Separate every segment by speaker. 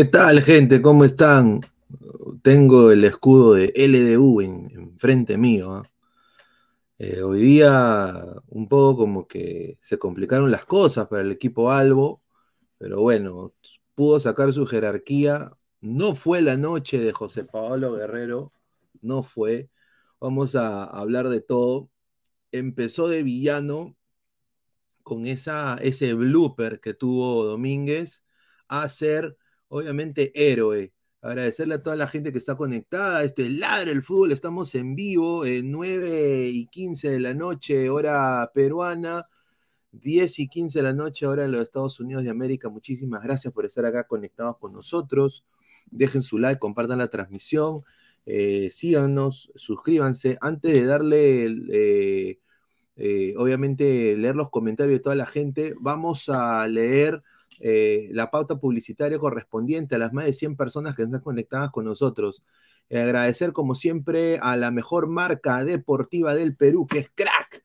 Speaker 1: ¿Qué tal, gente? ¿Cómo están? Tengo el escudo de LDU en, frente mío. ¿ah? Eh, hoy día un poco como que se complicaron las cosas para el equipo Albo, pero bueno, pudo sacar su jerarquía. No fue la noche de José Paolo Guerrero, no fue. Vamos a hablar de todo. Empezó de villano con esa, ese blooper que tuvo Domínguez a ser obviamente héroe. Agradecerle a toda la gente que está conectada. Este Ladre el Fútbol, estamos en vivo, en 9 y 15 de la noche, hora peruana, 10 y 15 de la noche, hora en los Estados Unidos de América. Muchísimas gracias por estar acá conectados con nosotros. Dejen su like, compartan la transmisión, eh, síganos, suscríbanse. Antes de darle, eh, eh, obviamente, leer los comentarios de toda la gente, vamos a leer eh, la pauta publicitaria correspondiente a las más de 100 personas que están conectadas con nosotros. Eh, agradecer como siempre a la mejor marca deportiva del Perú, que es Crack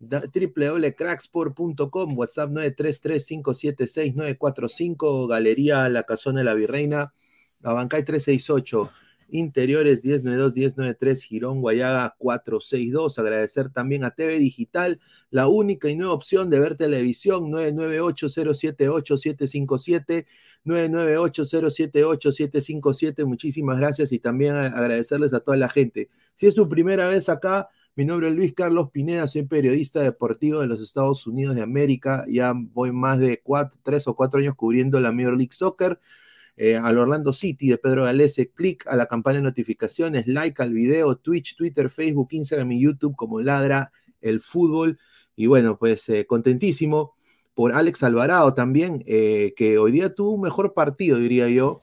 Speaker 1: www.cracksport.com, WhatsApp 933-576-945, Galería La Casona de la Virreina, Abancay 368. Interiores 1092-1093, Girón Guayaga 462. Agradecer también a TV Digital, la única y nueva opción de ver televisión, 998-078-757, 998-078-757. Muchísimas gracias y también agradecerles a toda la gente. Si es su primera vez acá, mi nombre es Luis Carlos Pineda, soy periodista deportivo de los Estados Unidos de América. Ya voy más de cuatro, tres o cuatro años cubriendo la Major League Soccer eh, al Orlando City de Pedro Galese, clic a la campana de notificaciones, like al video, Twitch, Twitter, Facebook, Instagram y YouTube como Ladra el Fútbol. Y bueno, pues eh, contentísimo por Alex Alvarado también, eh, que hoy día tuvo un mejor partido, diría yo.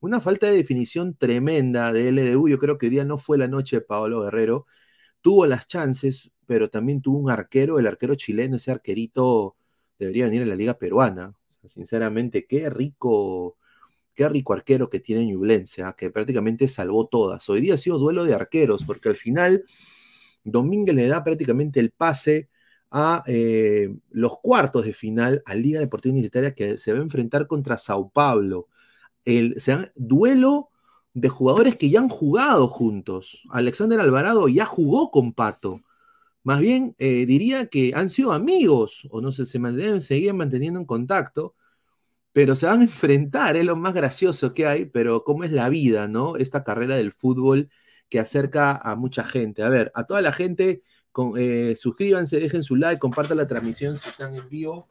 Speaker 1: Una falta de definición tremenda de LDU. Yo creo que hoy día no fue la noche de Paolo Guerrero. Tuvo las chances, pero también tuvo un arquero, el arquero chileno, ese arquerito debería venir a la liga peruana. sinceramente, qué rico Qué rico arquero que tiene Ñublense, ¿ah? que prácticamente salvó todas. Hoy día ha sido duelo de arqueros, porque al final Domínguez le da prácticamente el pase a eh, los cuartos de final a Liga Deportiva Universitaria que se va a enfrentar contra Sao Paulo. El, duelo de jugadores que ya han jugado juntos. Alexander Alvarado ya jugó con Pato. Más bien, eh, diría que han sido amigos, o no sé, se seguían manteniendo en contacto pero se van a enfrentar, es lo más gracioso que hay, pero cómo es la vida, ¿no? Esta carrera del fútbol que acerca a mucha gente. A ver, a toda la gente, eh, suscríbanse, dejen su like, compartan la transmisión si están en vivo.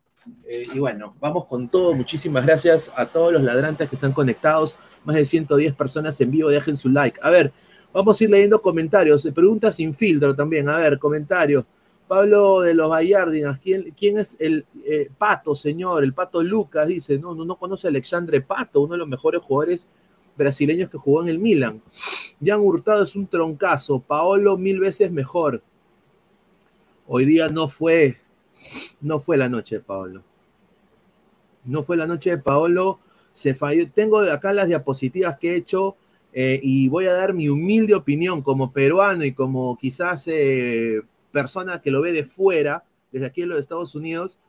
Speaker 1: Eh, y bueno, vamos con todo. Muchísimas gracias a todos los ladrantes que están conectados. Más de 110 personas en vivo, dejen su like. A ver, vamos a ir leyendo comentarios. Preguntas sin filtro también. A ver, comentarios. Pablo de los Gallardinas, ¿quién, quién es el eh, Pato, señor? El Pato Lucas dice, no, no, no conoce a Alexandre Pato, uno de los mejores jugadores brasileños que jugó en el Milan. Jan Hurtado es un troncazo, Paolo mil veces mejor. Hoy día no fue, no fue la noche de Paolo. No fue la noche de Paolo, se falló. Tengo acá las diapositivas que he hecho eh, y voy a dar mi humilde opinión como peruano y como quizás... Eh, persona que lo ve de fuera, desde aquí en los Estados Unidos,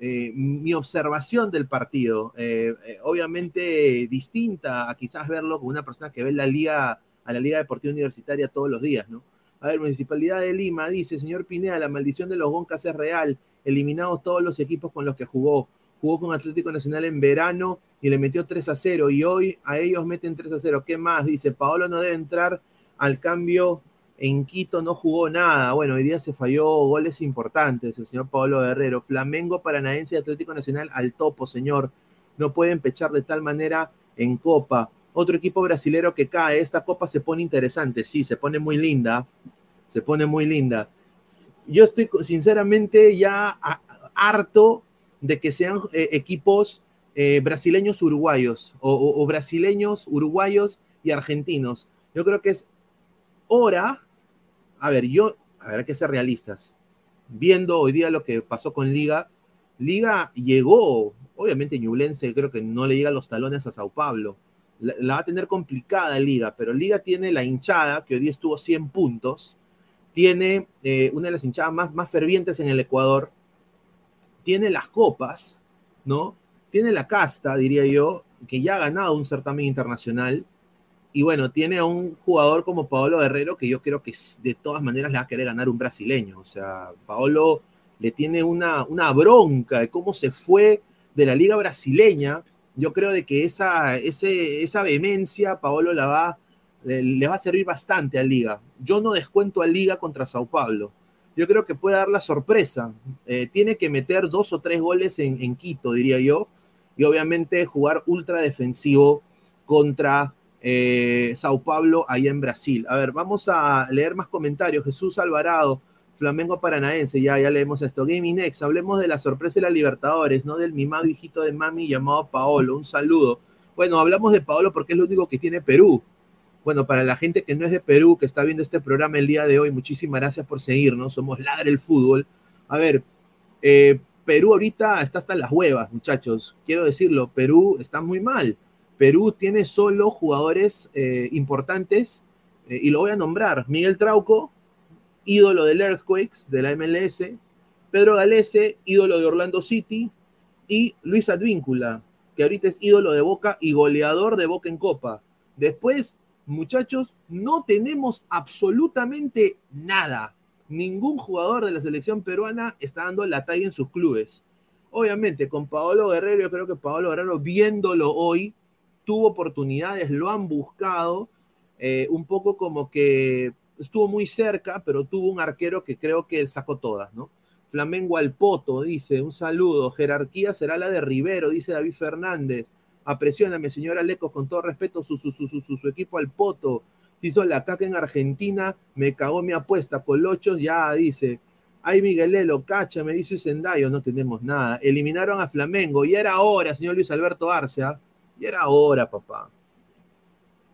Speaker 1: eh, mi observación del partido, eh, eh, obviamente distinta a quizás verlo con una persona que ve la liga, a la Liga Deportiva Universitaria todos los días, ¿no? A ver, Municipalidad de Lima dice, señor Pineda, la maldición de los Goncas es real, eliminados todos los equipos con los que jugó, jugó con Atlético Nacional en verano y le metió 3 a 0 y hoy a ellos meten 3 a 0. ¿Qué más? Dice, Paolo no debe entrar al cambio en Quito no jugó nada. Bueno, hoy día se falló goles importantes el señor Pablo Guerrero. Flamengo, Paranaense y Atlético Nacional al topo, señor. No pueden pechar de tal manera en Copa. Otro equipo brasilero que cae. Esta Copa se pone interesante. Sí, se pone muy linda. Se pone muy linda. Yo estoy sinceramente ya harto de que sean eh, equipos eh, brasileños uruguayos o brasileños, uruguayos y argentinos. Yo creo que es hora a ver, yo, a ver, hay que ser realistas. Viendo hoy día lo que pasó con Liga, Liga llegó, obviamente Ñublense creo que no le llega los talones a Sao Paulo. La, va a tener complicada Liga, pero Liga tiene la hinchada, que hoy día estuvo 100 puntos, tiene eh, una de las hinchadas más, más fervientes en el Ecuador, tiene las copas, ¿no? Tiene la casta, diría yo, que ya ha ganado un certamen internacional. Y bueno, tiene a un jugador como Paolo Guerrero que yo creo que de todas maneras le va a querer ganar un brasileño. O sea, Paolo le tiene una, una bronca de cómo se fue de la liga brasileña. Yo creo de que esa, esa vehemencia Paolo va, le, va a servir bastante a Liga. Yo no descuento a Liga contra Sao Paulo. Yo creo que puede dar la sorpresa. Eh, tiene que meter dos o tres goles en, Quito, diría yo. Y obviamente jugar ultra defensivo contra eh, Sao Paulo allá en Brasil. A ver, vamos a leer más comentarios. Jesús Alvarado. Flamengo Paranaense, ya, ya leemos esto. Gaming Next, hablemos de la sorpresa de la Libertadores, ¿no? Del mimado hijito de mami llamado Paolo. Un saludo. Bueno, hablamos de Paolo porque es lo único que tiene Perú. Bueno, para la gente que no es de Perú, que está viendo este programa el día de hoy, muchísimas gracias por seguirnos. Somos Ladre el Fútbol. A ver, eh, Perú ahorita está hasta las huevas, muchachos. Quiero decirlo, Perú está muy mal. Perú tiene solo jugadores eh, importantes eh, y lo voy a nombrar. Miguel Trauco, ídolo del Earthquakes, de la MLS, Pedro Galese, ídolo de Orlando City, y Luis Advíncula, que ahorita es ídolo de Boca y goleador de Boca en Copa. Después, muchachos, no tenemos absolutamente nada. Ningún jugador de la selección peruana está dando la talla en sus clubes. Obviamente, con Paolo Guerrero, yo creo que Paolo Guerrero, viéndolo hoy, tuvo oportunidades, lo han buscado, eh, un poco como que estuvo muy cerca, pero tuvo un arquero que creo que sacó todas, ¿no? Flamengo al Poto, dice, un saludo. Jerarquía será la de Rivero, dice David Fernández. Apresióname, señora Lecos, con todo respeto, su, su, su, su, equipo al Poto. Hizo la caca en Argentina, me cagó mi apuesta. Colochos, ya dice. Ay, Miguelelo, cacha, me dice Sendayo, no tenemos nada. Eliminaron a Flamengo, y era hora, señor Luis Alberto Arce, ¿ah? Y era hora, papá.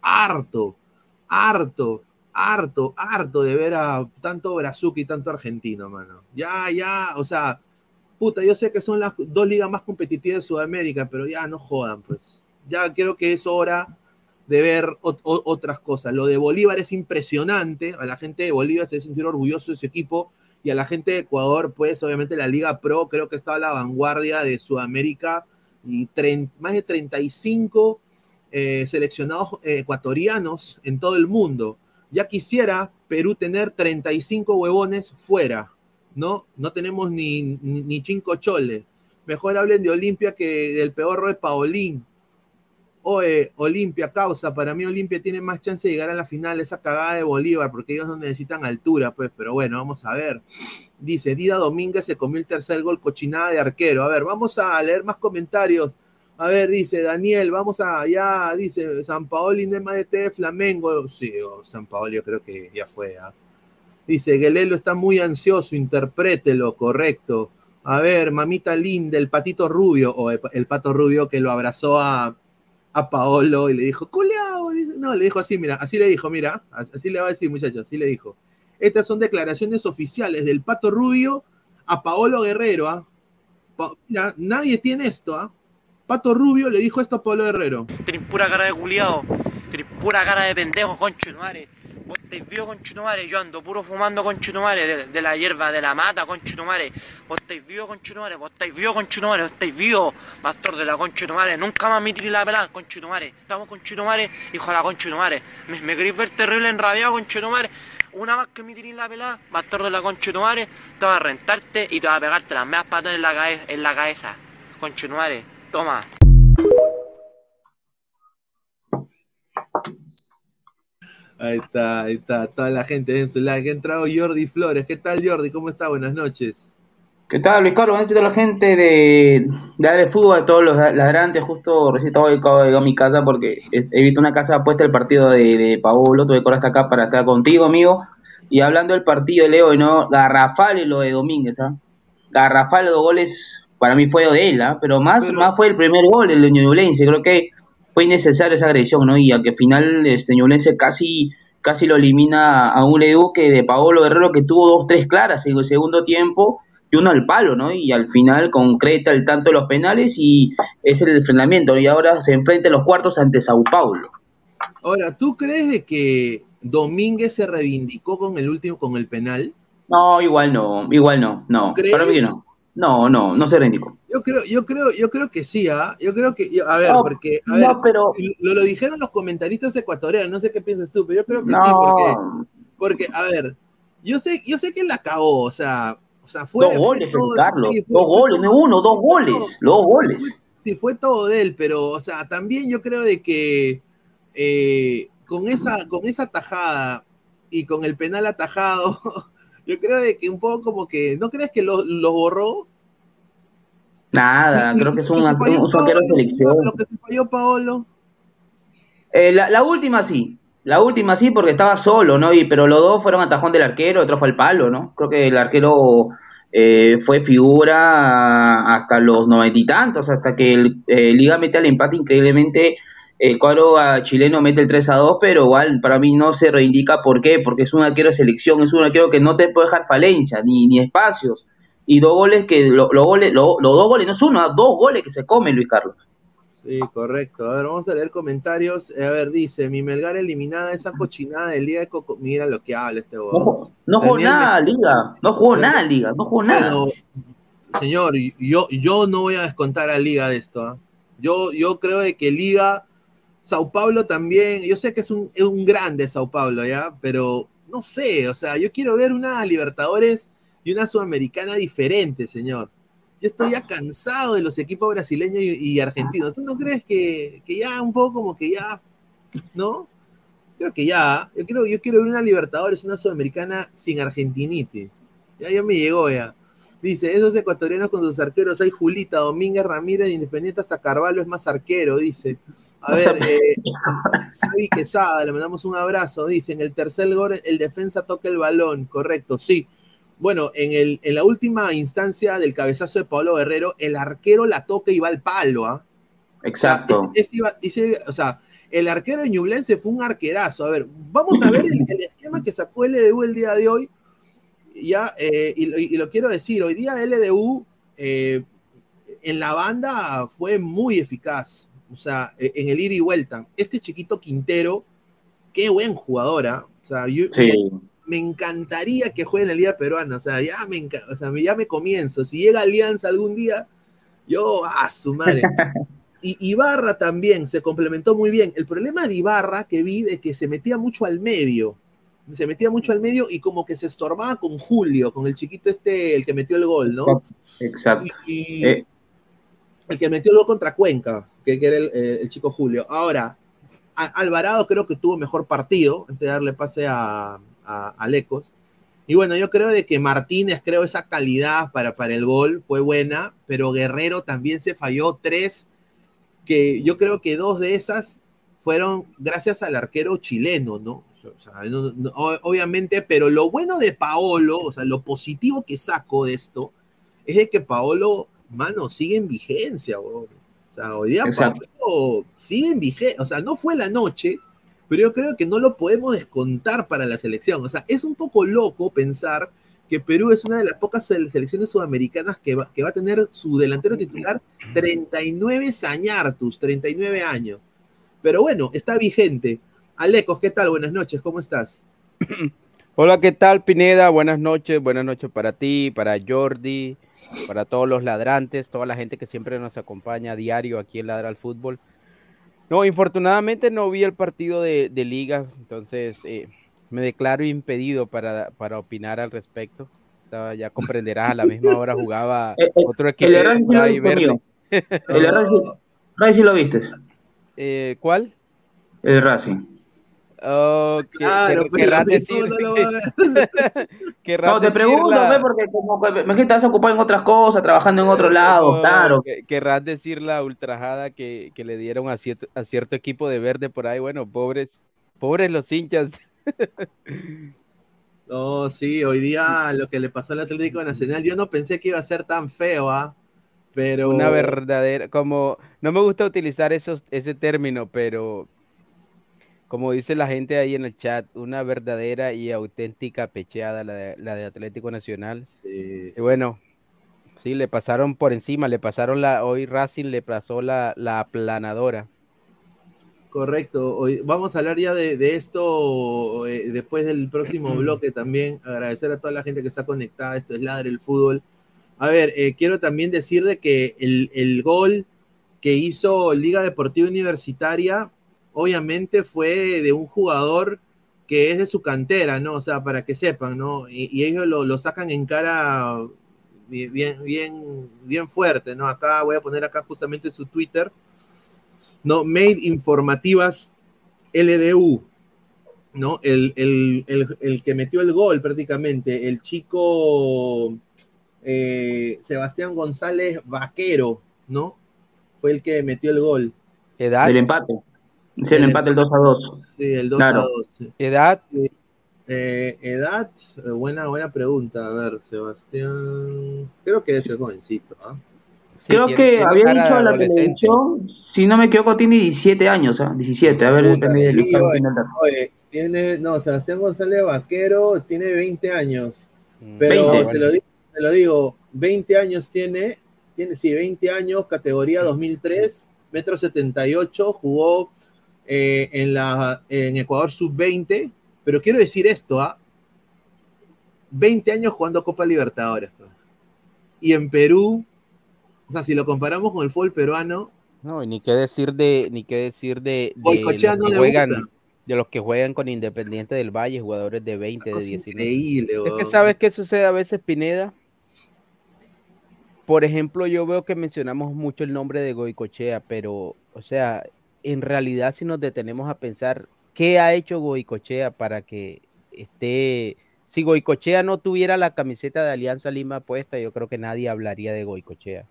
Speaker 1: Harto, harto harto, harto de ver a tanto Brazuca y tanto argentino, mano. Ya, ya, o sea, puta, yo sé que son las dos ligas más competitivas de Sudamérica, pero ya no jodan, pues. Ya creo que es hora de ver otras cosas. Lo de Bolívar es impresionante, a la gente de Bolívar se sentir orgulloso de su equipo y a la gente de Ecuador, pues obviamente la Liga Pro creo que está a la vanguardia de Sudamérica y más de 35 eh, seleccionados eh, ecuatorianos en todo el mundo. Ya quisiera Perú tener 35 huevones fuera, ¿no? No tenemos ni, ni, cinco choles. Mejor hablen de Olimpia que del peor de Paolín. Oye, Olimpia, causa, para mí Olimpia tiene más chance de llegar a la final, esa cagada de Bolívar, porque ellos no necesitan altura, pues, pero bueno, vamos a ver. Dice, Dida Domínguez se comió el tercer gol, cochinada de arquero. A ver, vamos a leer más comentarios. A ver, dice Daniel, vamos allá, dice San Paoli no de Flamengo. Sí, oh, San Paoli yo creo que ya fue. ¿ah? Dice, Gelelo está muy ansioso, interprételo, correcto. A ver, mamita linda, el patito rubio, o el, pato rubio que lo abrazó a, a Paolo y le dijo, culeado. No, le dijo así, mira, así le dijo, mira, así le va a decir, muchachos, así le dijo. Estas son declaraciones oficiales del pato rubio a Paolo Guerrero. ¿ah? mira, nadie tiene esto, ¿ah? Pato Rubio le dijo esto a Pablo Herrero.
Speaker 2: Tenés pura cara de culiado, tenés pura cara de pendejo, conchetumare. Vos estáis vivo, conchetumare. Yo ando puro fumando, conchetumare, de, de la hierba de la mata, conchetumare. Vos estáis vivo, conchetumare. Vos estáis vivo, conchetumare. Vos estáis vivo, pastor de la conchetumare. Nunca más me tiré la pelada, conchetumare. Estamos, conchetumare, hijo de la conchetumare. Me, me queréis ver terrible enrabiado, conchetumare. Una vez que me tiré la pelada, pastor de la conchetumare, te va a rentarte y te va a pegarte las meas patas en la, en la cabeza. Conchetumare. Toma.
Speaker 1: Ahí está, ahí está, toda la gente en su like. Ha entrado Jordi Flores. ¿Qué tal, Jordi? ¿Cómo está? Buenas noches.
Speaker 3: ¿Qué tal, Luis Carlos? Buenas noches a la gente de, de el Fútbol, a todos los ladrantes. Justo recién estaba a mi casa porque he visto una casa puesta el partido de, de Paolo. Tuve que hasta acá para estar contigo, amigo. Y hablando del partido de Leo, ¿no? Garrafal y lo de Domínguez, ¿ah? Garrafal, los goles para mí fue de él, ¿ah? pero más, más fue el primer gol, el de Ñublense, creo que fue innecesaria esa agresión, ¿no? Y a que al final este Ñublense casi, casi lo elimina a un Edu que de Paolo Guerrero que tuvo dos, tres claras en el segundo tiempo y uno al palo, ¿no? Y al final concreta el tanto de los penales y es el enfrentamiento, y ahora se enfrenta en los cuartos ante Sao Paulo.
Speaker 1: Ahora, ¿tú crees de que Domínguez se reivindicó con el último, con el penal?
Speaker 3: No, igual no, igual no, no, para mí no. No, no, no se reivindicó.
Speaker 1: Yo creo, yo creo, yo creo que sí, ¿ah? Yo creo que, yo- a ver,
Speaker 3: No,
Speaker 1: porque, a
Speaker 3: no,
Speaker 1: ver,
Speaker 3: pero-
Speaker 1: lo, lo dijeron los comentaristas ecuatorianos, no sé qué piensas tú, pero yo creo que sí,
Speaker 3: No,
Speaker 1: porque, porque, a ver, yo sé, yo sé que la cagó, o sea, o sea, fue.
Speaker 3: dos
Speaker 1: fue
Speaker 3: goles,
Speaker 1: todo-
Speaker 3: Carlos.
Speaker 1: sí, fue-
Speaker 3: dos
Speaker 1: fue
Speaker 3: goles, no uno, dos goles. Dos goles.
Speaker 1: Sí, fue todo de él, pero, o sea, también yo creo de que eh, con, esa, con esa tajada y con el penal atajado, yo creo de que un poco como que, ¿no crees que lo, lo borró?
Speaker 3: Nada, creo que es un, saquero de selección.
Speaker 1: Lo que se falló Paolo.
Speaker 3: Eh, la, la última sí. La última sí, porque estaba solo, ¿no? Y, pero los dos fueron a tajón del arquero, otro fue al palo, ¿no? Creo que el arquero eh, fue figura hasta los noventa y tantos, hasta que el eh, Liga mete al empate increíblemente. El cuadro chileno mete el 3 a 2, pero igual para mí no se reivindica. ¿Por qué? Porque es un arquero de selección, es un arquero que no te puede dejar falencia, ni, ni espacios. Y dos goles que, lo- los goles, lo- los dos goles, no es uno, ah, dos goles que se come Luis Carlos.
Speaker 1: Sí, correcto. A ver, vamos a leer comentarios. Eh, A ver, dice, mi Melgar eliminada esa cochinada del Liga de Coco. Mira lo que habla este
Speaker 3: No,
Speaker 1: huevón.
Speaker 3: ju- no jugó nada, Liga. No jugó nada, Liga. No jugó nada.
Speaker 1: Señor, yo, yo no voy a descontar a Liga de esto. ¿ah? Yo, yo creo de que Liga, Sao Paulo también, yo sé que es un, es un grande Sao Paulo, ¿ya? Pero no sé, o sea, yo quiero ver una Libertadores y una Sudamericana diferente, señor. Yo estoy ya cansado de los equipos brasileños y, argentinos. ¿Tú no crees que, que ya un poco como que ya, no? Creo que ya. Yo quiero, yo quiero ver una Libertadores, una Sudamericana sin Argentinite. Ya, ya me llegó ya. Dice, esos ecuatorianos con sus arqueros, hay Julita, Domínguez, Ramírez, Independiente hasta Carvalho es más arquero, dice. A
Speaker 3: O
Speaker 1: ver,
Speaker 3: sea,
Speaker 1: eh, Xavi Quesada, le mandamos un abrazo, dice, en el tercer gol el defensa toca el balón, correcto, sí. Bueno, en, el, en la última instancia del cabezazo de Pablo Guerrero, el arquero la toca y va al palo, ¿ah?
Speaker 3: Exacto.
Speaker 1: Ese- ese iba- ese- o sea, el arquero de Ñublense fue un arquerazo. A ver, vamos a ver el, el esquema que sacó LDU el día de hoy. Ya, eh, y, lo- y lo quiero decir, hoy día LDU eh, en la banda fue muy eficaz. O sea, e- en el ida y vuelta. Este chiquito Quintero, qué buen jugadora. O sea, yo,
Speaker 3: Sí.
Speaker 1: me encantaría que juegue en la Liga Peruana. O sea, ya me, o sea, ya me comienzo. Si llega Alianza algún día, yo, a su madre. Y Ibarra también se complementó muy bien. El problema de Ibarra que vi de que se metía mucho al medio. Se metía mucho al medio y como que se estorbaba con Julio, con el chiquito este, el que metió el gol, ¿no?
Speaker 3: Exacto.
Speaker 1: Y
Speaker 3: Eh,
Speaker 1: el que metió el gol contra Cuenca, que, era el, eh, el chico Julio. Ahora, Alvarado creo que tuvo mejor partido antes de darle pase a, a, Lecos. Y bueno, yo creo de que Martínez, creo esa calidad para, para el gol fue buena, pero Guerrero también se falló tres, que yo creo que dos de esas fueron gracias al arquero chileno, ¿no? Obviamente, pero lo bueno de Paolo, o sea, lo positivo que saco de esto, es de que Paolo, mano, sigue en vigencia. O sea, hoy día. Paolo sigue en vigencia, o sea, no fue la noche, pero yo creo que no lo podemos descontar para la selección. O sea, es un poco loco pensar que Perú es una de las pocas sele- selecciones sudamericanas que va, que va a tener su delantero titular 39 Sañartus, 39 años. Pero bueno, está vigente. Alecos, ¿qué tal? Buenas noches, ¿cómo estás?
Speaker 4: Hola, ¿qué tal, Pineda? Buenas noches, buenas noches para ti, para Jordi, para todos los ladrantes, toda la gente que siempre nos acompaña a diario aquí en Ladra al Fútbol. No, infortunadamente no vi el partido de, de liga, entonces eh, me declaro impedido para, para opinar al respecto. Estaba, ya comprenderás, a la misma hora jugaba otro equipo
Speaker 3: el error sí lo viste.
Speaker 4: Eh, ¿Cuál?
Speaker 3: El Racing.
Speaker 4: Oh,
Speaker 1: Claro,
Speaker 4: que-
Speaker 1: pero
Speaker 4: decir,
Speaker 1: persona lo va a ver.
Speaker 3: No, te pregunto,
Speaker 4: la-
Speaker 3: ve, porque como que, me que estás ocupado en otras cosas, trabajando en otro lado,
Speaker 4: Oh,
Speaker 3: claro.
Speaker 4: que- Querrás decir la ultrajada que, que le dieron a cierto, a cierto equipo de verde por ahí. Bueno, pobres, pobres los hinchas.
Speaker 1: No, sí, hoy día lo que le pasó al Atlético Nacional, yo no pensé que iba a ser tan feo, ¿ah? Pero
Speaker 4: Una verdadera, como, no me gusta utilizar esos, ese término, pero como dice la gente ahí en el chat, una verdadera y auténtica pecheada la de, la de Atlético Nacional.
Speaker 1: Sí,
Speaker 4: Y bueno, sí, le pasaron por encima, le pasaron la, hoy Racing le pasó la, la aplanadora.
Speaker 1: correcto. Hoy, vamos a hablar ya de, de esto eh, después del próximo bloque también. Agradecer a toda la gente que está conectada. Esto es Ladre el Fútbol. A ver, eh, quiero también decir de que el, el gol que hizo Liga Deportiva Universitaria, obviamente fue de un jugador que es de su cantera, ¿no? O sea, para que sepan, ¿no? Y, y ellos lo, lo sacan en cara bien, bien, bien, fuerte, ¿no? Acá voy a poner acá justamente su Twitter, ¿no? Made Informativas LDU, ¿no? El, el, el, el que metió el gol prácticamente, el chico eh, Sebastián González Vaquero, ¿no? Fue el que metió el gol.
Speaker 4: ¿Edad?
Speaker 3: El empate. Sí, el,
Speaker 1: El
Speaker 3: empate, el 2 a 2.
Speaker 1: Sí, el 2
Speaker 3: Claro.
Speaker 1: a 2. sí.
Speaker 4: ¿Edad?
Speaker 1: Eh, edad, eh, buena, buena pregunta. A ver, Sebastián. Creo que es el jovencito. ¿ah?
Speaker 4: Sí,
Speaker 3: Creo
Speaker 4: tiene-
Speaker 3: que
Speaker 4: tiene
Speaker 3: había dicho
Speaker 4: de
Speaker 3: la televisión, si no me equivoco, tiene 17 años, ¿ah? 17. A ver,
Speaker 1: Puta,
Speaker 3: depende del tiene
Speaker 1: oye, tiene, no, Sebastián González Vaquero tiene 20 años.
Speaker 4: Mm,
Speaker 1: Pero
Speaker 3: 20.
Speaker 1: te, lo digo, te lo digo, 20 años tiene, tiene, sí, 20 años, categoría 2003, metro 78, jugó eh, en, la, en Ecuador sub-20, pero quiero decir esto, ¿ah? 20 años jugando Copa Libertadores. pues. Y en Perú, o sea, si lo comparamos con el fútbol peruano,
Speaker 4: No, y ni qué decir de, ni qué decir de, de los que juegan,
Speaker 1: gusta.
Speaker 4: de los que juegan con Independiente del Valle, jugadores de 20, de
Speaker 1: cosa
Speaker 4: 19.
Speaker 1: increíble,
Speaker 4: Es que sabes qué sucede a veces, Pineda. Por ejemplo, yo veo que mencionamos mucho el nombre de Goicochea, pero, o sea, en realidad si nos detenemos a pensar qué ha hecho Goicochea para que esté, si Goicochea no tuviera la camiseta de Alianza Lima puesta, yo creo que nadie hablaría de Goicochea.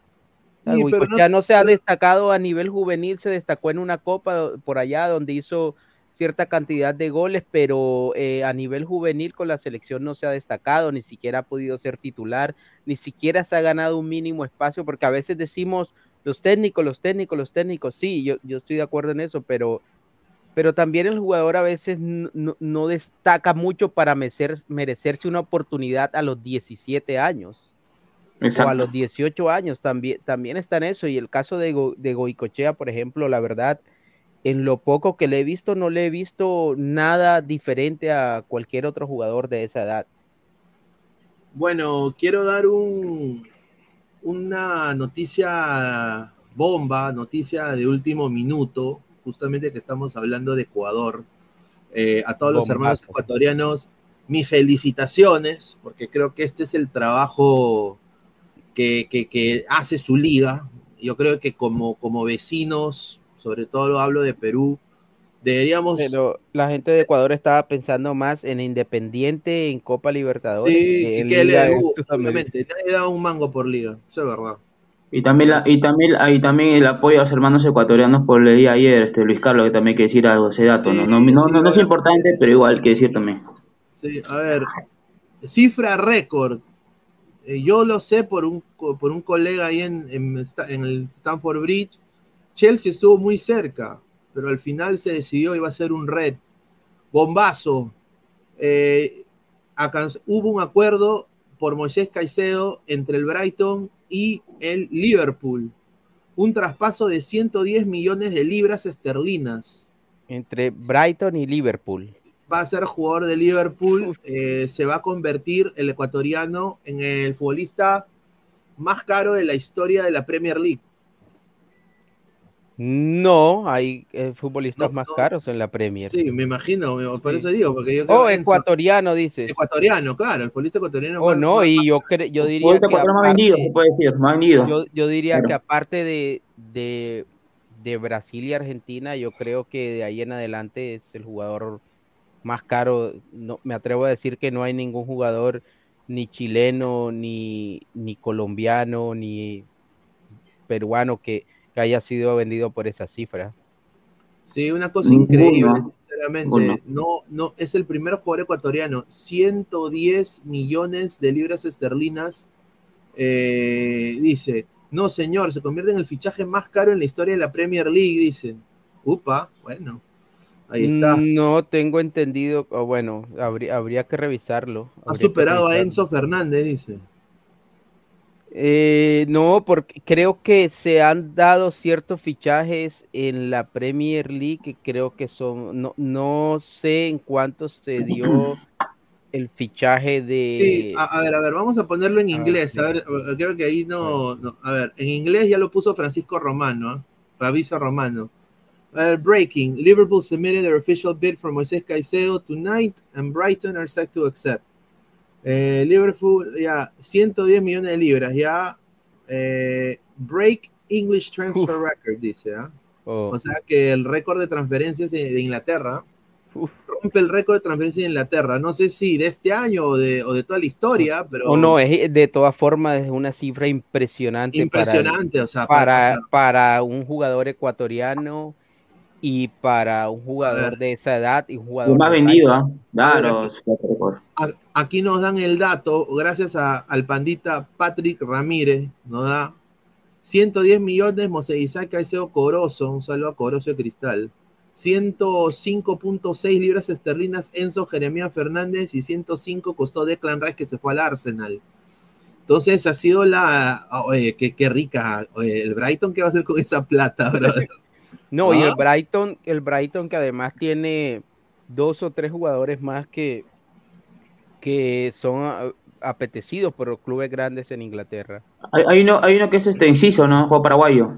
Speaker 1: Sí, pero
Speaker 4: Goicoechea
Speaker 1: no-
Speaker 4: no, se ha destacado a nivel juvenil, se destacó en una copa por allá donde hizo cierta cantidad de goles, pero eh, a nivel juvenil con la selección no se ha destacado, ni siquiera ha podido ser titular, ni siquiera se ha ganado un mínimo espacio, porque a veces decimos los técnicos, los técnicos, los técnicos, sí, yo, yo estoy de acuerdo en eso, pero, pero también el jugador a veces no, no- destaca mucho para merecer- merecerse una oportunidad a los 17 años o a los 18 años también, también está en eso. Y el caso de, Go- de Goicochea, por ejemplo, la verdad, en lo poco que le he visto, no le he visto nada diferente a cualquier otro jugador de esa edad.
Speaker 1: Bueno, quiero dar un, una noticia bomba, noticia de último minuto, justamente que estamos hablando de Ecuador. Eh, a todos los hermanos ecuatorianos, mis felicitaciones, porque creo que este es el trabajo que, que- que hace su liga. Yo creo que como, como vecinos, sobre todo lo hablo de Perú, deberíamos...
Speaker 4: Pero la gente de Ecuador estaba pensando más en Independiente, en Copa Libertadores.
Speaker 1: Sí,
Speaker 4: que
Speaker 1: que,
Speaker 4: en
Speaker 1: que
Speaker 4: Liga
Speaker 1: le-
Speaker 4: de Sudamérica.
Speaker 1: obviamente, nadie da un mango por liga, eso es verdad.
Speaker 3: Y también, la, y, también, y también el apoyo a los hermanos ecuatorianos por leí ayer, este Luis Carlos, que también hay que decir algo, ese dato, ¿no?
Speaker 1: Sí,
Speaker 3: No, no,
Speaker 1: sí,
Speaker 3: no, no es importante, pero igual hay que decir también.
Speaker 1: Sí, a ver, cifra récord. Eh, yo lo sé por un, por un colega ahí en, en el Stanford Bridge. Chelsea estuvo muy cerca, pero al final se decidió iba a ser un red. Bombazo. Eh, hubo un acuerdo por Moisés Caicedo entre el Brighton y el Liverpool. Un traspaso de 110 millones de libras esterlinas.
Speaker 4: Entre Brighton y Liverpool.
Speaker 1: va a ser jugador de Liverpool, eh, se va a convertir el ecuatoriano en el futbolista más caro de la historia de la Premier League.
Speaker 4: No, hay eh, futbolistas
Speaker 1: No,
Speaker 4: más
Speaker 1: no.
Speaker 4: caros en la Premier.
Speaker 1: Sí, me imagino, me- por
Speaker 4: Sí.
Speaker 1: eso digo, porque yo creo
Speaker 4: Oh, ecuatoriano, dices.
Speaker 1: ecuatoriano, claro, el futbolista ecuatoriano
Speaker 4: Oh,
Speaker 1: más-
Speaker 4: no,
Speaker 1: más-
Speaker 4: y yo, cre- yo diría que
Speaker 3: ecuatoriano más vendido,
Speaker 4: aparte-
Speaker 3: se puede decir, más vendido.
Speaker 4: yo, yo diría
Speaker 3: Claro.
Speaker 4: que aparte de, de, de Brasil y Argentina, yo creo que de ahí en adelante es el jugador más caro. No, me atrevo a decir que no hay ningún jugador ni chileno, ni, ni colombiano, ni peruano que, que haya sido vendido por esa cifra.
Speaker 1: Sí, una cosa increíble,
Speaker 3: ¿no?
Speaker 1: sinceramente. No, no, es el primer jugador ecuatoriano. 110 millones de libras esterlinas. eh, dice, no señor, se convierte en el fichaje más caro en la historia de la Premier League, dice. Upa, bueno, ahí está.
Speaker 4: No tengo entendido, o bueno, habría, habría que revisarlo.
Speaker 1: Ha
Speaker 4: habría
Speaker 1: superado a. Enzo Fernández, dice.
Speaker 4: Eh, no, porque creo que se han dado ciertos fichajes en la Premier League que creo que son, no, no sé en cuánto se dio el fichaje de.
Speaker 1: Sí, a, a ver, a ver, vamos a ponerlo en
Speaker 4: Ah,
Speaker 1: inglés. A ver, eh, creo que ahí no, no- A ver, en inglés ya lo puso Francisco Romano, ¿eh? Fabrizio Romano. A ver, breaking. Liverpool submitted their official bid for Moisés Caicedo tonight and Brighton are set to accept. Eh, Liverpool, ya, 110 millones de libras, ya. eh, break English transfer record, dice, ¿ah?
Speaker 4: Oh,
Speaker 1: O sea que el récord de transferencias de, de Inglaterra
Speaker 4: Uf.
Speaker 1: rompe el récord de transferencias de Inglaterra. No sé si de este año o de, o de toda la historia, pero
Speaker 4: o no, es de todas formas es una cifra impresionante,
Speaker 1: impresionante. o sea,
Speaker 4: para,
Speaker 1: para,
Speaker 4: para,
Speaker 1: o sea,
Speaker 4: para un jugador ecuatoriano y para un jugador de esa edad y un jugador
Speaker 3: más vendido, ¿ah? Claro,
Speaker 1: aquí- nos dan el dato, gracias a- al pandita Patrick Ramírez, nos da 110 millones, Mosé Isaac Caicedo Corozo, un saludo a Corozo de Cristal. 105.6 libras esterlinas Enzo Jeremías Fernández y 105 costó Declan Rice que se fue al Arsenal. Entonces ha sido la. Oye, qué, qué rica. Oye, el Brighton, ¿qué va a hacer con esa plata, brother?
Speaker 4: No, y
Speaker 1: Ah.
Speaker 4: el Brighton, el Brighton que además tiene dos o tres jugadores más que, que son ah, apetecidos por los clubes grandes en Inglaterra.
Speaker 3: Hay, hay uno, hay uno que es este Enciso, ¿no? Juego paraguayo.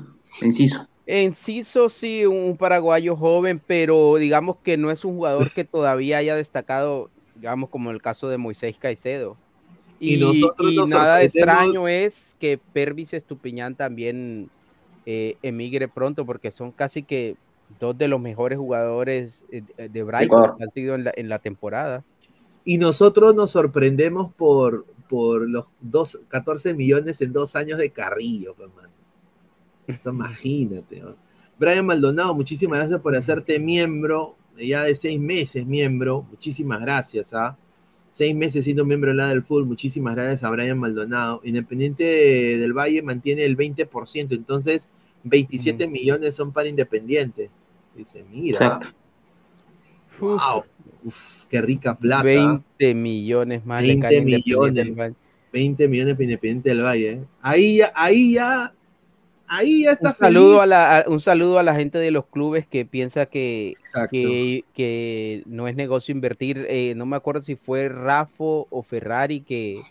Speaker 3: Enciso.
Speaker 4: Enciso sí, un paraguayo joven, pero digamos que no es un jugador que todavía haya destacado, digamos, como el caso de Moisés Caicedo.
Speaker 1: Y
Speaker 4: Y,
Speaker 1: nosotros
Speaker 4: y
Speaker 1: nos
Speaker 4: nada extraño es que Pervis Estupiñán también eh, emigre pronto, porque son casi que dos de los mejores jugadores eh, de Brighton que han sido en la, en la temporada.
Speaker 1: Y nosotros nos sorprendemos por, por los dos, 14 millones en dos años de Carrillo, pues, mano. O sea, imagínate. ¿no? Brian Maldonado, muchísimas gracias por hacerte miembro, ya de seis meses miembro. Muchísimas gracias, ¿ah? Seis meses siendo miembro de la del fútbol. Muchísimas gracias a Brian Maldonado. Independiente del Valle mantiene el 20%, entonces 27 millones son para Independiente. Dice, mira,
Speaker 3: Exacto.
Speaker 1: wow, uf, qué rica plata.
Speaker 4: 20 millones más. le
Speaker 1: 20
Speaker 4: caen a Independiente
Speaker 1: millones.
Speaker 4: del Valle.
Speaker 1: 20 millones para Independiente del Valle. ¿eh? Ahí ya, ahí ya, ahí ya está
Speaker 4: Un saludo,
Speaker 1: feliz.
Speaker 4: a la, a- un saludo a la gente de los clubes que piensa que, que, que no es negocio invertir. eh, no me acuerdo si fue Rafo o Ferrari que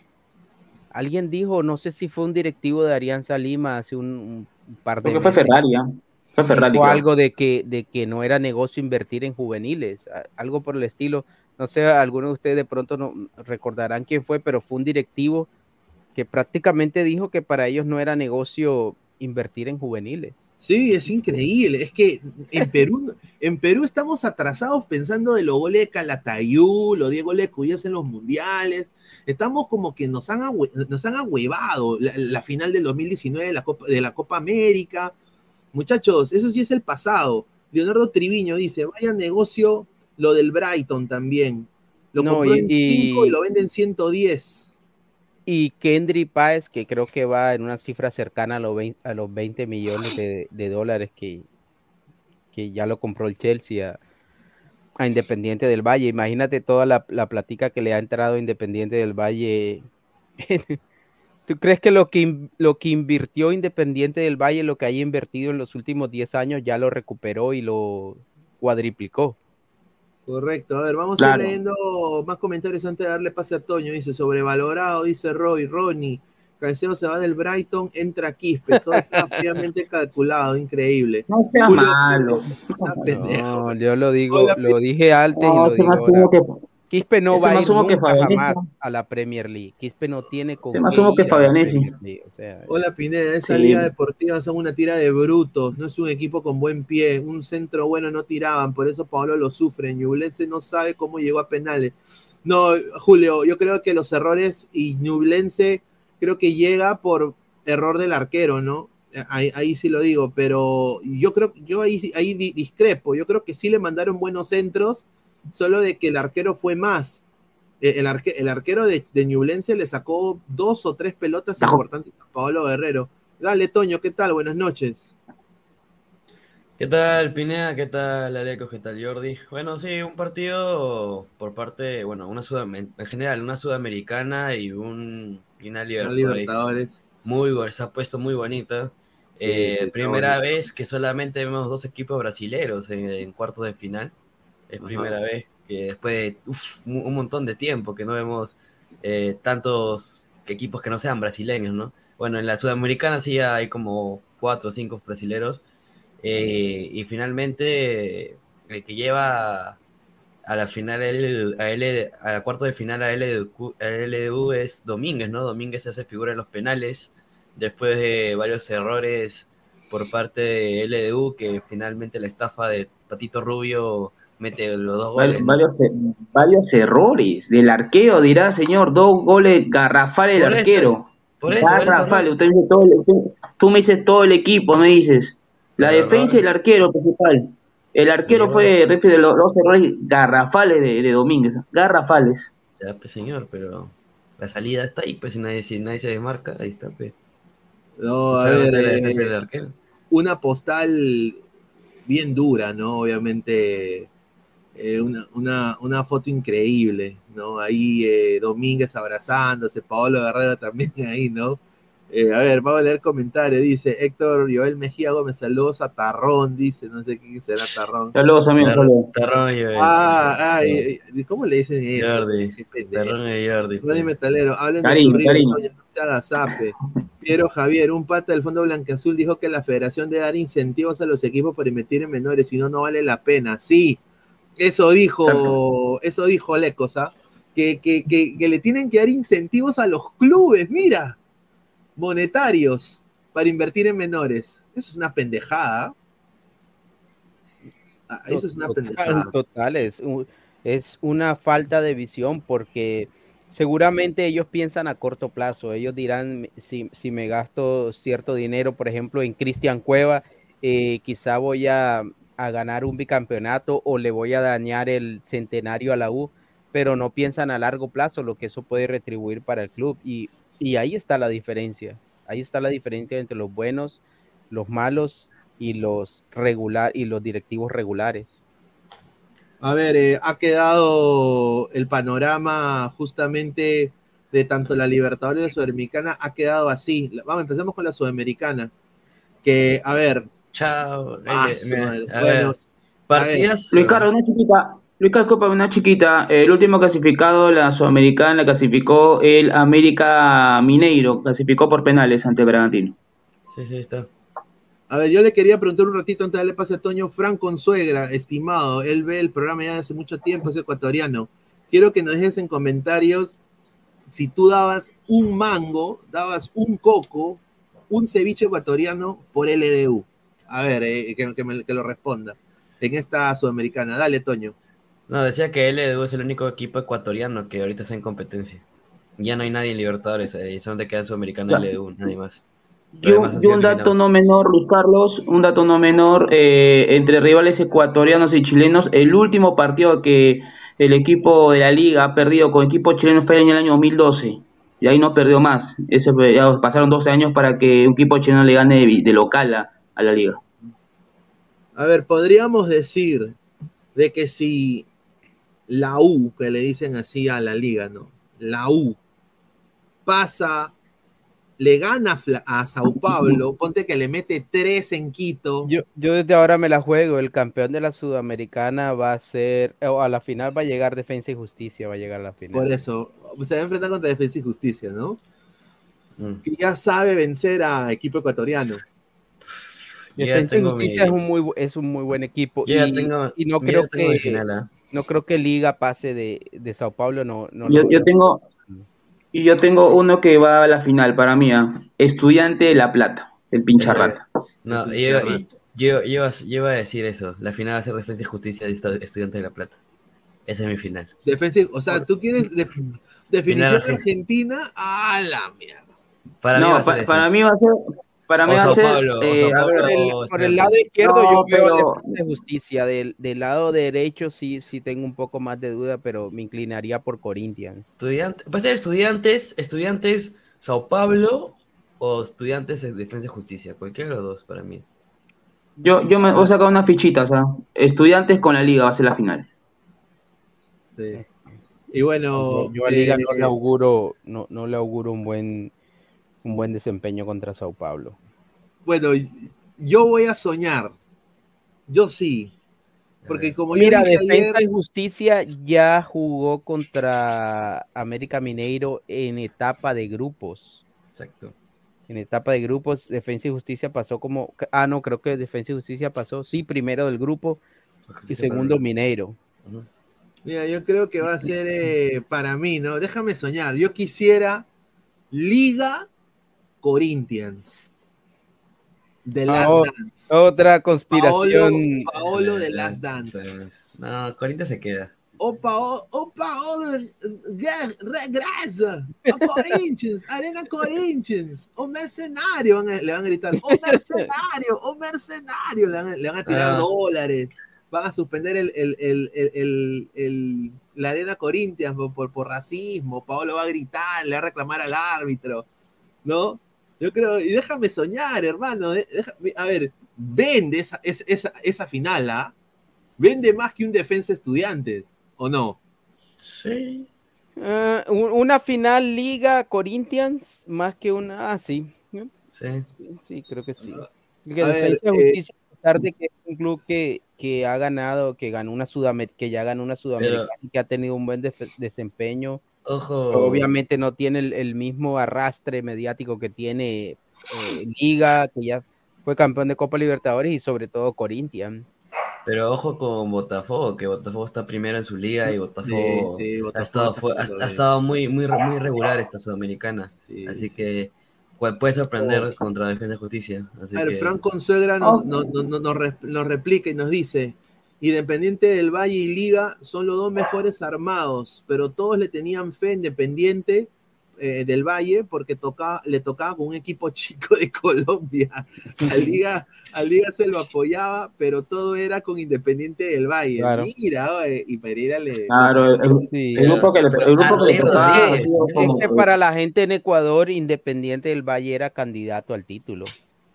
Speaker 4: alguien dijo, no sé si fue un directivo de Alianza Lima hace un, un par de
Speaker 3: Creo que fue Ferrari, ¿ah? Fue Ferrari. creo.
Speaker 4: algo de que, de que no era negocio invertir en juveniles, algo por el estilo. No sé, algunos de ustedes de pronto no recordarán quién fue, pero fue un directivo que prácticamente dijo que para ellos no era negocio invertir en juveniles.
Speaker 1: Sí, es increíble. Es que en Perú, en Perú estamos atrasados pensando de los goles de Calatayud, los 10 goles de Cuyas en los mundiales. Estamos como que nos han, nos han ahuevado la, la final del 2019 de la, Copa, de la Copa América. Muchachos, eso sí es el pasado. Leonardo Triviño dice, vaya negocio lo del Brighton también. Lo
Speaker 4: No,
Speaker 1: compró
Speaker 4: y-
Speaker 1: en 5 y,
Speaker 4: y-
Speaker 1: lo vende en 110.
Speaker 4: Y Kendry Páez, que creo que va en una cifra cercana a los 20, a los 20 millones de, dólares que, que ya lo compró el Chelsea a, Independiente del Valle. Imagínate toda la, la platica que le ha entrado Independiente del Valle. ¿Tú crees que lo que, lo que invirtió Independiente del Valle, lo que haya invertido en los últimos 10 años, ya lo recuperó y lo cuadriplicó?
Speaker 1: Correcto, a ver, vamos a ir leyendo más comentarios antes de darle pase a Toño. Dice, sobrevalorado, dice Roy, Ronnie. Caicedo se va del Brighton, entra Quispe. Todo está fríamente calculado, increíble.
Speaker 3: No sea
Speaker 1: Julio-
Speaker 3: malo.
Speaker 1: Pendejo.
Speaker 4: No, yo lo digo,
Speaker 1: Hola,
Speaker 4: lo dije antes y
Speaker 3: No,
Speaker 4: lo digo ahora.
Speaker 3: que,
Speaker 4: Quispe no va a ir nunca jamás a la Premier League. Quispe no tiene con
Speaker 3: Ese más humo que Fabianesi.
Speaker 4: O sea,
Speaker 1: Hola Pineda, esa
Speaker 3: Sí.
Speaker 1: liga deportiva son una tira de brutos, no es un equipo con buen pie, un centro bueno no tiraban, por eso Pablo lo sufre, Ñublense no sabe cómo llegó a penales. No, Julio, yo creo que los errores y Ñublense creo que llega por error del arquero, ¿no? Ahí, ahí sí lo digo, pero yo creo, yo ahí, ahí di- discrepo, yo creo que sí le mandaron buenos centros, solo de que el arquero fue más. Eh, El, arque- el arquero de, de Ñublense le sacó dos o tres pelotas
Speaker 3: Tajo.
Speaker 1: importantes a Pablo Guerrero. Dale, Toño, ¿qué tal? Buenas noches.
Speaker 5: ¿Qué tal, Pineda? ¿Qué tal, Aleco? ¿Qué tal, Jordi? Bueno, sí, un partido por parte, bueno, una sudam- en general, una sudamericana y, un, y una Libertadores.
Speaker 1: Libertadores.
Speaker 5: Muy bu- se ha puesto muy bonita.
Speaker 1: Sí,
Speaker 5: Eh, primera
Speaker 1: bonito.
Speaker 5: vez que solamente vemos dos equipos brasileros en, en cuartos de final. Es
Speaker 1: Ajá.
Speaker 5: primera vez que después de uf, un montón de tiempo que no vemos eh, tantos equipos que no sean brasileños, ¿no? Bueno, en la Sudamericana sí hay como cuatro o cinco brasileros. eh, y finalmente el que lleva a la final, a, L, a la cuarto de final a LDU, a LDU es Domínguez, ¿no? Domínguez se hace figura en los penales después de varios errores por parte de LDU, que finalmente la estafa de Patito Rubio mete los dos goles. ¿no?
Speaker 3: Varios, varios errores del arquero, dirá señor, dos goles garrafales del
Speaker 5: Por eso,
Speaker 3: arquero.
Speaker 5: por eso, por eso,
Speaker 3: garrafales,
Speaker 5: ¿no?
Speaker 3: usted dice todo el- tú, tú me dices todo el equipo, me dices. La
Speaker 5: Pero,
Speaker 3: defensa y el arquero principal. El arquero
Speaker 5: Pero-
Speaker 3: fue de los, los errores garrafales de, de Domínguez. Garrafales.
Speaker 5: Ya, pues, señor, pero la salida está ahí, pues si nadie, si nadie se desmarca, ahí está, pues.
Speaker 1: No,
Speaker 5: O
Speaker 1: a
Speaker 5: sea,
Speaker 1: ver,
Speaker 5: la
Speaker 1: eh,
Speaker 5: defensa del arquero.
Speaker 1: una postal bien dura, ¿no? Obviamente, eh, una, una, una foto increíble, ¿no? Ahí eh, Domínguez abrazándose, Paolo Guerrero también ahí, ¿no? Eh, a ver, vamos a leer comentarios. Dice Héctor Joel Mejía Gómez, saludos a Tarrón, dice, no sé quién será Tarrón.
Speaker 3: Saludos, amigos. saludos.
Speaker 5: Terrón y
Speaker 1: Ah, ay, ay, ¿cómo le dicen eso?
Speaker 5: Jordi. Terrón y Jordi.
Speaker 1: Ronnie Metalero, hablen
Speaker 3: Cariño,
Speaker 1: de su río, no se haga zape. Piero Javier, un pata del Fondo Blanqueazul dijo que la federación debe dar incentivos a los equipos para invertir en menores, si no, no vale la pena. Sí, eso dijo, eso dijo Lecos, ¿ah? Que, que, que, que le tienen que dar incentivos a los clubes, mira, monetarios, para invertir en menores. Eso es una pendejada. Ah, Eso es una
Speaker 4: Total,
Speaker 1: pendejada.
Speaker 4: total, es una falta de visión porque seguramente ellos piensan a corto plazo. Ellos dirán, si, si me gasto cierto dinero, por ejemplo, en Cristian Cueva, eh, quizá voy a, a ganar un bicampeonato o le voy a dañar el centenario a la U, pero no piensan a largo plazo lo que eso puede retribuir para el club. Y, y ahí está la diferencia. Ahí está la diferencia entre los buenos, los malos y los regular y los directivos regulares.
Speaker 1: A ver, eh, ha quedado el panorama justamente de tanto la Libertadores y la Sudamericana, ha quedado así. Vamos, empezamos con la Sudamericana. Que, a ver,
Speaker 5: Chao.
Speaker 1: Ah,
Speaker 5: Eh,
Speaker 1: Bueno,
Speaker 5: partidas.
Speaker 3: Luis Carlos, una chiquita. Luis Carlos, Copa, una chiquita. El último clasificado la Sudamericana la clasificó el América Mineiro. Clasificó por penales ante el Bragantino.
Speaker 5: Sí, sí, está.
Speaker 1: a ver, yo le quería preguntar un ratito antes de darle pase a Toño, Fran Consuegra, estimado, él ve el programa ya hace mucho tiempo, es ecuatoriano. Quiero que nos dejes en comentarios si tú dabas un mango, dabas un coco, un ceviche ecuatoriano por LDU. A ver, eh, que, que me- que lo responda. En esta sudamericana. Dale, Toño.
Speaker 5: No, decía que LDU es el único equipo ecuatoriano que ahorita está en competencia. Ya no hay nadie en Libertadores, eh, son de queda sudamericana
Speaker 3: Ya.
Speaker 5: LDU, nadie más.
Speaker 3: Yo, un dato no menor, Luis Carlos, un dato no menor, eh, entre rivales ecuatorianos y chilenos, el último partido que el equipo de la liga ha perdido con equipo chileno fue en el año 2012, y ahí no perdió más. Ese, fue- ya pasaron 12 años para que un equipo chileno le gane de, de local a, a la liga.
Speaker 1: A ver, podríamos decir de que si la U, que le dicen así a la liga, ¿no? La U pasa, le gana a Fla- a Sao Paulo, ponte que le mete tres en Quito.
Speaker 4: Yo, yo desde ahora me la juego. El campeón de la Sudamericana va a ser, o a la final va a llegar Defensa y Justicia, va a llegar a la final.
Speaker 1: Por eso, se va a enfrentar contra Defensa y Justicia, ¿no?
Speaker 5: Mm.
Speaker 1: Que ya sabe vencer a equipo ecuatoriano.
Speaker 4: Defensa y Justicia
Speaker 5: mi-
Speaker 4: es un muy es un muy buen equipo
Speaker 5: Yo
Speaker 4: y,
Speaker 5: tengo-
Speaker 4: y no creo que
Speaker 5: final, ¿ah?
Speaker 4: no creo que Liga pase de, de Sao Paulo no, no
Speaker 3: Yo,
Speaker 4: lo-
Speaker 3: yo tengo y yo tengo uno que va a la final para mí, ah, Estudiante de La Plata, el pincha
Speaker 5: Eso es.
Speaker 3: rata.
Speaker 5: No, yo, yo, yo iba a- yo iba a decir eso. La final va a ser Defensa y Justicia de Estudiante de La Plata. Esa es mi final.
Speaker 1: Defensa, y- o sea, tú quieres def- definición
Speaker 5: Final,
Speaker 1: argentina a la mierda.
Speaker 5: Para mí
Speaker 3: no,
Speaker 5: va a ser
Speaker 3: pa-
Speaker 5: eso.
Speaker 3: para mí va a ser para mí
Speaker 5: O
Speaker 3: va a
Speaker 5: Sao
Speaker 3: ser
Speaker 5: Paulo, o
Speaker 3: eh, a
Speaker 4: por el,
Speaker 5: o
Speaker 4: por el
Speaker 5: Estudiantes.
Speaker 4: lado izquierdo
Speaker 3: No,
Speaker 4: yo veo
Speaker 3: pero-
Speaker 4: Defensa y Justicia del, del lado derecho sí sí tengo un poco más de duda pero me inclinaría por Corinthians
Speaker 5: Estudiantes, puede ser estudiantes, estudiantes Sao Paulo o estudiantes de Defensa y Justicia. Cualquiera de los dos para mí.
Speaker 3: yo yo me voy a sacar unas fichitas, ah. Estudiantes con la liga va a ser la final.
Speaker 1: Sí. Y bueno,
Speaker 4: yo, yo a Liga
Speaker 1: eh,
Speaker 4: no le auguro no, no le auguro un buen un buen desempeño contra Sao Paulo
Speaker 1: bueno, yo voy a soñar. Yo sí. Porque como yo
Speaker 4: Mira, Defensa
Speaker 1: ayer-
Speaker 4: y Justicia ya jugó contra América Mineiro en etapa de grupos.
Speaker 5: Exacto.
Speaker 4: En etapa de grupos, Defensa y Justicia pasó como. Ah, no, creo que Defensa y Justicia pasó, sí, primero del grupo y
Speaker 5: Justicia
Speaker 4: segundo Mineiro.
Speaker 1: Mira, yo creo que va a ser eh, para mí, ¿no? Déjame soñar. Yo quisiera Liga Corinthians. The Last
Speaker 4: oh,
Speaker 1: Dance.
Speaker 4: Otra conspiración.
Speaker 1: Paolo de Last Dance.
Speaker 5: No, Corinthians se queda.
Speaker 1: O Paolo, o Paolo re- regresa a Corinthians, Arena Corinthians, o mercenario, van a- le van a gritar, o mercenario, o mercenario, le van a, le van a tirar
Speaker 5: Ah.
Speaker 1: dólares, van a suspender el, el- el- el- el- el- la Arena Corinthians por, por, por racismo, Paolo va a gritar, le va a reclamar al árbitro, ¿no? Yo creo, y déjame soñar, hermano, deja- a ver, vende esa, esa, esa, esa final, ¿ah? Vende más que un defensa estudiantes, ¿o no?
Speaker 5: Sí.
Speaker 4: Ah, un- una final Liga Corinthians más que una. Ah, sí.
Speaker 5: Sí.
Speaker 4: Sí, creo que sí. Que
Speaker 1: A ver,
Speaker 4: Defensa y
Speaker 1: eh,
Speaker 4: Justicia, a pesar de que es un club que, que ha ganado, que ganó una Sudamer que ya ganó una Sudamericana y que ha tenido un buen desempeño,
Speaker 5: Ojo.
Speaker 4: obviamente no tiene el, el mismo arrastre mediático que tiene eh, Liga, que ya fue campeón de Copa Libertadores y sobre todo Corinthians.
Speaker 5: Pero ojo con Botafogo, que Botafogo está primero en su liga y Botafogo,
Speaker 1: Sí, sí,
Speaker 5: ha,
Speaker 1: Botafogo
Speaker 5: estado,
Speaker 1: está
Speaker 5: fu- ha- ha estado muy, muy, muy regular esta sudamericana.
Speaker 1: Sí,
Speaker 5: Así
Speaker 1: sí.
Speaker 5: que pu- puede sorprender contra Defensa y Justicia. Así
Speaker 1: A ver,
Speaker 5: que-
Speaker 1: Fran Consuegra nos, nos- nos- nos- nos replica y nos dice: Independiente del Valle y Liga son los dos mejores armados, pero todos le tenían fe Independiente eh, del Valle porque tocaba, le tocaba con un equipo chico de Colombia. A Liga, a Liga se lo apoyaba, pero todo era con Independiente del Valle.
Speaker 4: Claro.
Speaker 1: Mira, oye, y Pereira le.
Speaker 3: Claro, el,
Speaker 4: Sí,
Speaker 3: el grupo que le, el grupo que le
Speaker 5: Arlero
Speaker 3: tocaba ha
Speaker 5: Rodríguez,
Speaker 3: sido
Speaker 5: es
Speaker 3: como
Speaker 4: Es que para la gente en Ecuador, Independiente del Valle era candidato al título.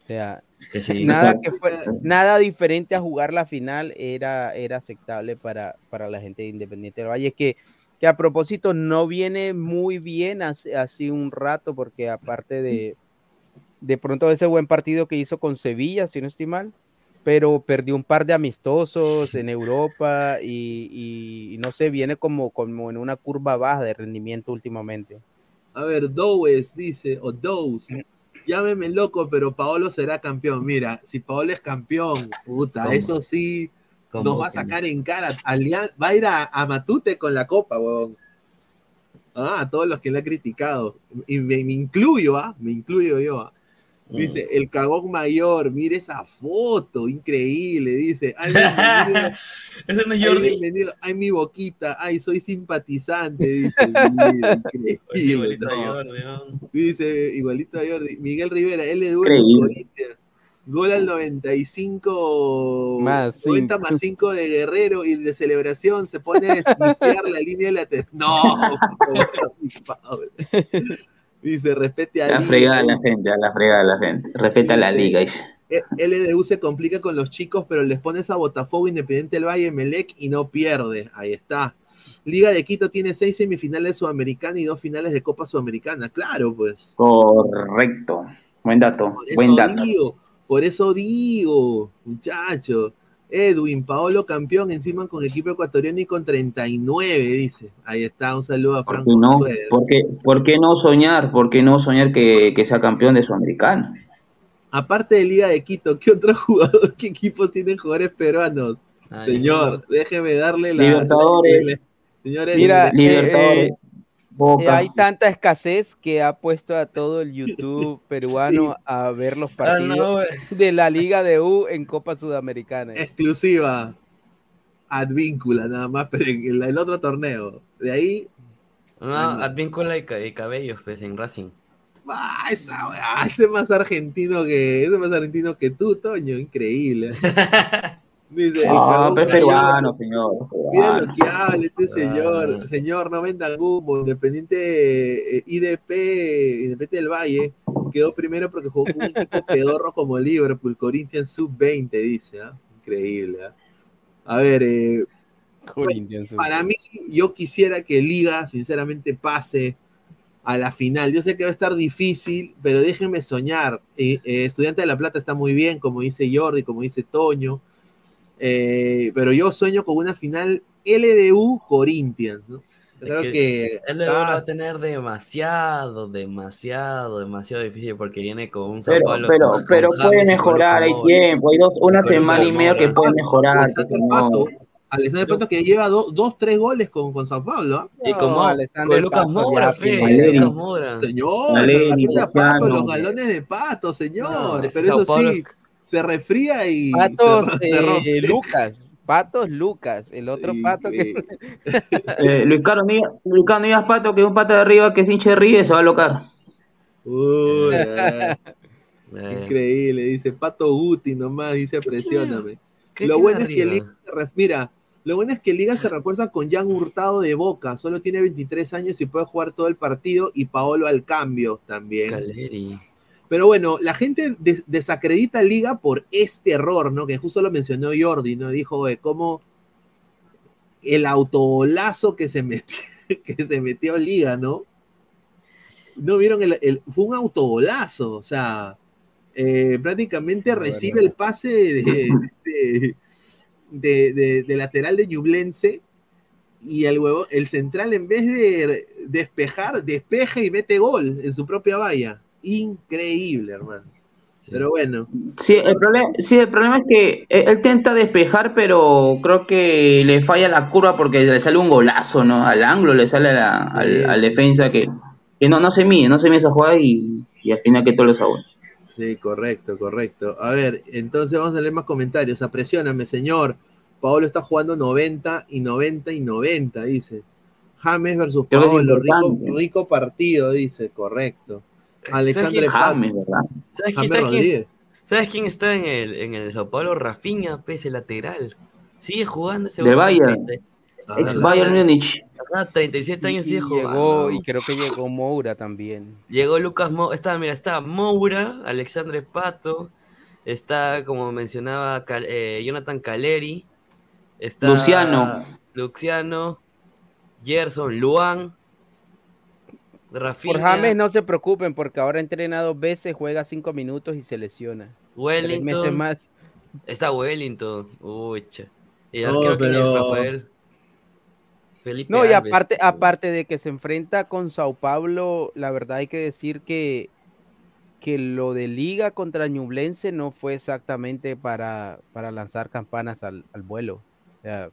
Speaker 4: O sea,
Speaker 5: que sí.
Speaker 4: nada que fue, nada diferente a jugar la final era, era aceptable para, para la gente de Independiente del Valle, que, que a propósito no viene muy bien hace, hace un rato, porque aparte de, de pronto ese buen partido que hizo con Sevilla, si no estoy mal, pero perdió un par de amistosos en Europa y, y- y no sé, viene como, como en una curva baja de rendimiento últimamente.
Speaker 1: A ver, Dowes dice, o Dowes, llámeme loco, pero Paolo será campeón. Mira, si Paolo es campeón, puta, eso sí
Speaker 5: ¿Cómo
Speaker 1: nos va a sacar en cara. Alian- va a ir a, a Matute con la copa, huevón. Ah, a todos los que le ha criticado. Y me, me incluyo, ¿ah? Me incluyo yo, ¿ah?
Speaker 5: Mm.
Speaker 1: Dice, el cagón mayor, mire esa foto, increíble, dice. Ay, bienvenido,
Speaker 5: Ese no es
Speaker 1: ay,
Speaker 5: Jordi.
Speaker 1: bienvenido, ay, mi boquita, ay, soy simpatizante, dice. Mira, increíble,
Speaker 5: Igualito a
Speaker 1: no.
Speaker 5: Jordi, ¿no?
Speaker 1: Dice igualito a Jordi. Miguel Rivera, L de
Speaker 3: Increíble.
Speaker 1: Corinthians. Gol al 95
Speaker 4: Más
Speaker 1: 90
Speaker 4: cinco.
Speaker 1: más 5 de Guerrero y de celebración se pone a snifear la línea de la No. Dice, respete a
Speaker 3: la fregada a la gente, a la fregada la gente. Respeta la liga, dice.
Speaker 1: Eh, LDU se complica con los chicos, pero les pones a Botafogo, Independiente del Valle, Melec y no pierde. Ahí está. Liga de Quito tiene seis semifinales sudamericana y dos finales de Copa Sudamericana. Claro, pues.
Speaker 3: Correcto. Buen dato,
Speaker 1: Por eso
Speaker 3: buen dato.
Speaker 1: digo, por eso digo, muchacho. Edwin, Paolo campeón, encima con equipo ecuatoriano y con 39, dice. Ahí está, un saludo a
Speaker 3: ¿Por
Speaker 1: Franco
Speaker 3: qué no?
Speaker 1: Consuegra.
Speaker 3: ¿Por qué, por qué no soñar? ¿Por qué no soñar que, que sea campeón de Sudamericano?
Speaker 1: Aparte de Liga de Quito, ¿qué otro jugador, qué equipos tienen jugadores peruanos?
Speaker 5: Ay,
Speaker 1: Señor, déjeme darle la.
Speaker 3: Libertadores.
Speaker 1: la- Señor Edwin,
Speaker 4: Mira,
Speaker 3: Libertadores,
Speaker 4: eh, Eh,
Speaker 3: Boca.
Speaker 4: hay tanta escasez que ha puesto a todo el YouTube peruano a ver los
Speaker 5: Ah,
Speaker 4: partidos
Speaker 5: no,
Speaker 4: de la Liga de U en Copa Sudamericana.
Speaker 1: exclusiva. Advíncula, nada más, pero en el, el otro torneo. De ahí.
Speaker 5: No, Advíncula y, ca- y Cabellos, pues, en Racing.
Speaker 1: ¡Ah, esa weá! Ese es más argentino que. Ese es más argentino que tú, Toño. Increíble. Dice, el
Speaker 3: es
Speaker 1: mayor.
Speaker 3: peruano, señor.
Speaker 1: Mira lo que habla este señor.
Speaker 5: Ah.
Speaker 1: Señor, no vendan humo. Independiente eh, IDP, Independiente del Valle, quedó primero porque jugó con un equipo pedorro como Liverpool, Corinthians Sub-20, dice. ¿ah? Increíble. ¿ah? A ver, eh,
Speaker 4: Corinthians.
Speaker 1: para mí, yo quisiera que Liga, sinceramente, pase a la final. Yo sé que va a estar difícil, pero déjenme soñar. Eh, eh, Estudiante de La Plata está muy bien, como dice Jordi, como dice Toño. Eh, pero yo sueño con una final LDU Corinthians, ¿no?
Speaker 5: Es
Speaker 1: Creo
Speaker 5: que
Speaker 1: que,
Speaker 5: va a tener demasiado, demasiado, demasiado difícil porque viene con un Sao
Speaker 3: Pero, pero,
Speaker 5: con-
Speaker 3: pero
Speaker 5: con
Speaker 3: puede mejorar, hay tiempo, hay dos, una semana y media que puede mejorar.
Speaker 1: Alexander Pato,
Speaker 3: no.
Speaker 1: Alexander Pato que lleva do- dos, tres goles con, con Sao Paulo, ¿ah?
Speaker 5: Y con,
Speaker 4: No, Alexander
Speaker 5: con Lucas
Speaker 4: Pato
Speaker 5: fe, Moura.
Speaker 1: Señor,
Speaker 3: Valeri,
Speaker 1: la Pato, los galones de Pato, señor.
Speaker 5: No,
Speaker 1: pero eso sí, se refría y
Speaker 4: Patos
Speaker 1: se, se
Speaker 4: eh,
Speaker 1: rompe.
Speaker 4: Lucas. Patos Lucas. El otro pato que.
Speaker 1: y-
Speaker 3: Eh, Luis Carlos, no digas- pato, que un pato de arriba que es hincha de River se va a locar.
Speaker 1: Uy, increíble, dice Pato Guti nomás, dice presióname.
Speaker 5: ¿qué
Speaker 1: Lo bueno es que? Liga se ref- mira, lo bueno es que Liga se refuerza con Jan Hurtado de Boca, solo tiene 23 años y puede jugar todo el partido y Paolo al cambio también.
Speaker 5: Caleri.
Speaker 1: Pero bueno, la gente des- desacredita a Liga por este error, ¿no? Que justo lo mencionó Jordi, ¿no? Dijo, eh, cómo el autolazo que se metió, que se metió Liga, ¿no? No vieron el, el- fue un autogolazo, o sea, eh, prácticamente recibe el pase de, de, de- de- de lateral de Ñublense y el huevo, el central en vez de despejar, despeja y mete gol en su propia valla. Increíble, hermano.
Speaker 5: Sí.
Speaker 1: Pero bueno,
Speaker 3: Sí el, problema, sí, el problema es que él, él tenta despejar, pero creo que le falla la curva porque le sale un golazo, ¿no? Al ángulo le sale a la, al,
Speaker 1: Sí,
Speaker 3: al defensa que, que no, no se mide, no se mide esa jugada y, y al final que todo lo sabe.
Speaker 1: sí, correcto, correcto. A ver, entonces vamos a leer más comentarios. Apresióname, señor. Paolo está jugando 90 y 90 y 90, dice. James versus Paolo, rico, rico partido, dice, correcto. Pato,
Speaker 3: James, ¿verdad?
Speaker 5: ¿Sabes, quién,
Speaker 1: James
Speaker 5: sabes, quién,
Speaker 1: Rodríguez.
Speaker 5: sabes quién está en el, en el Sao Paulo? Rafinha, pese lateral. Sigue jugando ese
Speaker 3: Del
Speaker 5: huevón,
Speaker 3: Bayern.
Speaker 5: 30
Speaker 1: Ah,
Speaker 3: Ex
Speaker 1: la-
Speaker 3: Bayern Múnich.
Speaker 5: ajá, 37 años
Speaker 4: y,
Speaker 5: sigue
Speaker 4: y
Speaker 5: jugando.
Speaker 4: llegó, y creo que llegó Moura también.
Speaker 5: Llegó Lucas Moura, está, mira, está Moura, Alexandre Pato, está, como mencionaba, Cal- eh, Jonathan Caleri, está
Speaker 3: Luciano.
Speaker 5: Luciano, Gerson, Luan, Rafinha,
Speaker 4: Por James no se preocupen porque ahora entrena dos veces, juega cinco minutos y se lesiona. Tres meses
Speaker 5: Wellington,
Speaker 4: más.
Speaker 5: está Wellington, uy. Y el
Speaker 1: No,
Speaker 5: arquero, ¿quién es,
Speaker 1: pero-
Speaker 5: Rafael? Felipe
Speaker 4: No, y
Speaker 5: Alves.
Speaker 4: aparte, aparte de que se enfrenta con Sao Paulo, la verdad hay que decir que, que lo de Liga contra Ñublense no fue exactamente para, para lanzar campanas al, al vuelo. O sea,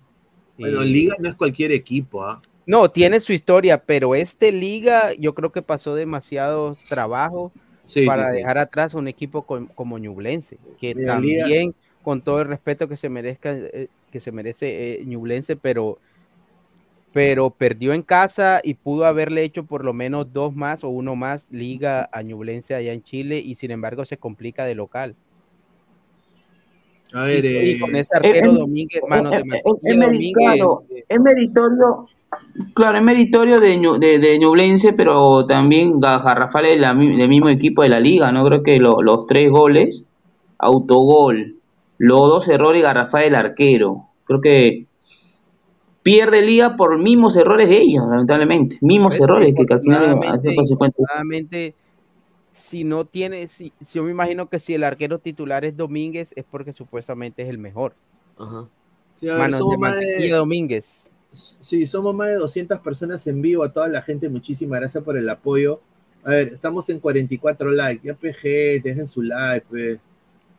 Speaker 1: Bueno, Liga no es cualquier equipo, ¿ah?
Speaker 4: No, tiene su historia, pero este Liga yo creo que pasó demasiado trabajo
Speaker 1: Sí,
Speaker 4: para
Speaker 1: sí, sí.
Speaker 4: dejar atrás a un equipo com- como Ñublense, que
Speaker 1: Mira, Liga-
Speaker 4: también, con todo el respeto que se merezca, eh, que se merece eh, Ñublense, pero, pero perdió en casa y pudo haberle hecho por lo menos dos más o uno más liga a Ñublense allá en Chile y sin embargo se complica de local.
Speaker 1: A ver,
Speaker 4: y con
Speaker 1: eh,
Speaker 4: ese arquero
Speaker 3: eh,
Speaker 4: Domínguez,
Speaker 3: eh, eh, es
Speaker 4: Domínguez,
Speaker 3: meritorio,
Speaker 4: eh,
Speaker 3: es meritorio, claro, es meritorio de, de, de Ñublense, pero también Garrafal es del mismo equipo de la liga, ¿no? Creo que lo- los tres goles, autogol, los dos errores Garrafal del arquero. Creo que pierde liga por mismos errores de ellos, lamentablemente. Mismos
Speaker 4: Pero
Speaker 3: errores que, que al final consecuencias.
Speaker 4: Si no tiene, si, si yo me imagino que si el arquero titular es Domínguez es porque supuestamente es el mejor.
Speaker 5: Ajá.
Speaker 1: sí, a ver,
Speaker 4: Manos de
Speaker 1: somos más de,
Speaker 4: Domínguez.
Speaker 1: sí, somos más de 200 personas en vivo. A toda la gente, muchísimas gracias por el apoyo. A ver, estamos en 44 likes. Ya PG, dejen su like, pe.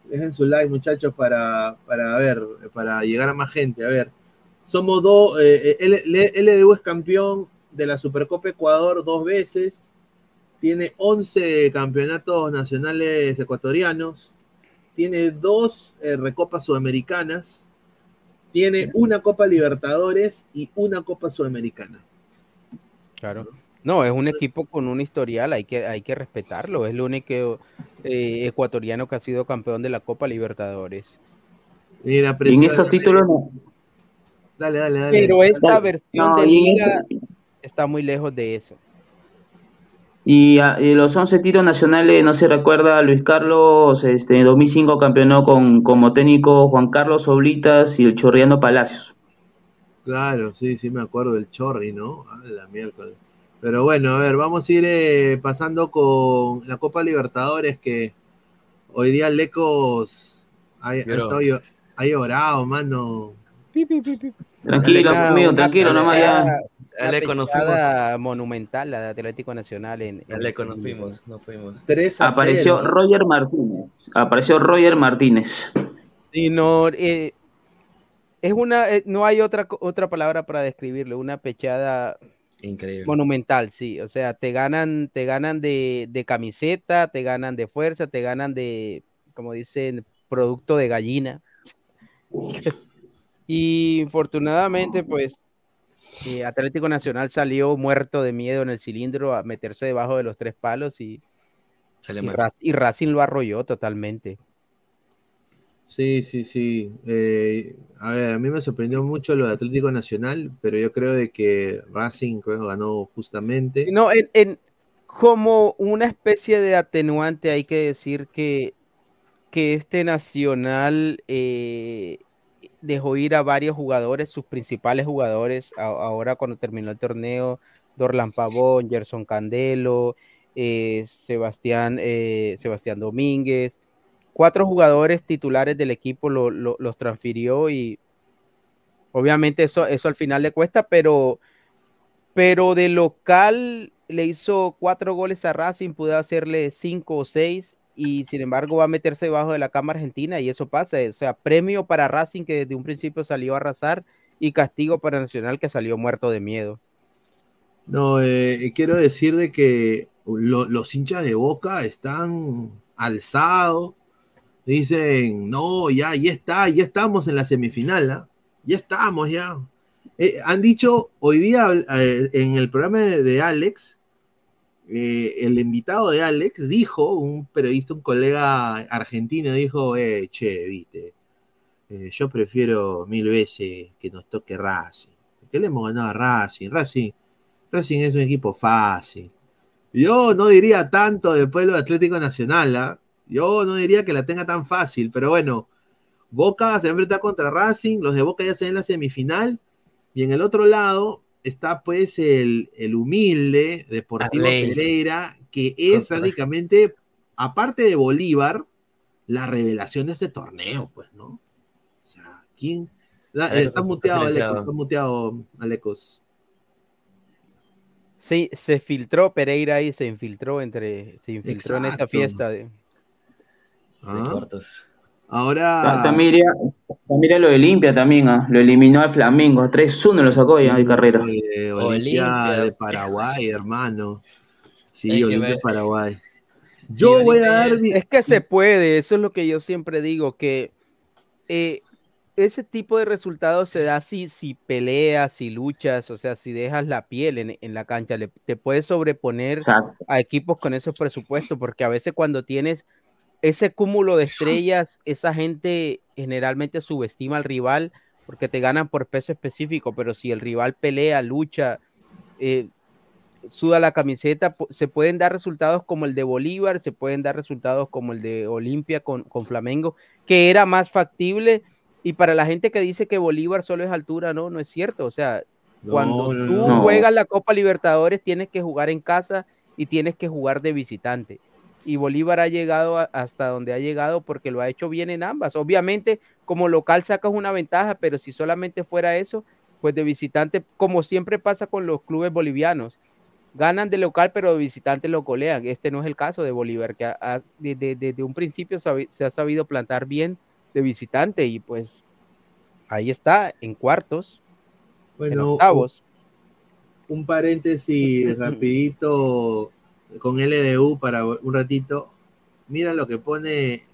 Speaker 1: dejen su like, muchachos, para, para ver, para llegar a más gente. A ver, somos dos. eh, eh, LDU es campeón de la Supercopa Ecuador dos veces. Tiene 11 campeonatos nacionales ecuatorianos. Tiene dos eh, recopas sudamericanas. Tiene una Copa Libertadores y una Copa Sudamericana.
Speaker 4: Claro. No, es un equipo con un historial, hay que, hay que respetarlo. Es el único eh, ecuatoriano que ha sido campeón de la Copa Libertadores.
Speaker 1: Mira,
Speaker 3: Y en esos títulos no.
Speaker 1: Dale, dale, dale.
Speaker 4: Pero esta versión
Speaker 3: No,
Speaker 4: de liga está muy lejos de eso.
Speaker 3: Y, a- y los 11 títulos nacionales, no se recuerda, Luis Carlos, este, en 2005 campeonó con, como técnico Juan Carlos Oblitas y el Chorriano Palacios.
Speaker 1: Claro, sí, sí me acuerdo del Chorri, ¿no? Ah, la miércoles. Pero bueno, a ver, vamos a ir eh, pasando con la Copa Libertadores que hoy día Lecos ha, ha estado, Ha llorado, mano.
Speaker 3: Tranquilo,
Speaker 4: Una-
Speaker 3: amigo,
Speaker 4: una
Speaker 3: tranquilo, nomás ya.
Speaker 5: Aleco, nos
Speaker 4: pechada monumental la de Atlético Nacional en, en
Speaker 5: nos
Speaker 4: segundo.
Speaker 5: fuimos, nos fuimos.
Speaker 1: 3 a
Speaker 3: Apareció
Speaker 1: 0.
Speaker 3: Roger Martínez. Apareció Roger Martínez.
Speaker 4: Sí, no, eh, es una, eh, no hay otra, otra palabra para describirlo, una pechada
Speaker 5: Increíble.
Speaker 4: monumental, sí, o sea, te ganan, te ganan de, de camiseta, te ganan de fuerza, te ganan de, como dicen, producto de gallina. Y infortunadamente, pues, eh, Atlético Nacional salió muerto de miedo en el cilindro a meterse debajo de los tres palos y, y, Racing lo arrolló totalmente.
Speaker 1: Sí, sí, sí. Eh, a ver, a mí me sorprendió mucho lo de Atlético Nacional, pero yo creo de que Racing bueno, ganó justamente.
Speaker 4: No, en, en- como una especie de atenuante hay que decir que, que este Nacional eh, dejó ir a varios jugadores, sus principales jugadores, ahora cuando terminó el torneo, Dorlan Pavón, Gerson Candelo, eh, Sebastián, eh, Sebastián Domínguez, cuatro jugadores titulares del equipo lo- lo- los transfirió y obviamente eso, eso al final le cuesta, pero pero de local le hizo cuatro goles a Racing, pudo hacerle cinco o seis, y sin embargo va a meterse debajo de la cama argentina, y eso pasa, o sea, premio para Racing que desde un principio salió a arrasar, y castigo para Nacional que salió muerto de miedo.
Speaker 1: No, eh, quiero decir de que lo- los hinchas de Boca están alzados. Dicen, no, ya, ya está, ya estamos en la semifinal, ¿ah? ya estamos, ya. Eh, han dicho hoy día eh, en el programa de Alex, eh, el invitado de Alex dijo, un periodista, un colega argentino, dijo, eh, che, viste, eh, yo prefiero mil veces que nos toque Racing. ¿Qué le hemos ganado a Racing? Racing, Racing es un equipo fácil. Yo no diría tanto después de lo de Atlético Nacional, ¿ah? Yo no diría que la tenga tan fácil, pero bueno, Boca se enfrenta contra Racing, los de Boca ya se ven en la semifinal, y en el otro lado está pues el, el humilde Deportivo
Speaker 5: Arley.
Speaker 1: Pereira, que es
Speaker 5: Contra-
Speaker 1: prácticamente, aparte de Bolívar, la revelación de este torneo, pues, ¿no? O sea, ¿quién?
Speaker 5: Alecos,
Speaker 1: está muteado, Alecos, está muteado, Alecos.
Speaker 4: Sí, se filtró Pereira y se infiltró entre, se infiltró en esta fiesta de,
Speaker 5: De
Speaker 1: Ah,
Speaker 5: cuartos.
Speaker 1: Ahora,
Speaker 3: Ta- También iría, también iría lo de Olimpia también, ah, lo eliminó al Flamengo, 3-1 lo sacó ya de carrera.
Speaker 1: eh, Olimpia
Speaker 5: Olimpia.
Speaker 1: de Paraguay, hermano. Sí, Olimpia de Paraguay. Yo voy a dar mi...
Speaker 4: Es que se puede, eso es lo que yo siempre digo, que eh, ese tipo de resultados se da si, si peleas, si luchas, o sea, si dejas la piel en, en la cancha, le- te puedes sobreponer
Speaker 3: Exacto.
Speaker 4: a equipos con esos presupuestos, porque a veces cuando tienes ese cúmulo de estrellas, esa gente generalmente subestima al rival porque te ganan por peso específico, pero si el rival pelea, lucha, eh, suda la camiseta, se pueden dar resultados como el de Bolívar, se pueden dar resultados como el de Olimpia con, con Flamengo, que era más factible. Y para la gente que dice que Bolívar solo es altura, no, no es cierto. O sea, cuando tú
Speaker 1: no.
Speaker 4: juegas la Copa Libertadores, tienes que jugar en casa y tienes que jugar de visitante. Y Bolívar ha llegado a- hasta donde ha llegado porque lo ha hecho bien en ambas. Obviamente, como local sacas una ventaja, pero si solamente fuera eso, pues de visitante, como siempre pasa con los clubes bolivianos, ganan de local, pero de visitante lo golean. Este no es el caso de Bolívar, que desde, desde un principio se ha sabido plantar bien de visitante y pues ahí está, en cuartos, en
Speaker 1: Bueno,
Speaker 4: octavos.
Speaker 1: un, un paréntesis rapidito con LDU para un ratito. Mira lo que pone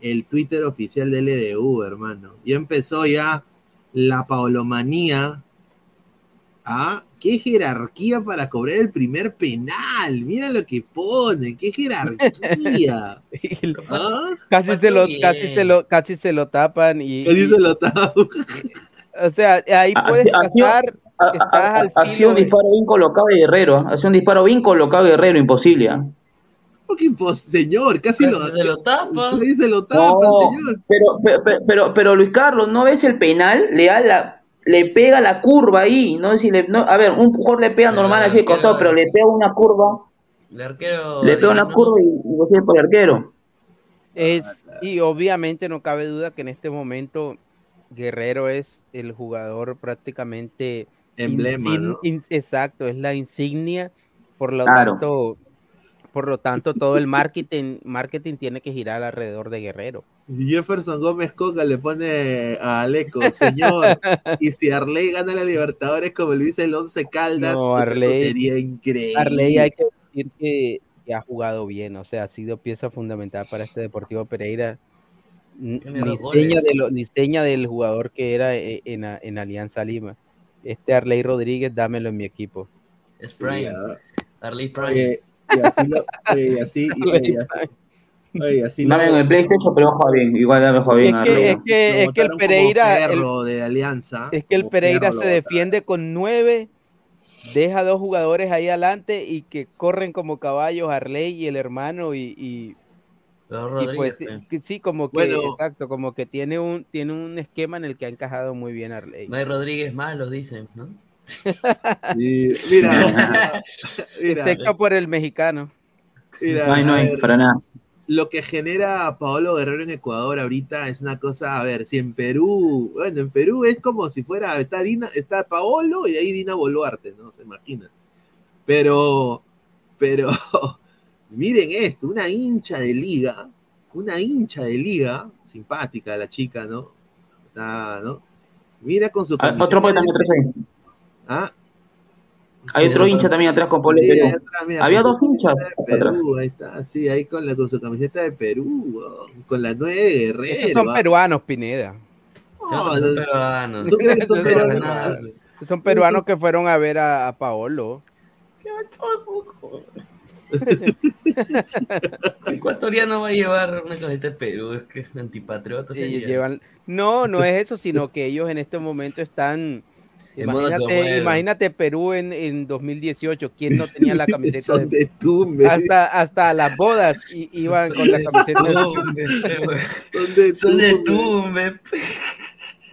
Speaker 1: el Twitter oficial de LDU, hermano. Ya empezó ya la paulomanía. ¿Ah? ¿Qué jerarquía para cobrar el primer penal? Mira lo que pone, qué jerarquía. ¿Ah?
Speaker 4: Casi se, lo, casi, se lo, casi se lo tapan y,
Speaker 1: Casi
Speaker 4: y-
Speaker 1: se lo tapa.
Speaker 4: o sea, ahí puedes pasar, estás
Speaker 3: ha- sido un disparo bien colocado de Guerrero, ha sido un disparo bien colocado de Guerrero, imposible.
Speaker 1: qué impos- señor, casi lo,
Speaker 5: se lo tapa.
Speaker 1: casi se lo tapa,
Speaker 3: No,
Speaker 1: señor.
Speaker 3: pero, pero, pero, pero Luis Carlos, ¿no ves el penal? Le da la, le pega la curva ahí, no si le, no, a ver, un jugador le pega normal
Speaker 5: el
Speaker 3: así de costado, pero le pega una curva,
Speaker 5: El arquero.
Speaker 3: le pega una curva y, y recibe por el arquero.
Speaker 4: Es, y obviamente no cabe duda que en este momento Guerrero es el jugador prácticamente
Speaker 1: Emblema,
Speaker 4: insign-
Speaker 1: ¿no?
Speaker 4: in- exacto, es la insignia, por lo
Speaker 3: Claro.
Speaker 4: tanto, por lo tanto, todo el marketing, marketing tiene que girar alrededor de Guerrero.
Speaker 1: Jefferson Gómez Coca le pone a Aleco, señor, y si Arley gana la Libertadores como lo hizo el Once Caldas,
Speaker 4: No,
Speaker 1: eso
Speaker 4: Arley-
Speaker 1: sería increíble.
Speaker 4: Arley hay que decir que, que ha jugado bien, o sea, ha sido pieza fundamental para este Deportivo Pereira. Ni seña, de lo- ni seña del jugador que era e- en, en Alianza Lima. Este Arley Rodríguez, dámelo en mi equipo.
Speaker 5: Es
Speaker 1: Sí,
Speaker 5: Prime. Arley Prime.
Speaker 1: Oye, y así, lo- y así, y-
Speaker 4: Arley
Speaker 1: y así, oye, así
Speaker 3: Dame en el PlayStation, pero juega bien. Igual dame juega bien.
Speaker 4: Es que, es que, es que el Pereira, el-
Speaker 1: de Alianza.
Speaker 4: es que el Pereira se defiende con nueve, deja dos jugadores ahí adelante y que corren como caballos Arley y el hermano y, y, y pues que sí, como que,
Speaker 1: Bueno.
Speaker 4: exacto, como que tiene un, tiene un esquema en el que ha encajado muy bien Arley.
Speaker 5: No hay Rodríguez malos, dicen, ¿no?
Speaker 1: Sí, mira, mira,
Speaker 4: Seca por el mexicano.
Speaker 1: mira,
Speaker 3: No hay, no hay,
Speaker 1: ver,
Speaker 3: para nada.
Speaker 1: lo que genera Paolo Guerrero en Ecuador ahorita es una cosa, a ver, si en Perú, bueno, en Perú es como si fuera, está Dina, está Paolo y ahí Dina Boluarte, ¿no? Se imagina. Pero, pero, miren esto, una hincha de liga, una hincha de liga, simpática la chica, ¿no? Está, ¿no? Mira con su
Speaker 3: Ah, Otro también atrás ahí.
Speaker 1: ¿Ah?
Speaker 3: Hay otro hincha también atrás con Perú.
Speaker 1: atrás, mira,
Speaker 3: Había dos hinchas.
Speaker 1: Perú, ahí está, sí, ahí con, la, con su camiseta de Perú, con la nueve de
Speaker 4: Esos
Speaker 1: Guerrero.
Speaker 4: son
Speaker 1: ah.
Speaker 4: peruanos, Pineda.
Speaker 1: No,
Speaker 5: son
Speaker 1: no,
Speaker 5: peruanos.
Speaker 1: ¿Tú crees que son
Speaker 4: Esos son
Speaker 1: peruanos?
Speaker 4: Son que fueron a ver a, a Paolo.
Speaker 5: El ecuatoriano va a llevar una camiseta de Perú, es que es antipatriota.
Speaker 4: y
Speaker 5: sería.
Speaker 4: llevan... No, no es eso, sino que ellos en este momento están... Imagínate, imagínate Perú en, en 20son ¿Quién no tenía la camiseta
Speaker 1: Son
Speaker 4: de
Speaker 1: tumbe.
Speaker 4: hasta, hasta las bodas i- iban con la camiseta de
Speaker 5: Tumbe, güey.
Speaker 1: Son de
Speaker 5: Son de
Speaker 1: tumbe.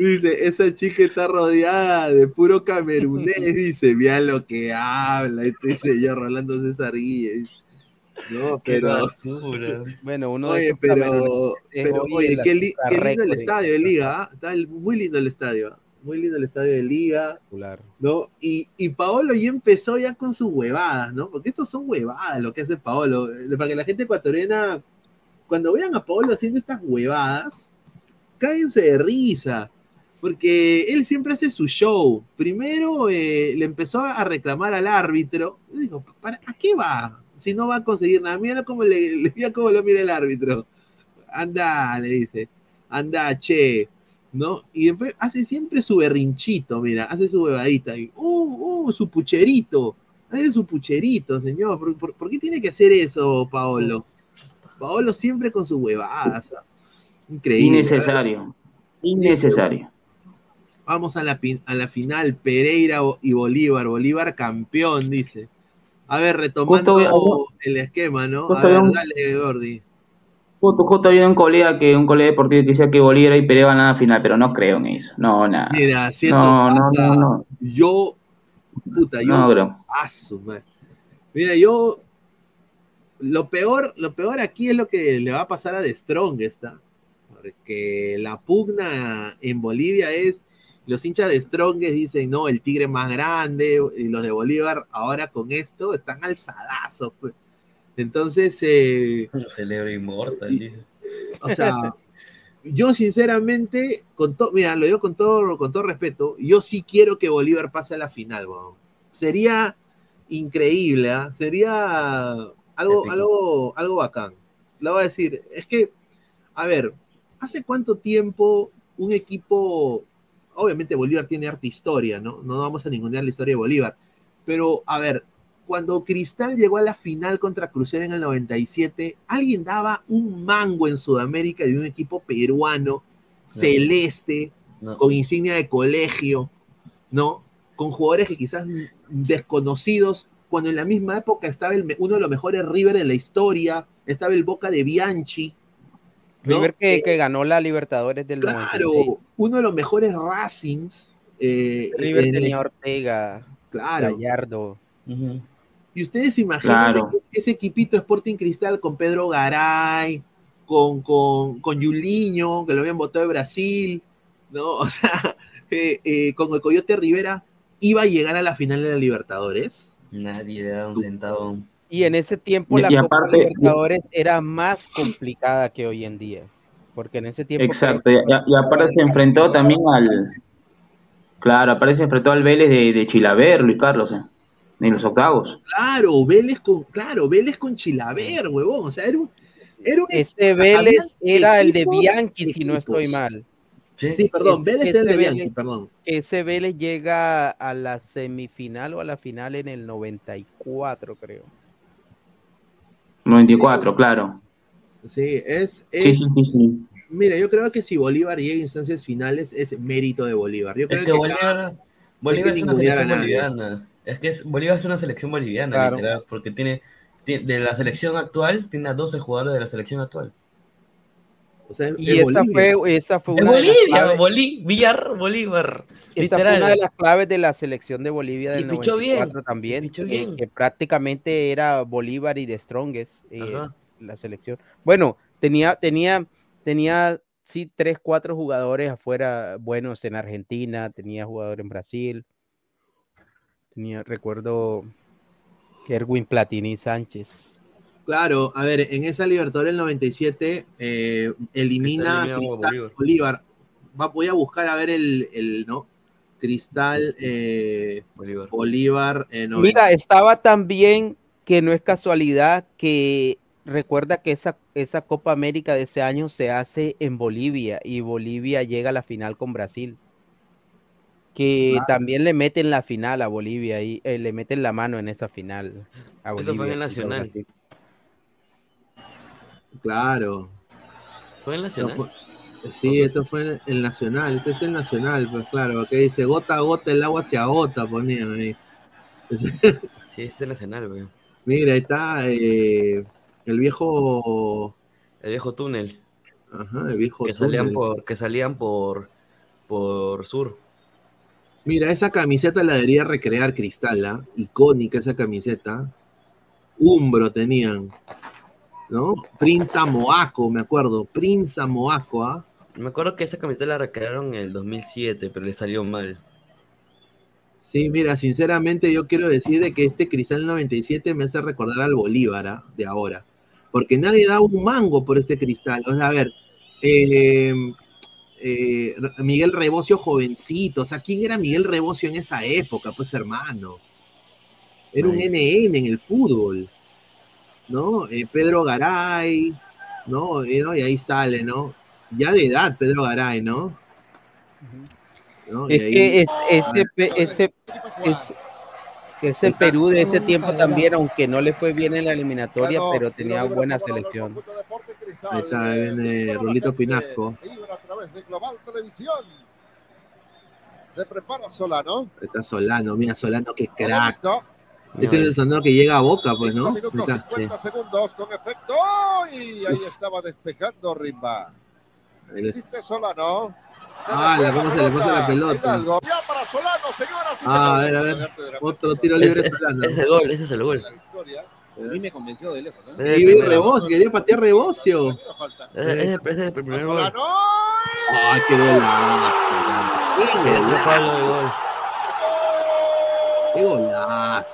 Speaker 1: Dice, esa chica está rodeada de puro camerunés. Dice, vea lo que habla. Este señor Rolando César Guille. No, pero.
Speaker 4: Bueno, uno de
Speaker 1: Oye,
Speaker 4: cameruneses
Speaker 1: pero, pero oye, qué, li-
Speaker 4: artista
Speaker 1: qué lindo el estadio de
Speaker 4: cosas
Speaker 1: Liga. ¿ah? Está el- muy lindo el estadio. ¿ah? Muy lindo el estadio de Liga. ¿no? Y, y Paolo ya empezó ya con sus huevadas, ¿no? Porque estos son huevadas lo que hace Paolo. Eh, Para que la gente ecuatoriana, cuando vean a Paolo haciendo estas huevadas, cáguense de risa. Porque él siempre hace su show. Primero eh, le empezó a reclamar al árbitro. Yo digo, ¿para, ¿a qué va? Si no va a conseguir nada. Mira cómo, le, le- mira cómo lo mira el árbitro. Anda, le dice. Anda, che. ¿no? Y después hace siempre su berrinchito, mira, hace su huevadita. Y, ¡uh, uh, su pucherito! Hace su pucherito, señor. ¿Por, por, por qué tiene que hacer eso, Paolo? Paolo siempre con sus huevadas. ah. Increíble.
Speaker 3: Innecesario. Innecesario.
Speaker 1: Vamos a la, a la final, Pereira y Bolívar. Bolívar campeón, dice. A ver, retomando
Speaker 3: Justo-
Speaker 1: el esquema, ¿no? A
Speaker 3: justo
Speaker 1: ver,
Speaker 3: había un-
Speaker 1: dale, Gordi.
Speaker 3: Justo, justo había un colega que un colega deportivo que decía que Bolívar y Pereira van a la final, pero no creo en eso. No, nada.
Speaker 1: Mira, si eso
Speaker 3: no, no,
Speaker 1: pasa,
Speaker 3: no, no.
Speaker 1: yo, puta, yo, a su madre. Mira, yo, lo peor, lo peor aquí es lo que le va a pasar a The Strongest, ¿ah? porque la pugna en Bolivia es, los hinchas de Strongest dicen, no, el tigre más grande, y los de Bolívar ahora con esto están alzadazos, pues. Entonces, eh,
Speaker 5: Lo celebro inmortal.
Speaker 1: Y- o sea, yo sinceramente, con todo, mira, lo digo con todo, con todo respeto, yo sí quiero que Bolívar pase a la final. Sería increíble, ¿ah? sería algo, algo, algo bacán. Lo voy a decir, es que, a ver, ¿hace cuánto tiempo un equipo, obviamente Bolívar tiene harta historia, ¿no? No vamos a ningunear la historia de Bolívar, pero a ver, cuando Cristal llegó a la final contra Crucero en el 97, alguien daba un mango en Sudamérica de un equipo peruano, celeste,
Speaker 5: No.
Speaker 1: con insignia de colegio, ¿no? Con jugadores que quizás desconocidos, cuando en la misma época estaba el uno de los mejores River en la historia, estaba el Boca de Bianchi. ¿No?
Speaker 4: River que,
Speaker 1: Eh,
Speaker 4: que ganó la Libertadores del 96.
Speaker 1: claro, uno de los mejores Racings. eh,
Speaker 4: River tenía a Ortega,
Speaker 1: Claro.
Speaker 4: Gallardo.
Speaker 1: Y ustedes imaginan
Speaker 3: Claro.
Speaker 1: que ese equipito Sporting Cristal con Pedro Garay, con, con, con Yuliño, que lo habían votado de Brasil, ¿no? O sea, eh, eh, con el Coyote Rivera, iba a llegar a la final de la Libertadores.
Speaker 5: Nadie le da un centavo.
Speaker 4: Y en ese tiempo
Speaker 3: Y-
Speaker 4: la
Speaker 3: y
Speaker 4: Copa
Speaker 3: aparte-
Speaker 4: Libertadores era más complicada que hoy en día. Porque en ese tiempo.
Speaker 3: Exacto, y, y- y aparte se enfrentó también al. Claro, aparte se enfrentó al Vélez de, de Chilaver, Luis Carlos, eh, en los octavos.
Speaker 1: Claro, Vélez con, claro, Vélez con Chilaver, huevón. O sea, era un. Era un
Speaker 4: Ese Vélez era el de Bianchi, si no estoy mal.
Speaker 1: Sí, perdón,
Speaker 4: Ese-
Speaker 1: Vélez era el de
Speaker 4: Vélez-
Speaker 1: Bianchi, perdón.
Speaker 4: Ese Vélez llega a la semifinal o a la final en el 94, creo.
Speaker 3: 94, claro.
Speaker 1: Sí, es. es
Speaker 3: Sí, sí, sí, sí.
Speaker 1: Mira, yo creo que si Bolívar llega a instancias finales es mérito de Bolívar. Yo creo
Speaker 5: Es que
Speaker 1: que
Speaker 5: Bolívar, Bolívar
Speaker 1: que
Speaker 5: es una selección boliviana. Es que es- Bolívar es una selección boliviana,
Speaker 4: Claro.
Speaker 5: literal, porque tiene, tiene- de la selección actual, tiene a 12 jugadores de la selección actual.
Speaker 1: O sea, es
Speaker 4: Y esa
Speaker 1: Bolivia.
Speaker 4: fue, esa fue
Speaker 5: Es
Speaker 4: una de las
Speaker 5: Bolivia,
Speaker 4: claves-
Speaker 5: Bolívar, Bolívar.
Speaker 4: esa fue
Speaker 5: literal.
Speaker 4: una de las claves de la selección de Bolivia
Speaker 5: Y
Speaker 4: del
Speaker 5: fichó bien,
Speaker 4: 94 también,
Speaker 5: y fichó
Speaker 4: eh,
Speaker 5: bien.
Speaker 4: que prácticamente era Bolívar y de Strongest eh, la selección. Bueno, tenía, tenía, tenía sí tres, cuatro jugadores afuera buenos en Argentina, tenía jugador en Brasil, tenía, recuerdo Erwin Platini Sánchez.
Speaker 1: Claro, a ver, en esa Libertadores del 97 eh, elimina
Speaker 5: Cristal a
Speaker 1: Cristal Bolívar. Va- voy a buscar a ver el, el ¿no? Cristal eh,
Speaker 5: Bolívar.
Speaker 1: Bolívar. eh,
Speaker 4: Mira, estaba también que no es casualidad que recuerda que esa, esa Copa América de ese año se hace en Bolivia y Bolivia llega a la final con Brasil. Que
Speaker 1: Claro.
Speaker 4: también le meten la final a Bolivia y eh, le meten la mano en esa final. A
Speaker 5: Eso fue en el Nacional.
Speaker 1: Claro.
Speaker 5: ¿Fue
Speaker 1: No
Speaker 5: Nacional?
Speaker 1: fue- sí, esto fue el, el Nacional. Este es el Nacional, pues claro. Que dice gota a gota el agua se agota, ponían ahí.
Speaker 5: Sí, es el Nacional, güey.
Speaker 1: Mira, ahí está eh, el viejo.
Speaker 5: El viejo túnel.
Speaker 1: Ajá, el viejo.
Speaker 5: Que salían
Speaker 1: túnel.
Speaker 5: por, que salían por, por sur.
Speaker 1: Mira, esa camiseta la debería recrear Cristal, ¿ah? Icónica esa camiseta. Umbro tenían. ¿No? Prinza Moaco, me acuerdo. Prinza Moaco, ¿ah?
Speaker 5: Me acuerdo que esa camiseta la recrearon en el 2007, pero le salió mal.
Speaker 1: Sí, mira, sinceramente yo quiero decir de que este Cristal 97 me hace recordar al Bolívar ¿ah? de ahora. Porque nadie da un mango por este Cristal. O sea, a ver, eh, eh, Miguel Rebocio jovencito. O sea, ¿quién era Miguel Rebocio en esa época? Pues hermano. Era un. NN en el fútbol. ¿No? Eh, Pedro Garay. ¿no? Y, ¿no? y ahí sale, ¿no? Ya de edad, Pedro Garay, ¿no?
Speaker 4: Es
Speaker 1: ahí-
Speaker 4: que es, ese, pe- ese, es- ese Perú de ese tiempo también, aunque no le fue bien en la eliminatoria, pero tenía buena selección.
Speaker 1: Ahí está, ahí viene Rulito Pinasco.
Speaker 6: Se prepara Solano.
Speaker 1: Está Solano, mira Solano, qué crack. Este es el Solano que llega a boca, pues, ¿no?
Speaker 6: Minutos,
Speaker 1: está.
Speaker 6: 50 segundos con efecto. Y ahí estaba despejando Rimba. Existe Solano. Se
Speaker 1: Ah, la- cómo se le pasa la pelota.
Speaker 6: Hidalgo. Ya para Solano, señoras y
Speaker 1: Ah, a ver, a ver. Otro tiro libre
Speaker 5: Ese,
Speaker 1: Solano.
Speaker 5: ese es el gol, ese es el gol.
Speaker 6: A mí me convenció de lejos. ¿no?
Speaker 1: Y. Rebocio, quería patear Rebocio.
Speaker 5: Ese- es el- ese es el primer gol.
Speaker 1: Ay, qué golazo. Qué golazo. Qué golazo.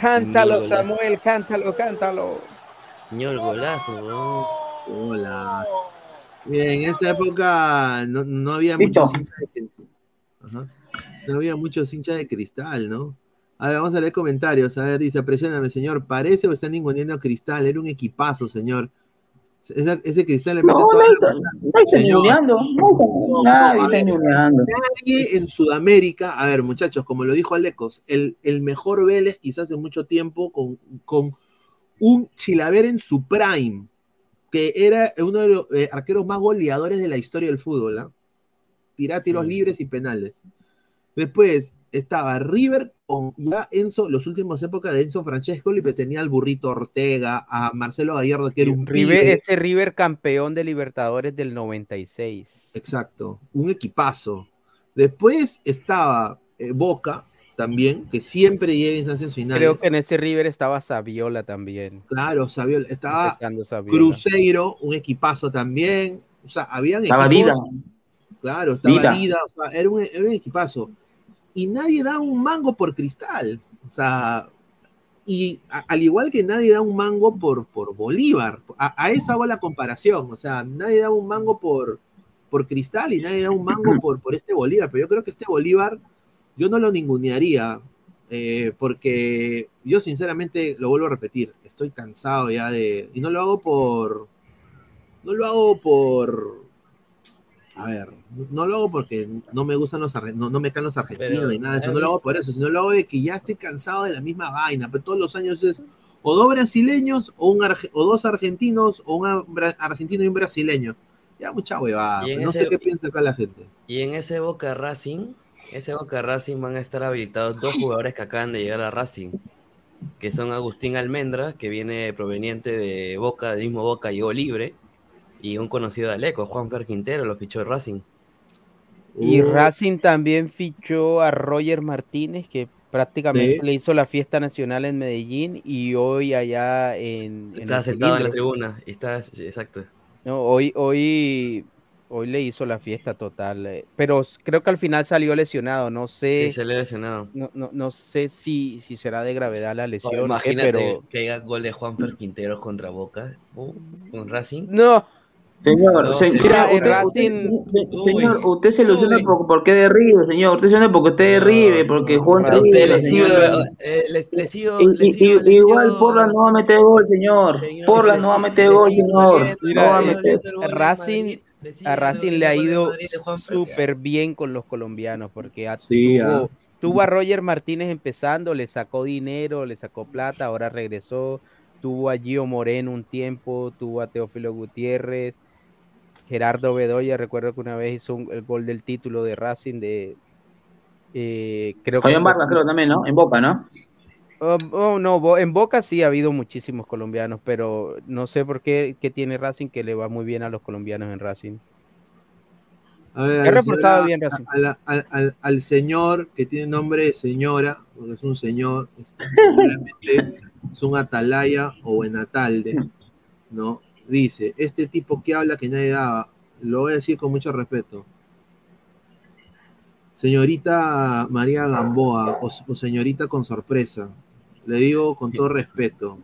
Speaker 4: Cántalo,
Speaker 5: Golazo.
Speaker 4: Samuel, cántalo, cántalo.
Speaker 5: Señor golazo.
Speaker 1: Qué golazo. Mira, en esa época no, no había
Speaker 3: Listo.
Speaker 1: muchos hinchas de Ajá. No había muchos hinchas de cristal, ¿no? A ver, vamos a leer comentarios. A ver, dice, presióname, señor. ¿Parece o están ninguneando a Cristal? Era un equipazo, señor. Esa- ese Cristal le mete
Speaker 3: No, está, está nadie está ninguneando.
Speaker 1: Nadie en Sudamérica, a ver, muchachos, como lo dijo Alecos, el, el mejor Vélez quizás en mucho tiempo con, con un Chilaver en su prime, que era uno de los eh, arqueros más goleadores de la historia del fútbol, ¿ah? Tirá tiros libres y penales. Después estaba River ya Enzo, los últimos épocas de Enzo Francesco, y tenía al burrito Ortega, a Marcelo Gallardo, que era un
Speaker 4: River,
Speaker 1: pibe.
Speaker 4: ese River campeón de Libertadores del 96.
Speaker 1: Exacto, un equipazo. Después estaba eh, Boca, también, que siempre llega a instancias finales.
Speaker 4: Creo que en ese River estaba Saviola también.
Speaker 1: Claro, Saviola. Estaba
Speaker 4: Saviola.
Speaker 1: Cruzeiro, un equipazo también. O sea, habían
Speaker 3: Estaba
Speaker 1: equipos.
Speaker 3: Dida.
Speaker 1: Claro, estaba.
Speaker 3: Dida,
Speaker 1: o sea, era un, era un equipazo. Y nadie da un mango por cristal. O sea, y al igual que nadie da un mango por, por Bolívar. A, a eso hago la comparación. O sea, nadie da un mango por, por cristal y nadie da un mango por, por este Bolívar. Pero yo creo que este Bolívar, yo no lo ningunearía. eh, porque yo sinceramente lo vuelvo a repetir, estoy cansado ya de... Y no lo hago por... No lo hago por... A ver, no lo hago porque no me gustan los no, no me caen los argentinos ni nada, de eso,
Speaker 5: ¿has
Speaker 1: no lo hago por eso, sino lo hago de que ya estoy cansado de la misma vaina, pero todos los años es o dos brasileños o, un arge- o dos argentinos o un argentino y un brasileño. Ya mucha huevada, pues, no
Speaker 5: ese-
Speaker 1: sé qué piensa acá la gente.
Speaker 5: Y en ese Boca Racing, ese Boca Racing van a estar habilitados dos jugadores que acaban de llegar a Racing, que son Agustín Almendra, que viene proveniente de Boca, del mismo Boca, llegó libre, y un conocido de Aleco, Juan Fer Quintero, lo fichó Racing.
Speaker 4: Y
Speaker 1: Uh,
Speaker 4: Racing también fichó a Roger Martínez, que prácticamente
Speaker 1: Sí.
Speaker 4: le hizo la fiesta nacional en Medellín y hoy allá en, en
Speaker 5: Está sentado en la tribuna, está, sí, exacto.
Speaker 4: No, hoy, hoy, hoy le hizo la fiesta total, eh, pero creo que al final salió lesionado. No sé,
Speaker 5: Sí, lesionado.
Speaker 4: no, no, no sé si, si será de gravedad la
Speaker 5: Oh,
Speaker 4: lesión, eh,
Speaker 5: imagínate
Speaker 4: pero
Speaker 5: que haya gol de Juan Quintero contra Boca, uh, con Racing.
Speaker 4: no,
Speaker 3: Señor,
Speaker 5: No,
Speaker 3: se-
Speaker 5: mira,
Speaker 3: usted,
Speaker 4: Racing-
Speaker 3: usted-
Speaker 5: Uy.
Speaker 3: señor, usted se ilusiona por, porque es de River, señor. Usted se ilusiona porque usted es de River, porque jugó en
Speaker 5: A usted
Speaker 3: River,
Speaker 5: le sigo, le,
Speaker 3: igual Porla no va a meter gol, señor.
Speaker 5: Señor,
Speaker 3: Porla no va a meter
Speaker 5: le
Speaker 3: gol, señor.
Speaker 4: Racing- a Racing le ha ido
Speaker 5: Juan
Speaker 4: súper bien con los colombianos, porque
Speaker 1: Sí,
Speaker 4: tuvo,
Speaker 1: ah.
Speaker 4: tuvo a Roger Martínez empezando, le sacó dinero, le sacó plata, ahora regresó, tuvo a Gio Moreno un tiempo, tuvo a Teófilo Gutiérrez, Gerardo Bedoya, recuerdo que una vez hizo un- el gol del título de Racing de... eh, creo que
Speaker 3: Fabián Vargas, creo también, ¿no? En Boca, ¿no?
Speaker 4: Oh, oh, no, Bo- en Boca sí ha habido muchísimos colombianos, pero no sé por qué, qué tiene Racing que le va muy bien a los colombianos en Racing.
Speaker 1: A ver, a
Speaker 4: Ha
Speaker 1: la
Speaker 4: reforzado
Speaker 1: señora-
Speaker 4: bien Racing.
Speaker 1: a la- al, al- al señor que tiene nombre de señora, porque es un señor, es, seguramente es un atalaya o buenatalde, ¿no? Dice, este tipo que habla que nadie daba, lo voy a decir con mucho respeto. Señorita María Gamboa o, señorita con sorpresa, le digo con todo respeto,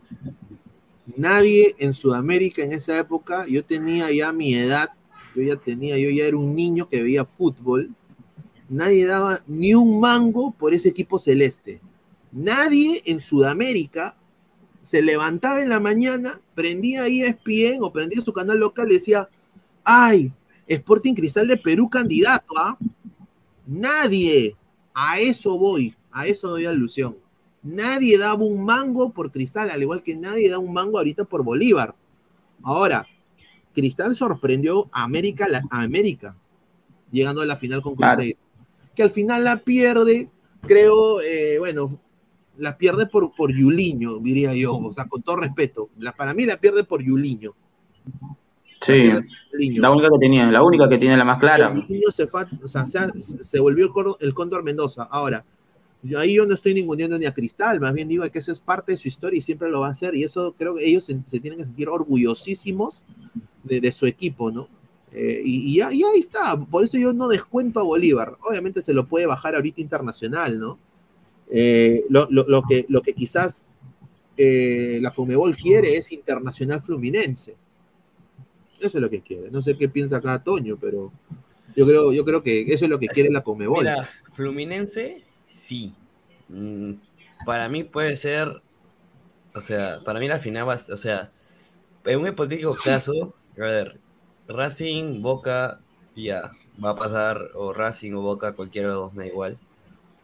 Speaker 1: nadie en Sudamérica en esa época, yo tenía ya mi edad, yo ya tenía, yo ya era un niño que veía fútbol, nadie daba ni un mango por ese equipo celeste. Nadie en Sudamérica se levantaba en la mañana, prendía ESPN o prendía su canal local y decía, ay, Sporting Cristal de Perú candidato, ¿ah? Nadie, a eso voy, a eso doy alusión. Nadie daba un mango por Cristal, al igual que nadie da un mango ahorita por Bolívar. Ahora, Cristal sorprendió a América, la- a América, llegando a la final con
Speaker 3: Claro.
Speaker 1: Cruzeiro. Que al final la pierde, creo, eh, bueno, la pierde por, por Yuliño, diría yo, o sea, con todo respeto. La, para mí la pierde por Yuliño.
Speaker 3: Sí. La única que tenía, la única que tiene la más clara.
Speaker 1: Se, o sea, se, volvió el, Cor- el Cóndor Mendoza. Ahora, yo ahí yo no estoy ninguneando ni a Cristal, más bien digo que eso es parte de su historia y siempre lo va a hacer. Y eso creo que ellos se, se tienen que sentir orgullosísimos de, de su equipo, ¿no? Eh, y, y ahí está. Por eso yo no descuento a Bolívar. Obviamente se lo puede bajar ahorita internacional, ¿no? Eh, lo, lo- lo que, lo que quizás eh, la Comebol quiere es internacional fluminense. Eso es lo que quiere. No sé qué piensa acá Toño, pero yo creo, yo creo que eso es lo que quiere la Comebol.
Speaker 5: Mira, Fluminense, sí. Mm, para mí puede ser, o sea, para mí la final va, a- o sea, en un hipotético caso, a ver, Racing, Boca, ya, va a pasar, o Racing o Boca, cualquiera de los dos, me da igual.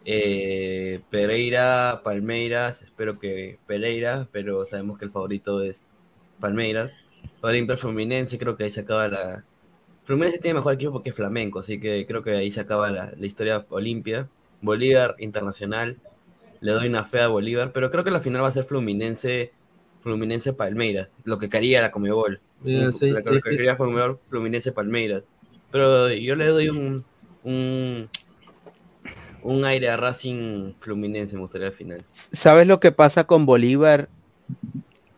Speaker 5: Eh, Pereira, Palmeiras, espero que Pereira, pero sabemos que el favorito es Palmeiras. Olimpia Fluminense, creo que ahí se acaba la, Fluminense tiene mejor equipo porque es Flamenco, así que creo que ahí se acaba la, la historia Olimpia. Bolívar Internacional, le doy una fe a Bolívar, pero creo que la final va a ser Fluminense, Fluminense Palmeiras, lo que quería la Comebol.
Speaker 1: Sí,
Speaker 5: lo que quería Fluminense Palmeiras. Pero yo le doy un, un un aire a Racing Fluminense me gustaría al final.
Speaker 4: ¿Sabes lo que pasa con Bolívar?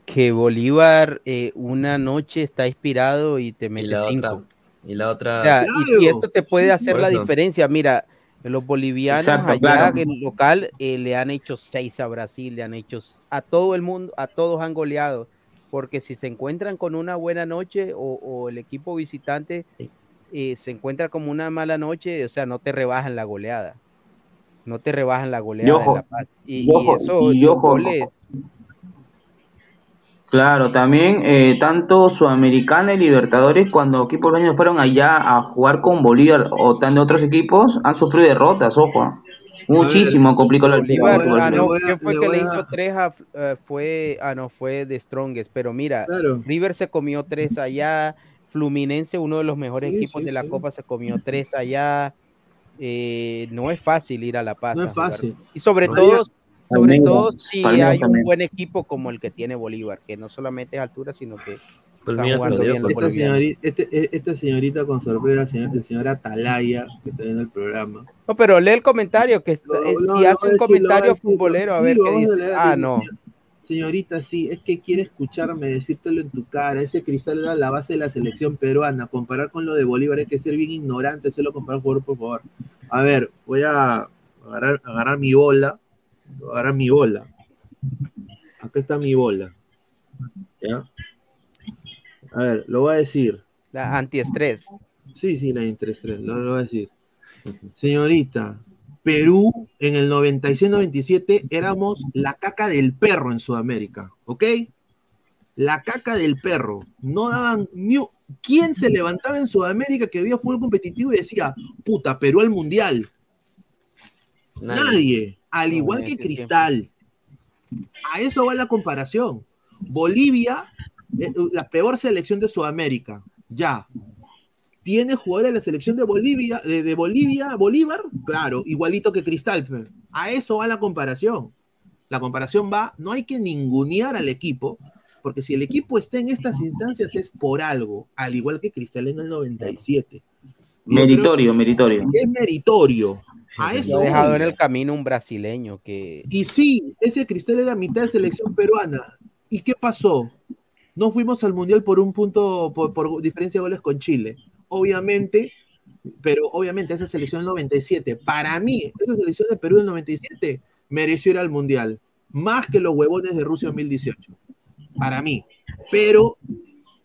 Speaker 4: Que Bolívar eh, una noche está inspirado y te mete
Speaker 5: la
Speaker 4: cinco.
Speaker 5: otra- y la otra.
Speaker 4: O sea, y- y, esto te puede hacer la diferencia. Mira, los bolivianos
Speaker 3: Exacto,
Speaker 4: allá
Speaker 3: claro.
Speaker 4: en el local eh, le han hecho seis a Brasil, le han hecho a todo el mundo, a todos han goleado. Porque si se encuentran con una buena noche o, o el equipo visitante eh, se encuentra como una mala noche, o sea, no te rebajan la goleada. No te rebajan la goleada
Speaker 3: ojo,
Speaker 4: en La Paz. Y,
Speaker 3: y
Speaker 4: y
Speaker 3: ojo,
Speaker 4: eso,
Speaker 3: y
Speaker 4: los
Speaker 3: ojo,
Speaker 4: goles,
Speaker 3: Claro, también eh, tanto Sudamericana y Libertadores, cuando equipos años fueron allá a jugar con Bolívar o tan de otros equipos, han sufrido derrotas, ojo. Muchísimo complicó la
Speaker 4: Bolívar, ah, no,
Speaker 1: voy a-
Speaker 4: ¿quién fue
Speaker 1: le
Speaker 4: que le hizo tres? a- eh, fue, ah, no, fue de Strongest, pero mira,
Speaker 1: Claro.
Speaker 4: River se comió tres allá, Fluminense, uno de los mejores
Speaker 1: Sí,
Speaker 4: equipos
Speaker 1: sí,
Speaker 4: de la
Speaker 1: sí.
Speaker 4: Copa, se comió tres allá. Eh, no es fácil ir a La Paz.
Speaker 1: No es fácil.
Speaker 4: Y sobre todo, sobre todo si
Speaker 3: Palmeiras
Speaker 4: hay un
Speaker 3: también.
Speaker 4: buen equipo como el que tiene Bolívar, que no solamente es altura, sino que
Speaker 5: Pues
Speaker 4: está jugando bien los
Speaker 1: Esta
Speaker 4: bolivianos.
Speaker 1: señorita, este- e- esta señorita con sorpresa, señor- el señor Atalaya, que está viendo el programa.
Speaker 4: No, pero lee el comentario, que está-
Speaker 1: No, no,
Speaker 4: si hace un comentario
Speaker 1: decir,
Speaker 4: futbolero, a
Speaker 1: sí,
Speaker 4: ver
Speaker 1: lo
Speaker 4: qué dice. Ah, no.
Speaker 1: señor- Señorita, sí, es que quiere escucharme decírtelo en tu cara. Ese cristal era la base de la selección peruana. Comparar con lo de Bolívar hay que ser bien ignorante. Solo comparar jugador por favor. A ver, voy a agarrar, agarrar mi bola. Voy a agarrar mi bola. Acá está mi bola. ¿Ya? A ver, lo voy a decir.
Speaker 4: La antiestrés.
Speaker 1: Sí, sí, la interés lo, lo voy a decir. Señorita, Perú en el 96-97 éramos la caca del perro en Sudamérica, ¿ok? La caca del perro. No daban ni ¿Quién se levantaba en Sudamérica que había fútbol competitivo y decía, puta, Perú al mundial?
Speaker 5: Nadie.
Speaker 1: Nadie. Al igual que Cristal. A eso va la comparación. Bolivia, eh, la peor selección de Sudamérica. Ya. ¿Tiene jugadores de la selección de Bolivia, de, de Bolivia, Bolívar? Claro, igualito que Cristal. A eso va la comparación. La comparación va, no hay que ningunear al equipo, porque si el equipo está en estas instancias es por algo, al igual que Cristal en el 97. Yo creo
Speaker 3: Meritorio, meritorio.
Speaker 1: es meritorio. A eso
Speaker 4: ha dejado en el camino un brasileño que
Speaker 1: Y sí, ese Cristal era mitad de selección peruana. ¿Y qué pasó? No fuimos al Mundial por un punto, por, por diferencia de goles con Chile. Obviamente, pero obviamente esa selección del 97, para mí, esa selección de Perú del 97 mereció ir al Mundial. Más que los huevones de Rusia 2018. Para mí. Pero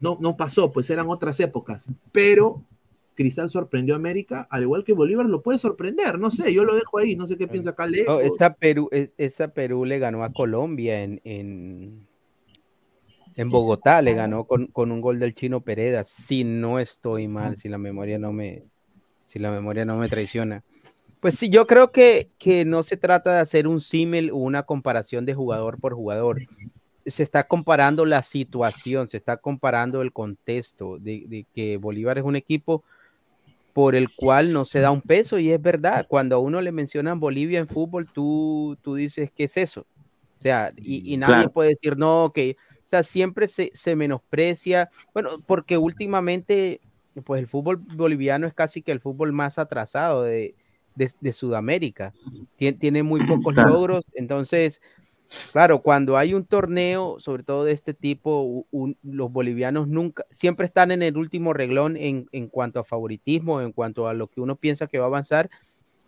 Speaker 1: no, no pasó, pues eran otras épocas. Pero Cristal sorprendió a América, al igual que Bolívar lo puede sorprender. No sé, yo lo dejo ahí, no sé qué piensa acá Leo.
Speaker 4: No, esa Perú, es- esa Perú le ganó a Colombia en, en Bogotá, le ganó con, con un gol del chino Pereda, si no estoy mal, si la memoria no me, si la memoria no me traiciona. Pues sí, yo creo que, que no se trata de hacer un símil o una comparación de jugador por jugador. Se está comparando la situación, se está comparando el contexto de, de que Bolívar es un equipo por el cual no se da un peso y es verdad, cuando a uno le mencionan Bolivia en fútbol, tú, tú dices, ¿qué es eso? O sea, y, y nadie
Speaker 3: Claro.
Speaker 4: puede decir, no, que, o sea, siempre se, se menosprecia, bueno, porque últimamente, pues el fútbol boliviano es casi que el fútbol más atrasado de, de, de Sudamérica, Tien- tiene muy pocos
Speaker 3: Claro.
Speaker 4: logros, entonces, claro, cuando hay un torneo, sobre todo de este tipo, un- los bolivianos nunca, siempre están en el último reglón en, en cuanto a favoritismo, en cuanto a lo que uno piensa que va a avanzar,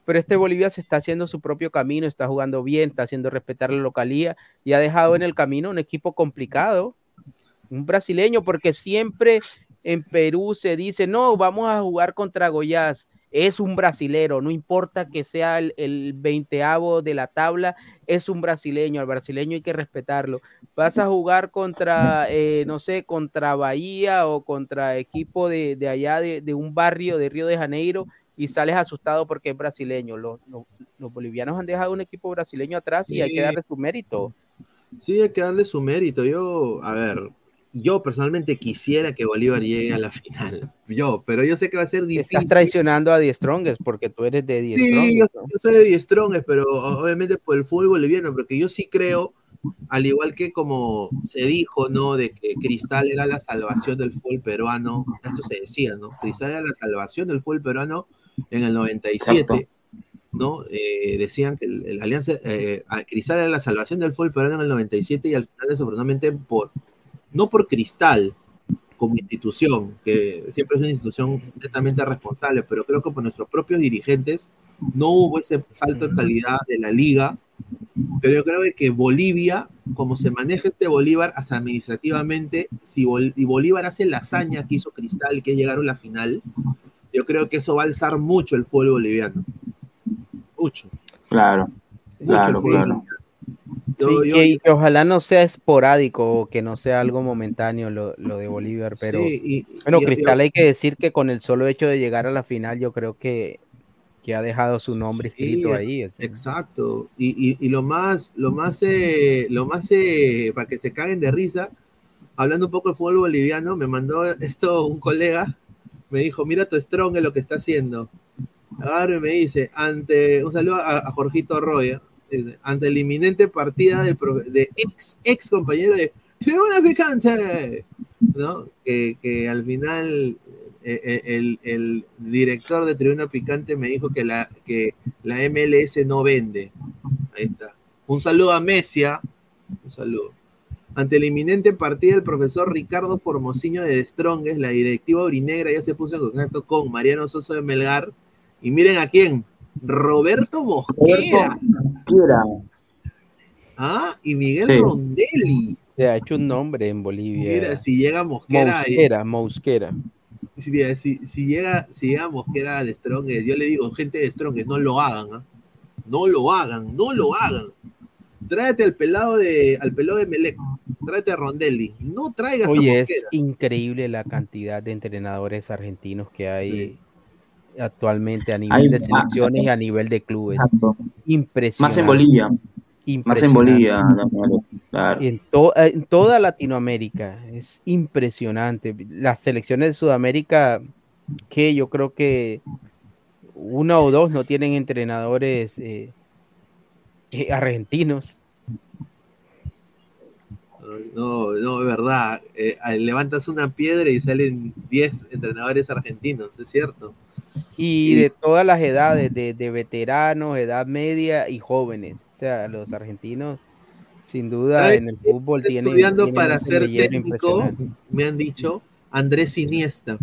Speaker 4: pero este Bolivia se está haciendo su propio camino, está jugando bien, está haciendo respetar la localía y ha dejado en el camino un equipo complicado, un brasileño, porque siempre en Perú se dice, no, vamos a jugar contra Goiás, es un brasilero, no importa que sea el, veinteavo de la tabla, es un brasileño, al brasileño hay que respetarlo. Vas a jugar contra, eh, no sé, contra Bahía o contra equipo de, de allá de, de un barrio de Río de Janeiro y sales asustado porque es brasileño. Los, los- los bolivianos han dejado un equipo brasileño atrás y hay que
Speaker 1: Sí.
Speaker 4: darle su mérito.
Speaker 1: Sí, hay que darle su mérito. Yo, a ver, yo personalmente quisiera que Bolívar llegue a la final. Yo, pero yo sé que va a ser
Speaker 4: Estás
Speaker 1: difícil.
Speaker 4: traicionando a Die Strongest porque tú eres de Die
Speaker 1: Sí,
Speaker 4: Strongest,
Speaker 1: yo, yo soy de Die Strongest, pero obviamente por el fútbol boliviano, porque yo sí creo, al igual que como se dijo, ¿no? De que Cristal era la salvación del fútbol peruano, eso se decía, ¿no? Cristal era la salvación del fútbol peruano en el 97.
Speaker 3: Exacto.
Speaker 1: ¿no? Eh, decían que el Alianza, eh, Cristal era la salvación del fútbol peruano en el 97 y al final desafortunadamente por, no por Cristal como institución, que siempre es una institución netamente responsable, pero creo que por nuestros propios dirigentes no hubo ese salto de calidad de la liga, pero yo creo que Bolivia, como se maneja este Bolívar hasta administrativamente, si Bol- y Bolívar hace la hazaña que hizo Cristal, que llegaron a la final, yo creo que eso va a alzar mucho el fútbol boliviano. Mucho.
Speaker 3: Claro,
Speaker 1: Mucho el
Speaker 3: claro,
Speaker 1: fútbol
Speaker 3: claro.
Speaker 1: boliviano. Yo-
Speaker 4: Sí,
Speaker 1: yo-
Speaker 4: que, y que ojalá no sea esporádico o que no sea algo momentáneo lo, lo de Bolívar, pero
Speaker 1: Sí, y-
Speaker 4: bueno,
Speaker 1: y-
Speaker 4: Cristal
Speaker 1: y-
Speaker 4: hay que decir que con el solo hecho de llegar a la final yo creo que, que ha dejado su nombre escrito
Speaker 1: Sí,
Speaker 4: ahí. es-
Speaker 1: Exacto. Y, y- y lo más, lo más, eh, lo más eh, para que se caguen de risa, hablando un poco de fútbol boliviano, me mandó esto un colega, me dijo, mira tu strong en lo que está haciendo. Agarra y me dice, ante, un saludo a, Jorgito Roya, ante la inminente partida del de ex, ex compañero de Tribuna Picante, ¿no? Que, al final eh, eh, el, el director de Tribuna Picante me dijo que la, que la MLS no vende. Ahí está. Un saludo a Mesia. Un saludo. Ante la inminente partida del profesor Ricardo Formosinho de The Strongest, la directiva urinegra ya se puso en contacto con Mariano Soso de Melgar. Y miren a quién. Roberto Mosquera. Ah, y Miguel
Speaker 4: Sí.
Speaker 1: Rondelli.
Speaker 4: Se ha hecho un nombre en Bolivia.
Speaker 1: Mira, si llega Mosquera. y-
Speaker 4: Mosquera, Mosquera.
Speaker 1: si, mira, si, si llega, si llega Mosquera de Strongest, yo le digo, gente de Strongest, no lo hagan, ¿ah? No lo hagan, no lo hagan. Tráete al pelado de, al pelado de Melec, tráete a Rondelli, no traigas a
Speaker 4: Oye, es
Speaker 1: Mosquera.
Speaker 4: increíble la cantidad de entrenadores argentinos que hay actualmente a nivel
Speaker 3: Hay
Speaker 4: de
Speaker 3: más.
Speaker 4: selecciones y a nivel de clubes.
Speaker 3: Exacto.
Speaker 4: Impresionante.
Speaker 3: Más en Bolivia. Más en. Bolivia. Claro.
Speaker 4: En, to- en toda Latinoamérica es impresionante. Las selecciones de Sudamérica, que yo creo que una o dos no tienen entrenadores eh, eh, argentinos.
Speaker 1: No, no, es verdad. Eh, levantas una piedra y salen 10 entrenadores argentinos, es cierto.
Speaker 4: Y de todas las edades, de, de veteranos, edad media y jóvenes. O sea, los argentinos, sin duda,
Speaker 1: ¿Sabes
Speaker 4: en el fútbol
Speaker 1: Estoy
Speaker 4: tienen.
Speaker 1: estudiando
Speaker 4: tienen
Speaker 1: para
Speaker 4: un
Speaker 1: ser técnico, me han dicho, Andrés Iniesta.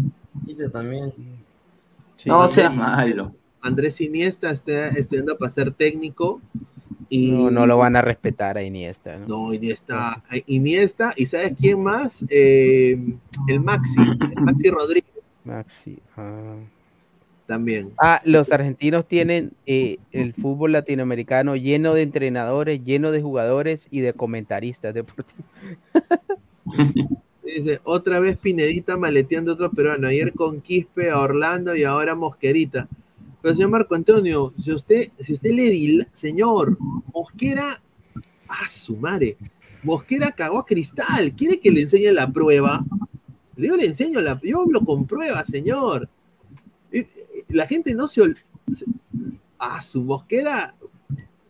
Speaker 5: Sí, yo también.
Speaker 3: No seas malo.
Speaker 1: Andrés Iniesta está estudiando para ser técnico y
Speaker 4: No, no lo van a respetar a Iniesta. ¿no?
Speaker 1: No, Iniesta, Iniesta, y ¿sabes quién más? Eh, el Maxi, el Maxi Rodríguez
Speaker 4: Maxi. ah.
Speaker 1: también.
Speaker 4: Ah, los argentinos tienen eh, el fútbol latinoamericano lleno de entrenadores, lleno de jugadores y de comentaristas deportivos.
Speaker 1: Dice, otra vez Pinedita maleteando a otro peruano, ayer con Quispe a Orlando y ahora Mosquerita. Pero señor Marco Antonio, si usted, si usted le di, señor, Mosquera, a su madre, Mosquera cagó a Cristal, ¿quiere que le enseñe la prueba? Yo le enseño la, yo hablo con pruebas, señor. La gente no se ol- se- a su Mosquera,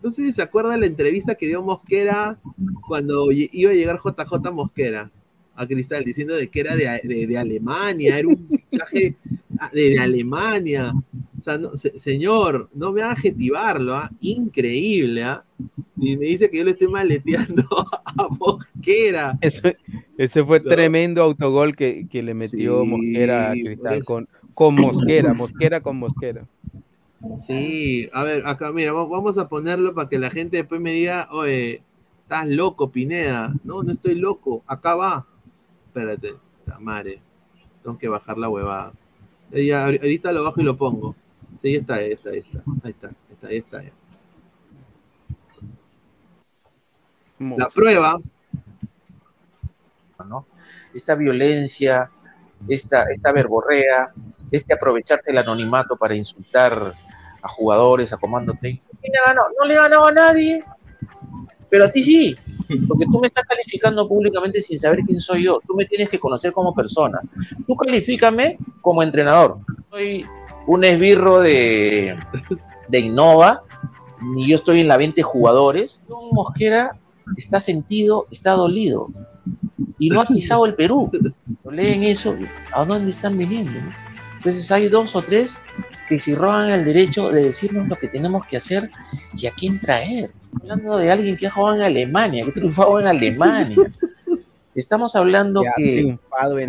Speaker 1: no sé si se acuerda la entrevista que dio Mosquera cuando iba a llegar JJ Mosquera a Cristal, diciendo de que era de, de- de Alemania, era un fichaje ah, de, de Alemania. O sea, no- se- señor, no me haga adjetivarlo, ¿ah? increíble, ¿ah? Y me dice que yo le estoy maleteando a Mosquera.
Speaker 4: Ese, ese fue tremendo autogol que, que le metió
Speaker 1: Sí,
Speaker 4: Mosquera a Cristal con, con Mosquera, Mosquera con Mosquera.
Speaker 1: Sí, a ver, acá, mira, va- vamos a ponerlo para que la gente después me diga, oye, estás loco, Pineda. No, no estoy loco, acá va. Espérate, la madre. Tengo que bajar la huevada. Eh, ya, ahori- ahorita lo bajo y lo pongo. Sí, ahí está, ahí está, ahí está. Ahí está, ahí está, ahí está. La prueba,
Speaker 7: ¿no? Esta violencia, esta, esta verborrea, este aprovecharse el anonimato para insultar a jugadores, a comando técnico. ¿Quién le ha ganado? No le ha ganado a nadie, pero a ti sí, porque tú me estás calificando públicamente sin saber quién soy yo. Tú me tienes que conocer como persona. Tú califícame como entrenador. Soy un esbirro de, de Innova, ni yo estoy en la 20 jugadores. John Mosquera está sentido, está dolido y no ha pisado el Perú. Leen eso, ¿a dónde están viniendo? Entonces hay dos o tres que si roban el derecho de decirnos lo que tenemos que hacer y a quién traer. Hablando de alguien que ha jugado en Alemania, que ha triunfado en Alemania. Estamos hablando
Speaker 4: Que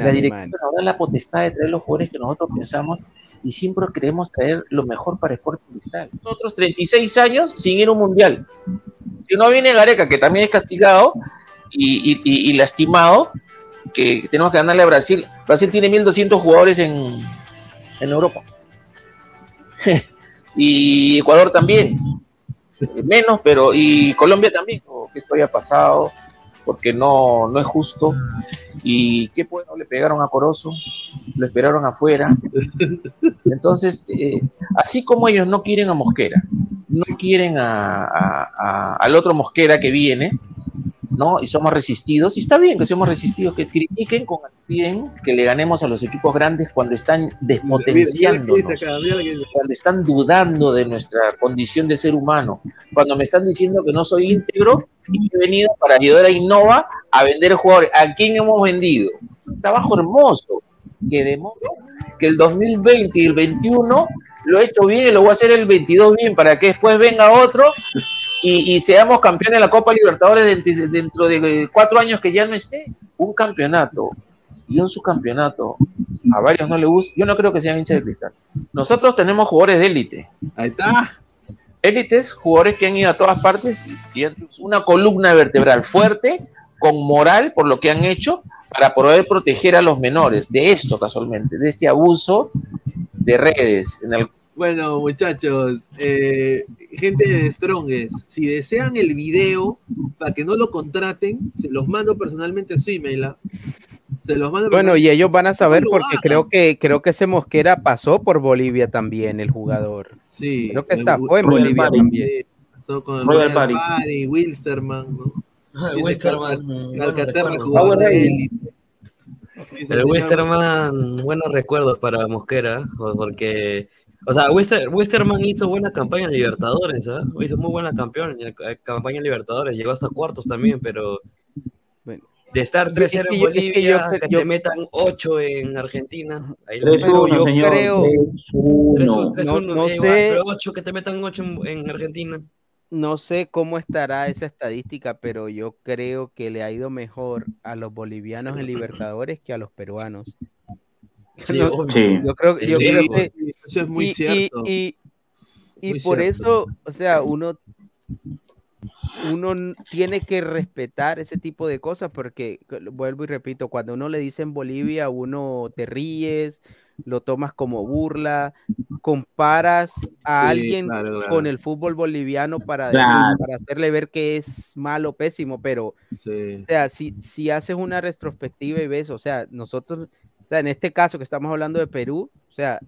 Speaker 7: la directiva nos da la potestad de traer los jugadores que nosotros pensamos y siempre queremos traer lo mejor para Sporting Cristal. Nosotros 36 años sin ir a un mundial. Si no viene Gareca, que también es castigado y, y- y- y lastimado, que tenemos que ganarle a Brasil. Brasil tiene 1.200 jugadores en, en Europa. y Ecuador también. Menos, pero y Colombia también. Que esto haya pasado, porque no, no es justo. Y qué bueno, le pegaron a Corozo, lo esperaron afuera. Entonces, eh, así como ellos no quieren a Mosquera, no quieren a- al otro Mosquera que viene, ¿no? Y somos resistidos, y está bien que somos resistidos, que critiquen con piden que le ganemos a los equipos grandes cuando están despotenciándonos, cuando están dudando de nuestra condición de ser humano, cuando me están diciendo que no soy íntegro y he venido para ayudar a Innova a vender jugadores. ¿A quién hemos vendido? Un trabajo hermoso que demuestra que el 2020 y el 21 lo he hecho bien y lo voy a hacer el 22 bien para que después venga otro y, y seamos campeones de la Copa Libertadores dentro, dentro de cuatro años que ya no esté. Un campeonato y un subcampeonato a varios no le gusta. Yo no creo que sean hinchas de cristal. Nosotros tenemos jugadores de élite.
Speaker 1: Ahí está.
Speaker 7: Élites, jugadores que han ido a todas partes y, y una columna vertebral fuerte, con moral por lo que han hecho para poder proteger a los menores de esto casualmente, de este abuso de redes en el
Speaker 1: Bueno, muchachos, eh, gente de Strongest, si desean el video para que no lo contraten, se los mando personalmente a su email. ¿ah? Se los mando
Speaker 4: Bueno, y ellos van a saber porque creo que creo que ese Mosquera pasó por Bolivia también, el jugador.
Speaker 1: Sí,
Speaker 4: Creo que
Speaker 1: el
Speaker 4: está fue en
Speaker 1: Royal
Speaker 4: Bolivia
Speaker 1: Party.
Speaker 4: también.
Speaker 1: Sí, pasó con el
Speaker 3: Royal
Speaker 1: Royal
Speaker 3: Party.
Speaker 1: Party, Wilsterman, ¿no?
Speaker 5: Westerman,
Speaker 1: Calca-
Speaker 5: buenos
Speaker 1: Calcaterra, jugador de
Speaker 3: Rangers.
Speaker 1: élite.
Speaker 5: El Westerman, buenos recuerdos para Mosquera, porque, o sea, Wester- Westerman hizo buena campaña en Libertadores, ¿ah? Hizo muy buena campeón, eh, campaña en Libertadores, llegó hasta cuartos también, pero
Speaker 4: Bueno.
Speaker 5: de estar 3-0
Speaker 4: Es
Speaker 5: en
Speaker 4: es que
Speaker 5: Bolivia,
Speaker 4: yo-
Speaker 5: que
Speaker 4: yo-
Speaker 5: te metan 8 en Argentina, ahí la
Speaker 7: 3-1,
Speaker 4: Pero yo
Speaker 7: señor.
Speaker 4: creo-
Speaker 7: 3-1.
Speaker 5: 3-1,
Speaker 4: no- no
Speaker 5: eh,
Speaker 4: sé.
Speaker 5: pero 8, que te metan 8 en, en Argentina.
Speaker 4: No sé cómo estará esa estadística, pero yo creo que le ha ido mejor a los bolivianos en Libertadores que a los peruanos.
Speaker 5: Sí,
Speaker 4: No,
Speaker 5: obvio.
Speaker 7: Sí.
Speaker 4: Yo creo, yo
Speaker 1: Sí,
Speaker 4: creo que
Speaker 1: sí, eso es muy
Speaker 4: y, y-
Speaker 1: cierto.
Speaker 4: y- y
Speaker 1: Muy
Speaker 4: por
Speaker 1: cierto.
Speaker 4: eso, o sea, uno, uno tiene que respetar ese tipo de cosas porque, vuelvo y repito, cuando uno le dice en Bolivia, uno te ríes, lo tomas como burla, comparas a
Speaker 1: Sí,
Speaker 4: alguien
Speaker 1: claro, claro.
Speaker 4: con el fútbol boliviano para,
Speaker 7: Claro.
Speaker 4: para hacerle ver que es malo, pésimo, pero
Speaker 1: Sí.
Speaker 4: o sea, si, si haces una retrospectiva y ves, o sea, nosotros, sea, en este caso que estamos hablando de Perú, o sea,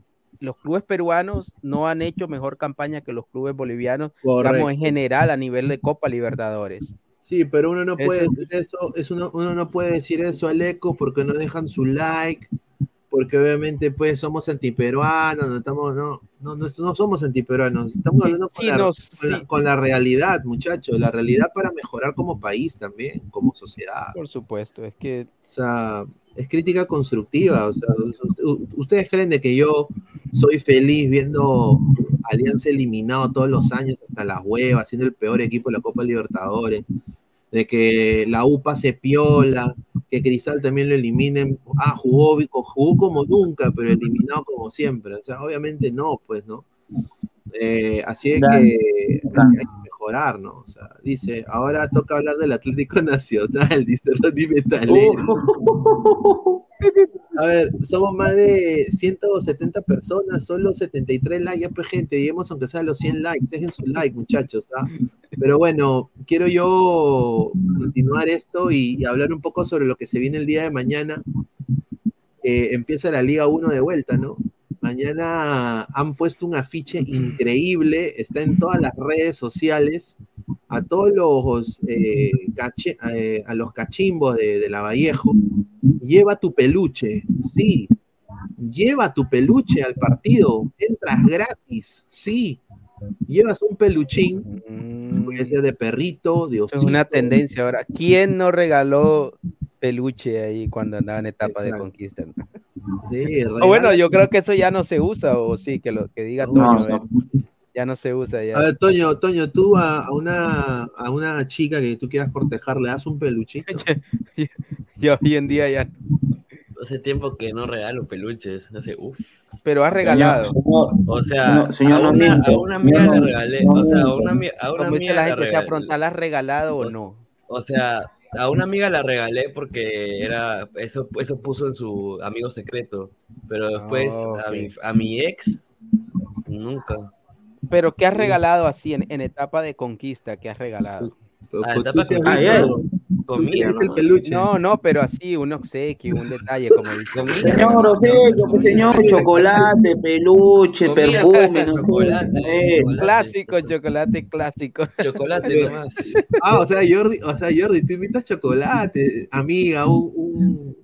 Speaker 4: los clubes peruanos no han hecho mejor campaña que los clubes bolivianos, digamos,
Speaker 1: Correcto.
Speaker 4: en general a nivel de Copa Libertadores.
Speaker 1: Sí, pero uno no
Speaker 4: Eso
Speaker 1: puede
Speaker 4: es-
Speaker 1: decir eso, es uno, uno no puede decir eso al eco porque no dejan su like, porque obviamente pues somos antiperuanos, no estamos, no, no, no, no somos antiperuanos, estamos hablando con,
Speaker 4: Sí,
Speaker 1: la,
Speaker 4: nos-
Speaker 1: con la-
Speaker 4: sí.
Speaker 1: con la realidad, muchachos, la realidad para mejorar como país también, como sociedad.
Speaker 4: Por supuesto, es que
Speaker 1: O sea, es crítica constructiva. O sea, ustedes creen de que yo soy feliz viendo Alianza eliminado todos los años hasta las huevas, siendo el peor equipo de la Copa Libertadores, de que la UPA se piola, que Cristal también lo eliminen. Ah, jugó, jugó como nunca, pero eliminado como siempre. O sea, obviamente no, pues, ¿no? Eh, así es
Speaker 7: Dan-
Speaker 1: que hay,
Speaker 7: Dan.
Speaker 1: hay que mejorar, ¿no? O sea, dice, ahora toca hablar del Atlético Nacional, dice Rodri Metalero. A ver, somos más de 170 personas, solo 73 likes, ya pues gente, lleguemos aunque sea a los 100 likes, dejen su like muchachos, ¿ah? Pero bueno, quiero yo continuar esto y, y hablar un poco sobre lo que se viene el día de mañana. Eh, empieza la Liga 1 de vuelta, ¿no? Mañana han puesto un afiche increíble, está en todas las redes sociales, a todos los, eh, eh, a los cachimbos de, de la Vallejo, lleva tu peluche, sí, lleva tu peluche al partido, entras gratis, sí, llevas un peluchín, puede ser de perrito, de
Speaker 4: eso es
Speaker 1: osito,
Speaker 4: una tendencia ahora. ¿Quién no regaló peluche ahí cuando andaba en etapa de conquista?
Speaker 1: Sí,
Speaker 4: O bueno, yo creo que eso ya no se usa, o sí, que lo que diga Toño,
Speaker 3: no.
Speaker 4: eh, ya no se usa ya.
Speaker 1: A ver, Toño, Toño, tú a, a una, a una chica que tú quieras cortejar, ¿le das un peluchito?
Speaker 4: Y hoy en día ya.
Speaker 5: Hace tiempo que no regalo peluches. Hace, uff.
Speaker 4: Pero has regalado.
Speaker 5: O sea,
Speaker 3: señor, señor,
Speaker 5: a, una, a una amiga
Speaker 3: Señor,
Speaker 5: le regalé.
Speaker 3: no
Speaker 5: O sea, a una, a una
Speaker 4: Como dice
Speaker 5: amiga
Speaker 4: la gente, ¿se afronta, ¿la has regalado o no?
Speaker 5: O sea, a una amiga la regalé porque era eso, eso puso en su amigo secreto. Pero después
Speaker 4: Ah,
Speaker 5: a, mi, a mi ex, nunca.
Speaker 4: Pero ¿qué has regalado así en, en etapa de conquista? ¿Qué has regalado?
Speaker 5: Comida,
Speaker 1: el
Speaker 5: ¿no?
Speaker 1: peluche.
Speaker 4: No, no, pero así, un obsequio, un detalle, como dice.
Speaker 3: Señor, obsequio, pues, señor, chocolate, peluche,
Speaker 5: Comida,
Speaker 3: perfume, no sé.
Speaker 5: chocolate,
Speaker 4: Clásico, chocolate clásico.
Speaker 5: Chocolate nomás.
Speaker 1: Ah, o sea, Jordi, o sea, Jordi, tú invitas chocolate, amiga, un, un...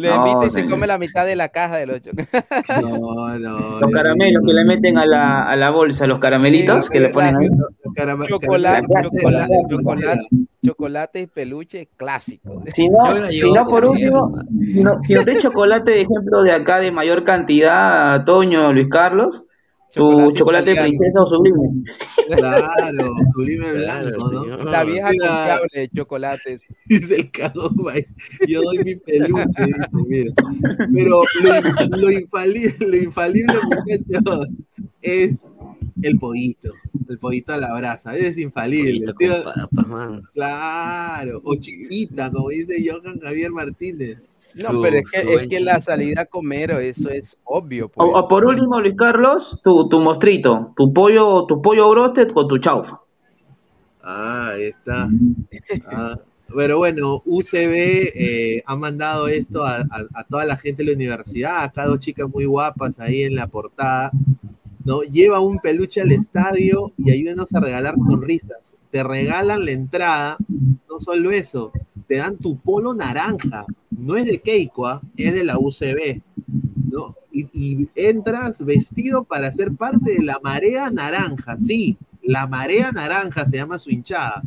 Speaker 4: Le
Speaker 3: No,
Speaker 4: invita y se come la mitad de la caja de los chocolates.
Speaker 1: No, no.
Speaker 3: Los caramelos que le meten a la, a la bolsa, los caramelitos que le ponen
Speaker 4: Chocolate, chocolate,
Speaker 1: caramba-
Speaker 4: chocolate, chocolate y peluche clásico.
Speaker 3: Si no, si no por último, si no, si no chocolate, de ejemplo, de acá de mayor cantidad, Toño, Luis Carlos, tu
Speaker 4: Chocolate
Speaker 3: chocolate
Speaker 4: italiano.
Speaker 3: princesa o sublime.
Speaker 1: Claro, sublime
Speaker 5: Claro,
Speaker 1: blanco, ¿no?
Speaker 5: señor.
Speaker 4: La vieja confiable de chocolates.
Speaker 1: Dice el vaya. yo doy mi peluche, dice, mira. Pero lo, lo infalible, lo infalible, muchachos, es el pollito, el pollito a la brasa, es infalible.
Speaker 5: Pollito
Speaker 1: tío.
Speaker 5: con papas, man.
Speaker 1: Claro, o chiquita, como dice Johan Javier Martínez.
Speaker 4: No,
Speaker 5: Su-
Speaker 4: pero es que, es que la salida a comer, eso es obvio. Pues.
Speaker 3: O, o por último, Luis Carlos, tu, tu mostrito, tu pollo, tu pollo broasted con tu chaufa.
Speaker 1: Ah, ahí está. Ah, pero bueno, UCB eh, ha mandado esto a, a- a toda la gente de la universidad, acá dos chicas muy guapas ahí en la portada, ¿no? Lleva un peluche al estadio y ayúdenos a regalar sonrisas. Te regalan la entrada, no solo eso, te dan tu polo naranja, no es de Keiko, ¿ah? es de la UCB, ¿no? Y, y entras vestido para ser parte de la marea naranja, sí, la marea naranja se llama su hinchada.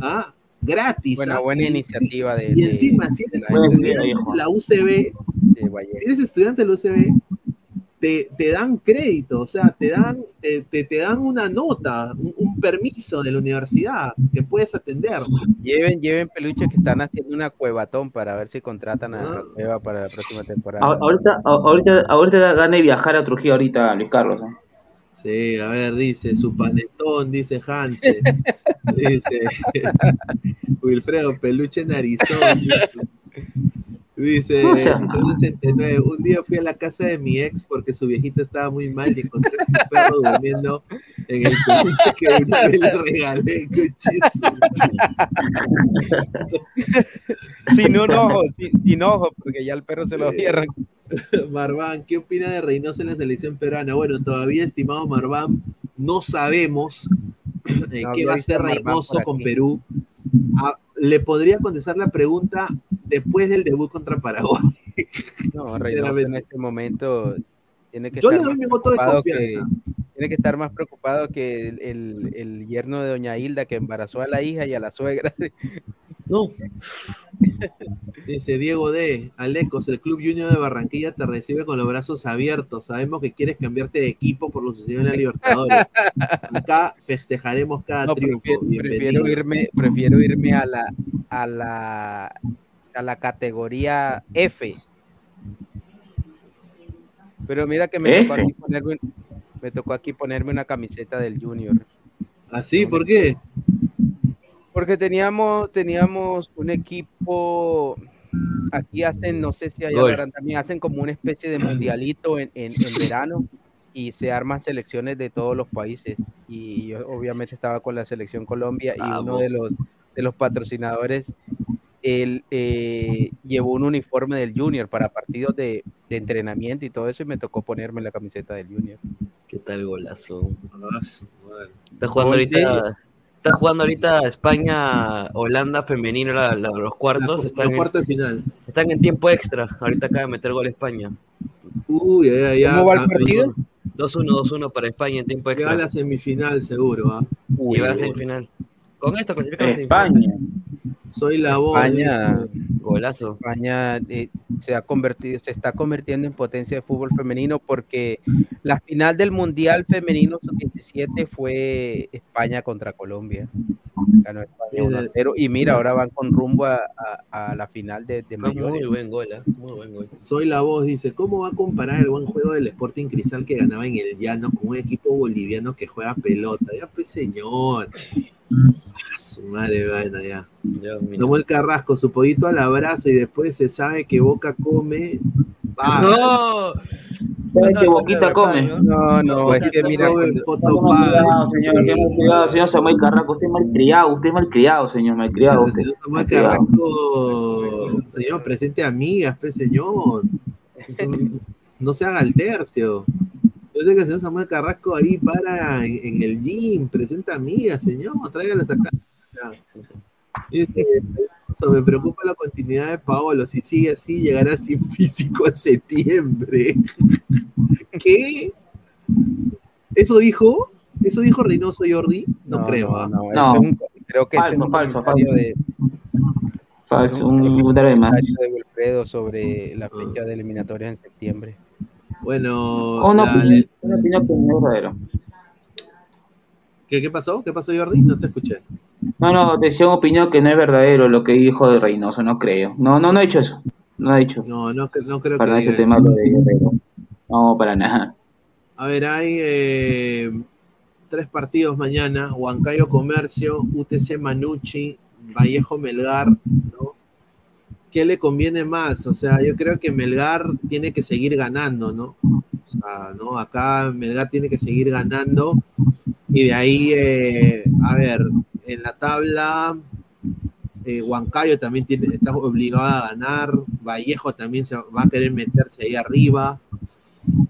Speaker 1: ¿Ah? Gratis.
Speaker 4: Buena,
Speaker 1: ¿ah?
Speaker 4: buena
Speaker 1: Y-
Speaker 4: iniciativa de,
Speaker 1: Y
Speaker 4: de-
Speaker 1: encima, si eres
Speaker 4: la-
Speaker 1: estudiante de la UCB, si eres estudiante de la UCB, te, te dan crédito, o sea, te dan, te, te- te dan una nota, un, un permiso de la universidad que puedes atender.
Speaker 4: Lleven, lleven peluches que están haciendo una cuevatón para ver si contratan a
Speaker 1: Ah.
Speaker 4: la cueva para la próxima temporada.
Speaker 3: A- Ahorita, a- ahorita, ahorita da gana de viajar a Trujillo ahorita, Luis Carlos. ¿eh?
Speaker 1: Sí, a ver, dice su panetón, dice Hanse. dice Wilfredo Peluche Narizón. Dice,
Speaker 3: No sea
Speaker 1: dice 69, un día fui a la casa de mi ex porque su viejita estaba muy mal y encontré a su perro durmiendo en el peluche que una vez le regalé. coche
Speaker 4: Sin un ojo, sin, sin ojo, porque ya el perro se lo cierran.
Speaker 1: Marván, ¿qué opina de Reynoso en la selección peruana? Bueno, todavía, estimado Marván, no sabemos eh,
Speaker 4: No
Speaker 1: qué va a hacer Reynoso con. Perú. Ah, le podría contestar la pregunta después del debut contra Paraguay.
Speaker 4: No, Reynoso en este momento tiene que
Speaker 1: Yo le
Speaker 4: estar
Speaker 1: doy
Speaker 4: más
Speaker 1: mi voto de
Speaker 4: que-
Speaker 1: confianza.
Speaker 4: tiene que estar más preocupado que el, el- el yerno de Doña Hilda que embarazó a la hija y a la suegra.
Speaker 5: No.
Speaker 1: Dice Diego D. Alecos, el Club Junior de Barranquilla te recibe con los brazos abiertos. Sabemos que quieres cambiarte de equipo por lo sucedido en la Libertadores. Acá festejaremos cada
Speaker 4: No,
Speaker 1: triunfo.
Speaker 4: prefiero, prefiero irme, prefiero irme a la, a la, a la categoría F. Pero mira que me tocó aquí ponerme, me tocó aquí ponerme una camiseta del Junior.
Speaker 1: ¿Así? ¿Por qué?
Speaker 4: Porque teníamos, teníamos un equipo, aquí hacen, no sé si allá también, hacen como una especie de mundialito en, en, en verano y se arman selecciones de todos los países. Y yo obviamente estaba con la selección Colombia y uno
Speaker 5: Vamos.
Speaker 4: de los, de los patrocinadores, él eh, llevó un uniforme del Junior para partidos de, de entrenamiento y todo eso y me tocó ponerme la camiseta del Junior.
Speaker 5: ¿Qué tal golazo? Está jugando ahorita. Está jugando ahorita España, Holanda femenino, la- la- los cuartos.
Speaker 1: La-
Speaker 5: están,
Speaker 1: los
Speaker 5: en,
Speaker 1: cuartos de final.
Speaker 5: están en tiempo extra. Ahorita acaba de meter gol España.
Speaker 1: Uy, ya, ya.
Speaker 4: ¿Cómo va el partido?
Speaker 5: 2-1, 2-1 para España en tiempo extra.
Speaker 1: la semifinal, seguro.
Speaker 5: Y va a la semifinal. Con esto clasifican a la semifinal.
Speaker 1: Soy la voz.
Speaker 4: España,
Speaker 5: Golazo.
Speaker 4: España, eh, se ha convertido, se está convirtiendo en potencia de fútbol femenino porque la final del Mundial Femenino Sub-17 fue España contra Colombia. Ganó España 1 a 0 y mira, ahora van con rumbo a, a- a la final de, de
Speaker 5: Muy
Speaker 4: mayores.
Speaker 5: buen gol, ¿ah? Muy buen gol.
Speaker 1: Soy la voz, dice, ¿cómo va a comparar el buen juego del Sporting Cristal que ganaba en el llano con un equipo boliviano que juega pelota? Ya pues señor. A su madre, vaina ya.
Speaker 5: Dios
Speaker 1: Samuel Carrasco, su pollito a la brasa y después se sabe que Boca come. Va.
Speaker 5: ¡No!
Speaker 3: ¿Saben que Boquita come?
Speaker 4: No, no, es que mira, cuando-
Speaker 1: Poto
Speaker 3: cuidado, señor, señor Samuel Carrasco, usted es malcriado, usted es malcriado, señor, malcriado usted.
Speaker 1: Señor Samuel. Carrasco, señor, presente amigas, pues señor. No se haga el tercio. Yo sé que el señor Samuel Carrasco ahí para en, en el gym, presenta amigas, señor, tráigalas acá. "Eso, me preocupa la continuidad de Paolo. Si sigue así, llegará sin físico a septiembre. ¿Qué? ¿Eso dijo? ¿Eso dijo Reynoso Jordi? No, creo. ¿ah?
Speaker 4: no,
Speaker 3: No.
Speaker 4: es un- creo que
Speaker 3: Falso,
Speaker 4: es un
Speaker 3: falso, falso.
Speaker 4: de,
Speaker 3: Falso, un comentario de más.
Speaker 4: comentario de Wilfredo sobre la fecha de eliminatorias en septiembre.
Speaker 1: Bueno,
Speaker 3: Una
Speaker 1: la-
Speaker 3: opinión, una opinión no verdadera.
Speaker 1: ¿qué, qué pasó? ¿Qué pasó, Jordi? No te escuché.
Speaker 3: No, no, decía una opinión que no es verdadero lo que dijo de Reynoso, no creo. No, no, no he dicho eso. No he dicho.
Speaker 1: No, no, no creo
Speaker 3: para
Speaker 1: que
Speaker 3: ese tema
Speaker 1: eso.
Speaker 3: lo de Guerrero. No, para nada.
Speaker 1: A ver, hay eh, tres partidos mañana: Huancayo Comercio, UTC Manucci, Vallejo Melgar, ¿no? ¿Qué le conviene más? O sea, yo creo que Melgar tiene que seguir ganando, ¿no? O sea, ¿no? Acá Melgar tiene que seguir ganando. Y de ahí, eh, a ver, en la tabla, eh, Huancayo también tiene, está obligado a ganar. Vallejo también se va a querer meterse ahí arriba.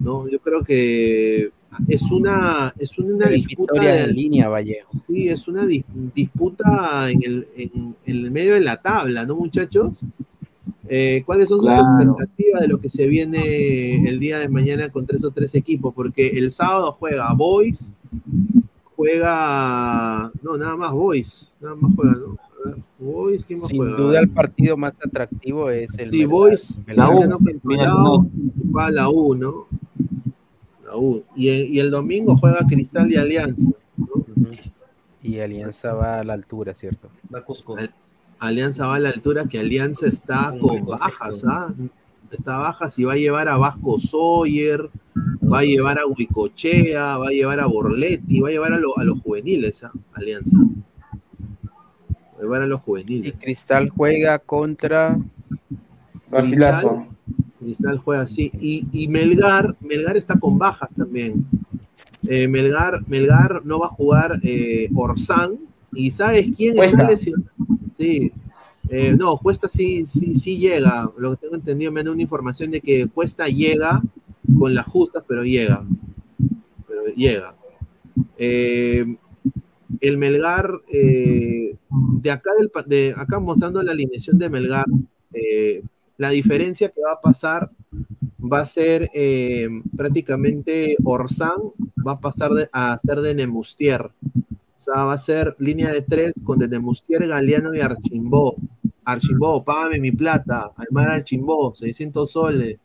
Speaker 1: ¿no? Yo creo que es una, es una
Speaker 4: Tres
Speaker 1: disputa de-
Speaker 4: en línea, Vallejo.
Speaker 1: Sí, es una dis- disputa en el, en- en el medio de la tabla, ¿no, muchachos? Eh, ¿Cuáles son sus
Speaker 3: Claro.
Speaker 1: expectativas de lo que se viene el día de mañana contra esos tres equipos? Porque el sábado juega Boys, juega. No, nada más Boys, nada más juega, ¿no? A Boys, ¿quién más
Speaker 4: Sin
Speaker 1: juega?
Speaker 4: duda el partido más atractivo es el
Speaker 1: Sí. Boys.
Speaker 3: La U.
Speaker 1: Va la U, ¿no? La U. Y, y el domingo juega Cristal y Alianza.
Speaker 4: Y Alianza va a la altura, ¿cierto?
Speaker 5: Va Cusco.
Speaker 1: Alianza va a la altura que Alianza está
Speaker 5: Un
Speaker 1: con bajas. ¿ah? Está bajas y va a llevar a Vasco Sawyer, va a llevar a Huicochea, va a llevar a Borletti, va a llevar a, lo- a los juveniles, ¿ah? Alianza. Va a llevar a los
Speaker 4: Y
Speaker 1: juveniles.
Speaker 4: Cristal juega contra
Speaker 3: Garcilaso.
Speaker 1: Cristal juega así. Y, y Melgar, Melgar está con bajas también. Eh, Melgar, Melgar no va a jugar eh, Orsán. ¿Y sabes quién
Speaker 3: Cuesta.
Speaker 1: está lesionado? Sí. Eh, no, Cuesta sí, sí, sí llega. Lo que tengo entendido, me dan una información de que Cuesta llega con las justas, pero llega. Pero llega. Eh, el Melgar, eh, de acá, del, de acá mostrando la alineación de Melgar, la diferencia que va a pasar va a ser prácticamente Orsán va a pasar a ser de Nemustier. O sea, va a ser línea de tres con de Nemustier, Galeano y Archimbó. Archimbó, págame mi plata. Aymar Archimbó, 600 soles.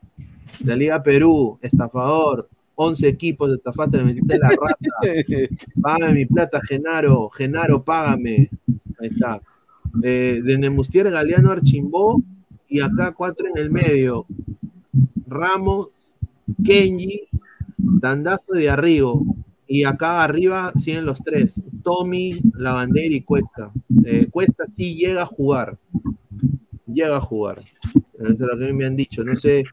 Speaker 1: La Liga Perú, estafador. 11 equipos de estafaste, me metiste la rata. Págame mi plata, Genaro. Genaro, págame. Ahí está. Eh, de Nemustier, Galeano, Archimbó. Y acá cuatro en el medio. Ramos, Kenji, Dandazo de Arrigo. Y acá arriba siguen los tres. Tommy, Lavandera y Cuesta. Eh, Cuesta sí llega a jugar. Llega a jugar. Eso es lo que me han dicho. No sé.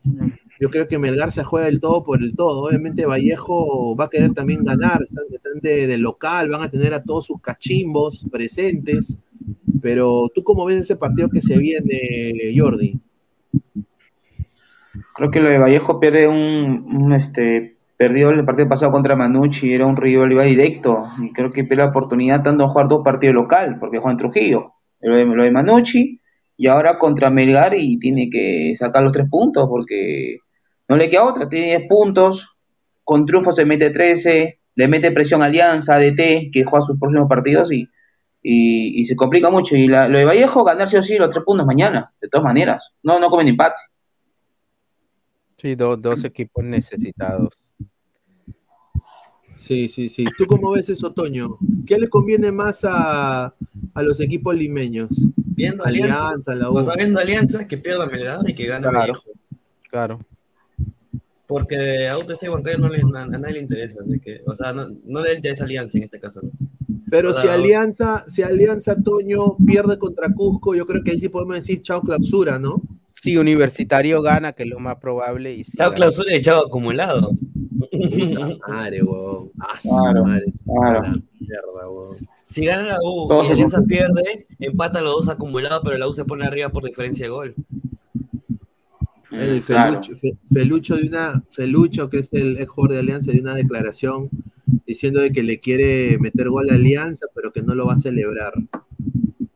Speaker 1: Yo creo que Melgar se juega el todo por el todo. Obviamente Vallejo va a querer también ganar. Están, están de, de local, van a tener a todos sus cachimbos presentes. Pero tú cómo ves ese partido que se viene, Jordi?
Speaker 3: Creo que lo de Vallejo pierde un, un, este perdió el partido pasado contra Manucci, era un rival iba directo, y creo que pierde la oportunidad tanto de jugar dos partidos local, porque juega en Trujillo, lo de, lo Manucci, y ahora contra Melgar y tiene que sacar los tres puntos, porque no le queda otra, tiene 10 puntos, con triunfo se mete 13, le mete presión a Alianza, DT, que juega sus próximos partidos y, se complica mucho. Y lo de Vallejo, ganar sí o sí los tres puntos mañana, de todas maneras, no, no comen empate.
Speaker 4: Sí, do- dos equipos necesitados.
Speaker 1: Sí, sí, sí. ¿Tú cómo ves eso, Toño? ¿Qué le conviene más a, a los equipos limeños?
Speaker 5: Viendo Alianza.
Speaker 1: Alianza, la U.
Speaker 5: O sea, viendo Alianza, que pierda Melgar y que gane
Speaker 4: Claro.
Speaker 5: Vallejo.
Speaker 4: Claro.
Speaker 5: Porque a UTC Huancayo no le, a, a nadie le interesa. así que, o sea, no, no le interesa Alianza en este caso. ¿no?
Speaker 1: Pero
Speaker 5: O sea,
Speaker 1: si Alianza, si Alianza Toño pierde contra Cusco, yo creo que ahí sí podemos decir chao clausura, ¿no?
Speaker 4: Si Universitario gana, que es lo más probable. Y
Speaker 5: Chao
Speaker 4: gana-
Speaker 5: clausura y chao acumulado.
Speaker 1: Puta madre, weón. Ah,
Speaker 3: Claro,
Speaker 1: madre.
Speaker 3: claro.
Speaker 1: La mierda, weón.
Speaker 5: Si gana la U
Speaker 3: Todos
Speaker 5: y Alianza pierde, empata los dos acumulados, pero la U se pone arriba por diferencia de gol.
Speaker 1: El
Speaker 3: Mm, claro.
Speaker 1: Felucho, Fe- Felucho de una, Felucho, que es el ex jugador de Alianza, de una declaración diciendo de que le quiere meter gol a Alianza, pero que no lo va a celebrar.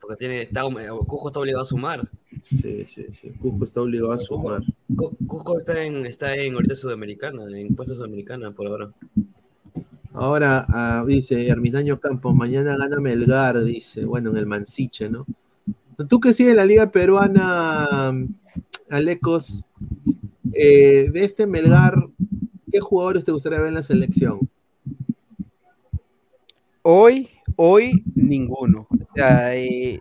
Speaker 5: Porque tiene, está, Cusco está obligado a sumar.
Speaker 1: Sí, sí, sí. Cusco está obligado a sumar.
Speaker 5: Cu- Cusco está en, está en ahorita Sudamericana, en puesto Sudamericana por ahora.
Speaker 1: Ahora, ah, dice Ermitaño Campos, mañana gana Melgar, dice, bueno, en el Mansiche, ¿no? Tú que sigues la Liga Peruana, Alecos, eh, de este Melgar, ¿qué jugadores te gustaría ver en la selección?
Speaker 4: Hoy, hoy, ninguno. O sea, eh,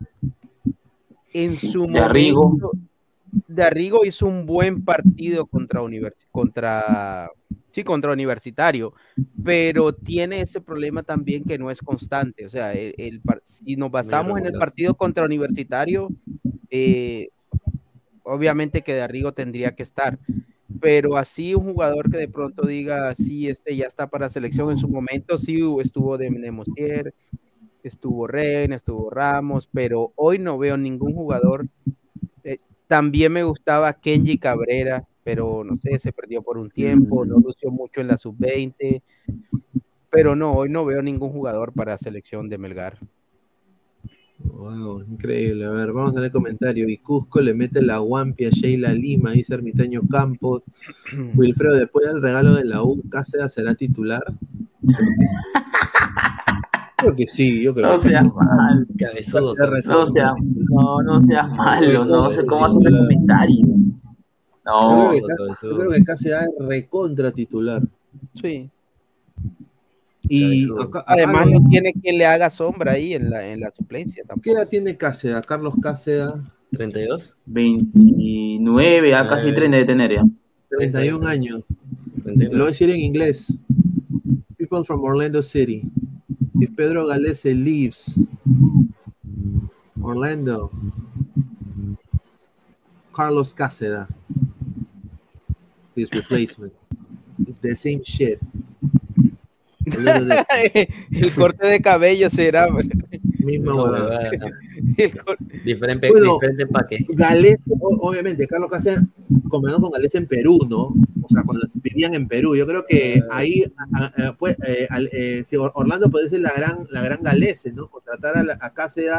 Speaker 4: en su
Speaker 3: De Arrigo.
Speaker 4: momento, de Arrigo hizo un buen partido contra univers- contra sí, contra Universitario, pero tiene ese problema también que no es constante. O sea, el, el si nos basamos en el partido contra Universitario, eh, obviamente que de Arrigo tendría que estar. Pero así un jugador que de pronto diga, sí, este ya está para selección en su momento, sí estuvo de Nemosier, estuvo Ren, estuvo Ramos, pero hoy no veo ningún jugador. Eh, también me gustaba Kenji Cabrera, pero no sé, se perdió por un tiempo, no lució mucho en la sub-20, pero no, hoy no veo ningún jugador para selección de Melgar.
Speaker 1: Wow, increíble. A ver, vamos a leer comentario. Y Cusco le mete la guampia a Sheila Lima, dice Ermitaño Campos. Wilfredo, después del regalo de la U, Cáceres será titular. Creo que sí, yo creo
Speaker 3: No
Speaker 1: que sí.
Speaker 3: seas mal.
Speaker 5: Cabezudo,
Speaker 3: No seas, no, no seas malo, no sé cómo hacer el comentario.
Speaker 1: Yo
Speaker 3: No,
Speaker 1: creo que yo creo que Cáceres es recontra titular.
Speaker 4: Sí.
Speaker 1: Y acá-
Speaker 4: Además no tiene quien le haga sombra ahí en la, en la suplencia
Speaker 1: ¿Qué
Speaker 4: tampoco.
Speaker 1: edad tiene Cáceres? Carlos Cáceres,
Speaker 5: 32.
Speaker 3: 29 a casi
Speaker 5: Eh.
Speaker 3: 30 de tener ya.
Speaker 1: 31 años.
Speaker 5: 31.
Speaker 1: Lo voy a decir en inglés. People from Orlando City. If Pedro Galese leaves Orlando, Carlos Cáceres, his replacement. The same shit.
Speaker 4: El corte de cabello será.
Speaker 1: Misma
Speaker 5: No, Diferente,
Speaker 1: Bueno.
Speaker 5: diferente empaque.
Speaker 1: Galés, obviamente, Carlos Cáceres combinó con Galés en Perú, ¿no? O sea, cuando vivían en Perú. Yo creo que ahí, a- a- a- pues, eh, al- eh, Orlando puede ser la gran, la gran Galese, ¿no? Contratar a, la- a Cáceres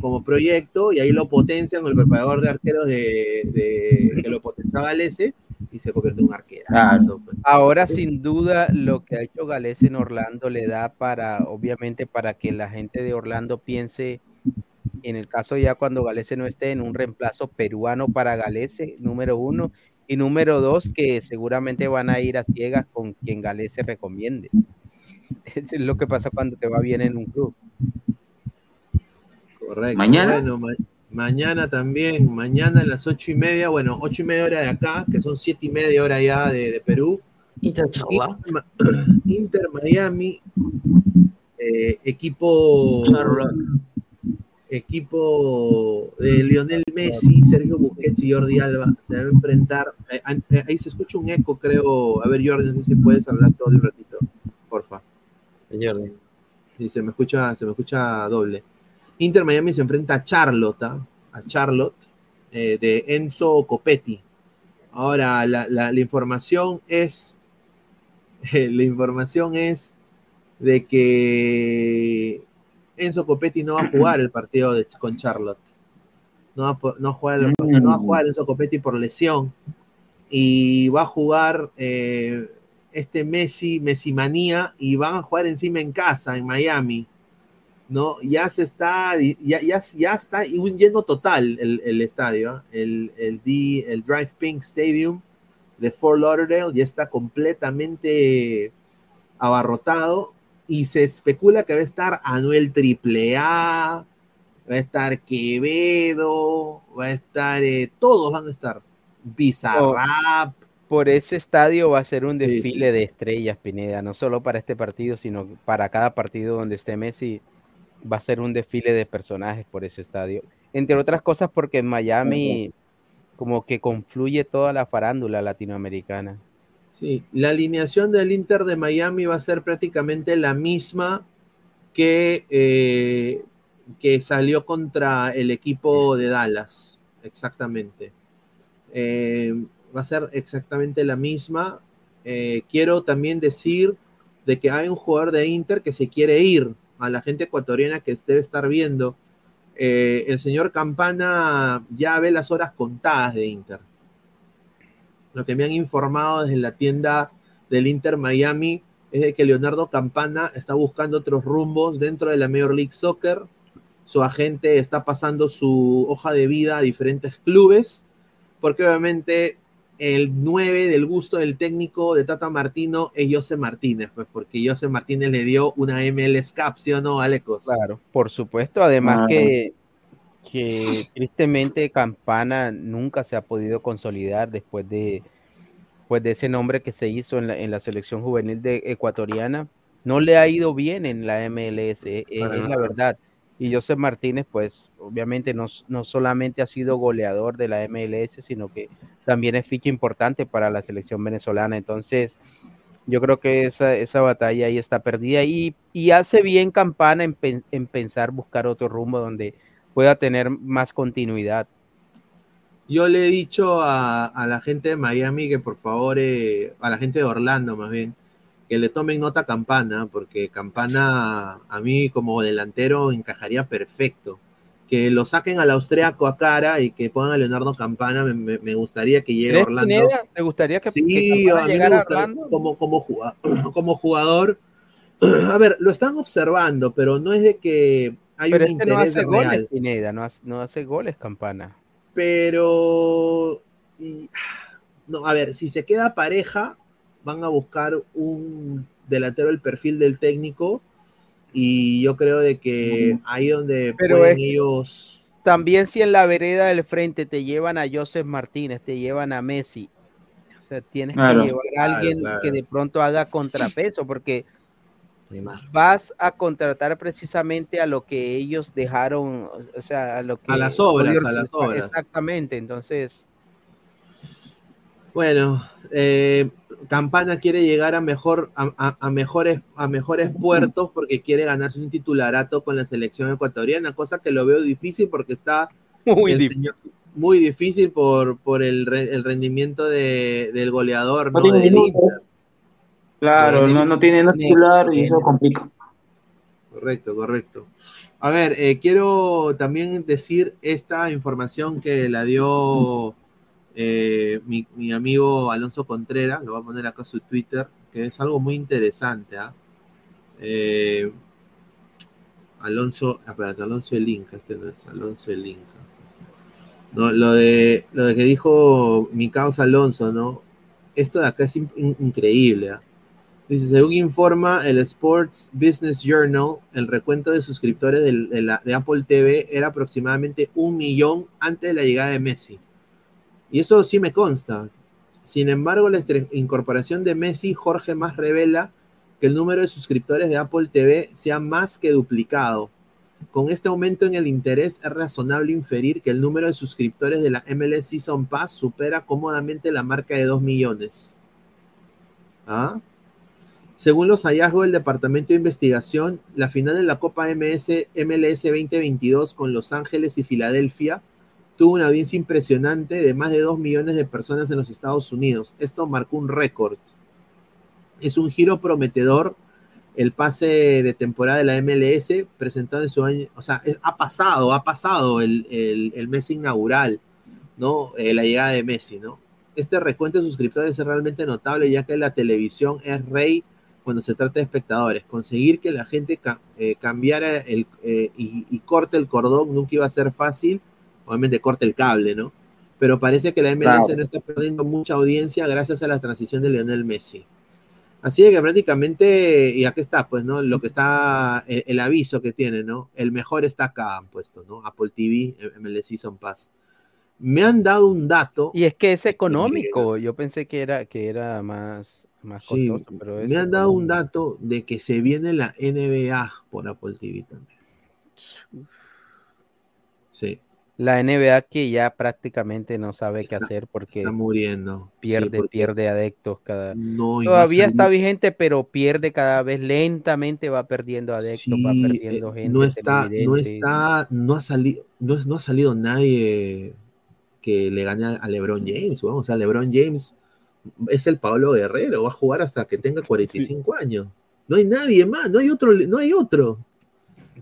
Speaker 1: como proyecto y ahí lo potencian con el preparador de arqueros de, de- que lo potenciaba Galese y se convierte en un arquero.
Speaker 3: Claro.
Speaker 4: Ahora, sin duda, lo que ha hecho Gales en Orlando le da para, obviamente, para que la gente de Orlando piense, en el caso ya cuando Galese no esté, en un reemplazo peruano para Galese, número uno, y número dos, que seguramente van a ir a ciegas con quien Galese recomiende. Es lo que pasa cuando te va bien en un club.
Speaker 1: Correcto.
Speaker 3: ¿Mañana?
Speaker 1: Bueno, ma- mañana también, mañana a las ocho y media, bueno, ocho y media hora de acá, que son siete y media hora ya de, de Perú. Inter, Inter Miami, eh, equipo equipo de Lionel Messi, Sergio Busquets y Jordi Alba se va a enfrentar. eh, eh, ahí se escucha un eco, creo. A ver, Jordi, no sé si puedes hablar todo de un ratito, porfa.
Speaker 5: Jordi.
Speaker 1: Sí, se me escucha, se me escucha doble. Inter Miami se enfrenta a Charlotte, ¿ah? a Charlotte, eh, de Enzo Copetti. Ahora, la, la- la información es, la información es de que Enzo Copetti no va a jugar el partido de- con Charlotte. No va, a po- no, va a jugar, o sea, no va a jugar Enzo Copetti por lesión. Y va a jugar eh, este Messi, Messi Manía, y van a jugar encima en casa, en Miami. ¿no? Ya se está, ya, ya, ya está un lleno total el, el estadio, ¿ah? el, el, D- el Drive Pink Stadium, de Fort Lauderdale ya está completamente abarrotado y se especula que va a estar Anuel AAA, va a estar Quevedo, va a estar, eh, todos van a estar. Bizarrap.
Speaker 4: Por ese estadio va a ser un desfile
Speaker 1: sí, sí.
Speaker 4: de estrellas, Pineda, no solo para este partido, sino para cada partido donde esté Messi, va a ser un desfile de personajes por ese estadio. Entre otras cosas porque en Miami como que confluye toda la farándula latinoamericana.
Speaker 1: Sí, la alineación del Inter de Miami va a ser prácticamente la misma que, eh, que salió contra el equipo de Dallas, exactamente. Eh, va a ser exactamente la misma. Eh, quiero también decir de que hay un jugador de Inter que se quiere ir a la gente ecuatoriana que debe estar viendo. El señor Campana ya ve las horas contadas de Inter lo que me han informado desde la tienda del Inter Miami es de que Leonardo Campana está buscando otros rumbos dentro de la Major League Soccer. Su agente está pasando su hoja de vida a diferentes clubes, porque obviamente el 9 del gusto del técnico de Tata Martino es José Martínez, pues porque José Martínez le dio una MLS Cup, ¿sí o no, Alecos?
Speaker 4: Claro, por supuesto, además
Speaker 1: Ah.
Speaker 4: que, que tristemente Campana nunca se ha podido consolidar después de, pues de ese nombre que se hizo en la, en la selección juvenil de ecuatoriana. No le ha ido bien en la MLS, eh, eh, es la verdad. Y José Martínez, pues obviamente no, no solamente ha sido goleador de la MLS, sino que también es ficha importante para la selección venezolana. Entonces, yo creo que esa, esa batalla ahí está perdida y, y hace bien Campana en, en pensar buscar otro rumbo donde pueda tener más continuidad.
Speaker 1: Yo le he dicho a, a la gente de Miami que por favor, eh, a la gente de Orlando más bien, que le tomen nota a Campana, porque Campana a mí como delantero encajaría perfecto. Que lo saquen al austriaco a cara y que pongan a Leonardo Campana, me, me- me gustaría que llegue a
Speaker 4: ¿Crees,
Speaker 1: Orlando.
Speaker 4: Pineda? ¿Te gustaría que, que
Speaker 1: Sí,
Speaker 4: Campana
Speaker 1: a mí me
Speaker 4: a
Speaker 1: gusta
Speaker 4: Orlando?
Speaker 1: como, como, juga- como jugador. A ver, lo están observando, pero no es de que hay
Speaker 4: Pero
Speaker 1: un
Speaker 4: este no
Speaker 1: interés
Speaker 4: hace goles,
Speaker 1: real.
Speaker 4: Pineda, no hace, no hace goles Campana.
Speaker 1: pero y- no, a ver, si se queda pareja, van a buscar un delantero del perfil del técnico y yo creo de que ahí donde
Speaker 4: Pero
Speaker 1: pueden
Speaker 4: es-
Speaker 1: ellos
Speaker 4: También si en la vereda del frente te llevan a Joseph Martínez, te llevan a Messi, o sea, tienes
Speaker 3: Claro.
Speaker 4: que llevar a
Speaker 1: Claro,
Speaker 4: alguien
Speaker 1: claro.
Speaker 4: que de pronto haga contrapeso, porque
Speaker 5: Neymar.
Speaker 4: vas a contratar precisamente a lo que ellos dejaron, o sea, a lo que
Speaker 1: A las obras, a las obras.
Speaker 4: Exactamente, entonces
Speaker 1: Bueno, eh, Campana quiere llegar a mejor a, a- a mejores a mejores puertos porque quiere ganarse un titularato con la selección ecuatoriana, cosa que lo veo difícil porque está
Speaker 4: muy
Speaker 1: el
Speaker 4: difícil.
Speaker 1: señor- muy difícil por, por el, re- el rendimiento de- del goleador,
Speaker 3: No
Speaker 1: Del. Inter.
Speaker 3: Claro, no, no tiene no titular y eso complica.
Speaker 1: Correcto, correcto. A ver, eh, quiero también decir esta información que la dio eh, mi, mi amigo Alonso Contreras, lo voy a poner acá su Twitter, que es algo muy interesante. ¿ah? Eh, Alonso, espérate, Alonso el Inca, este no es Alonso el Inca. No, lo de lo de que dijo mi causa Alonso, ¿no? Esto de acá es in- in- increíble. ¿ah? Dice, según informa el Sports Business Journal, el recuento de suscriptores de, Apple TV era aproximadamente un millón antes de la llegada de Messi. Y eso sí me consta. Sin embargo, la incorporación de Messi, Jorge más revela que el número de suscriptores de Apple TV se ha más que duplicado. Con este aumento en el interés, es razonable inferir que el número de suscriptores de la MLS Season Pass supera cómodamente la marca de 2 millones. ¿Ah? Según los hallazgos del Departamento de Investigación, la final de la Copa MS, MLS 2022 con Los Ángeles y Filadelfia tuvo una audiencia impresionante de más de 2 millones de personas en los Estados Unidos. Esto marcó un récord. Es un giro prometedor el pase de temporada de la MLS presentado en su año, o sea, ha pasado, ha pasado el, el- el mes inaugural, ¿no? Eh, la llegada de Messi, ¿no? Este recuento de suscriptores es realmente notable ya que la televisión es rey cuando se trata de espectadores. Conseguir que la gente ca- eh, cambiara el, eh, y, y corte el cordón nunca iba a ser fácil, obviamente corte el cable, ¿no? pero parece que la MLS
Speaker 3: Claro.
Speaker 1: no está perdiendo mucha audiencia gracias a la transición de Lionel Messi. Así que prácticamente, y aquí está, pues, ¿no? Lo que está, el, el aviso que tiene, ¿no? El mejor está acá, han puesto, ¿no? Apple TV, MLS Season Pass. Me han dado un dato.
Speaker 4: Y es que es económico. Yo pensé que era, que era más, más
Speaker 1: Sí,
Speaker 4: costoso, pero
Speaker 1: me han dado un dato de que se viene la NBA por Apple TV también. Sí,
Speaker 4: La NBA que ya prácticamente no sabe qué hacer porque
Speaker 1: está muriendo. Sí,
Speaker 4: pierde,
Speaker 1: porque
Speaker 4: pierde adeptos cada
Speaker 1: no
Speaker 4: Todavía está vigente, pero pierde cada vez lentamente, va perdiendo adeptos, va
Speaker 1: Sí,
Speaker 4: perdiendo
Speaker 1: eh,
Speaker 4: gente.
Speaker 1: no está, no está, no ha salido, no, no ha salido nadie que le gane a, LeBron James, weón. o sea, LeBron James es el Pablo Guerrero, va a jugar hasta que tenga 45 años. No hay nadie más, no hay otro, no hay otro.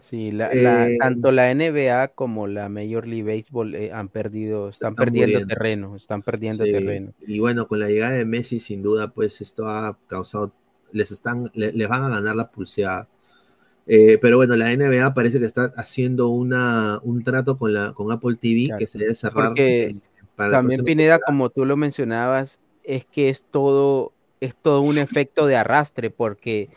Speaker 4: Sí, la, la-
Speaker 1: Eh,
Speaker 4: tanto la NBA como la Major League Baseball eh, han perdido, están,
Speaker 1: están
Speaker 4: perdiendo
Speaker 1: muriendo.
Speaker 4: terreno, están perdiendo
Speaker 1: Sí,
Speaker 4: terreno.
Speaker 1: Y bueno, con la llegada de Messi, sin duda, pues esto ha causado, les están, le- les van a ganar la pulseada. Eh, pero bueno, la NBA parece que está haciendo una, un trato con la con Apple TV que se debe cerrar
Speaker 4: Porque
Speaker 1: para
Speaker 4: también Pineda,
Speaker 1: temporada.
Speaker 4: como tú lo mencionabas, es que es todo, es todo un efecto de arrastre, porque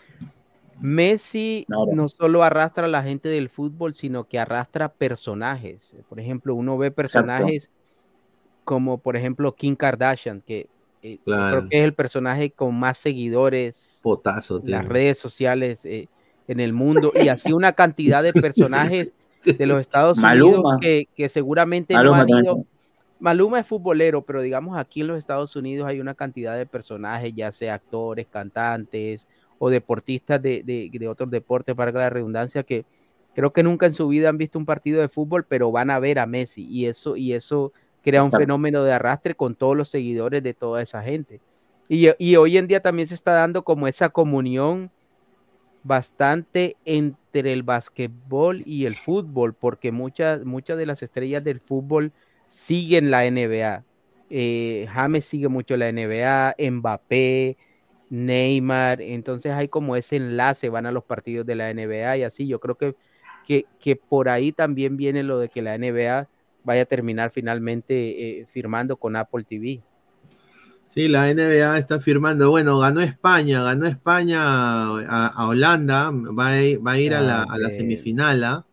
Speaker 4: Messi no solo arrastra a la gente del fútbol, sino que arrastra personajes. Por ejemplo, uno ve personajes como, por ejemplo, Kim Kardashian, que eh,
Speaker 1: Claro.
Speaker 4: creo que es el personaje con más seguidores
Speaker 1: Potazo,
Speaker 4: en las redes sociales eh, en el mundo, y así una cantidad de personajes de los Estados Unidos que, que seguramente
Speaker 3: Maluma
Speaker 4: no han
Speaker 3: también.
Speaker 4: ido. Maluma es futbolero, pero digamos aquí en los Estados Unidos hay una cantidad de personajes, ya sea actores, cantantes o deportistas de, de- de otros deportes, para la redundancia, que creo que nunca en su vida han visto un partido de fútbol, pero van a ver a Messi y eso, y eso crea un fenómeno de arrastre con todos los seguidores de toda esa gente. Y, y hoy en día también se está dando como esa comunión bastante entre el basquetbol y el fútbol, porque muchas, muchas de las estrellas del fútbol siguen la NBA. Eh, James sigue mucho la NBA, Mbappé, Neymar, entonces hay como ese enlace, van a los partidos de la NBA y así. Yo creo que, que, que por ahí también viene lo de que la NBA vaya a terminar finalmente eh, firmando con Apple TV.
Speaker 1: Sí, la NBA está firmando. Bueno, ganó España, ganó España a, a Holanda, va a ir, va a, ir a, la, a la semifinal. ¿ah?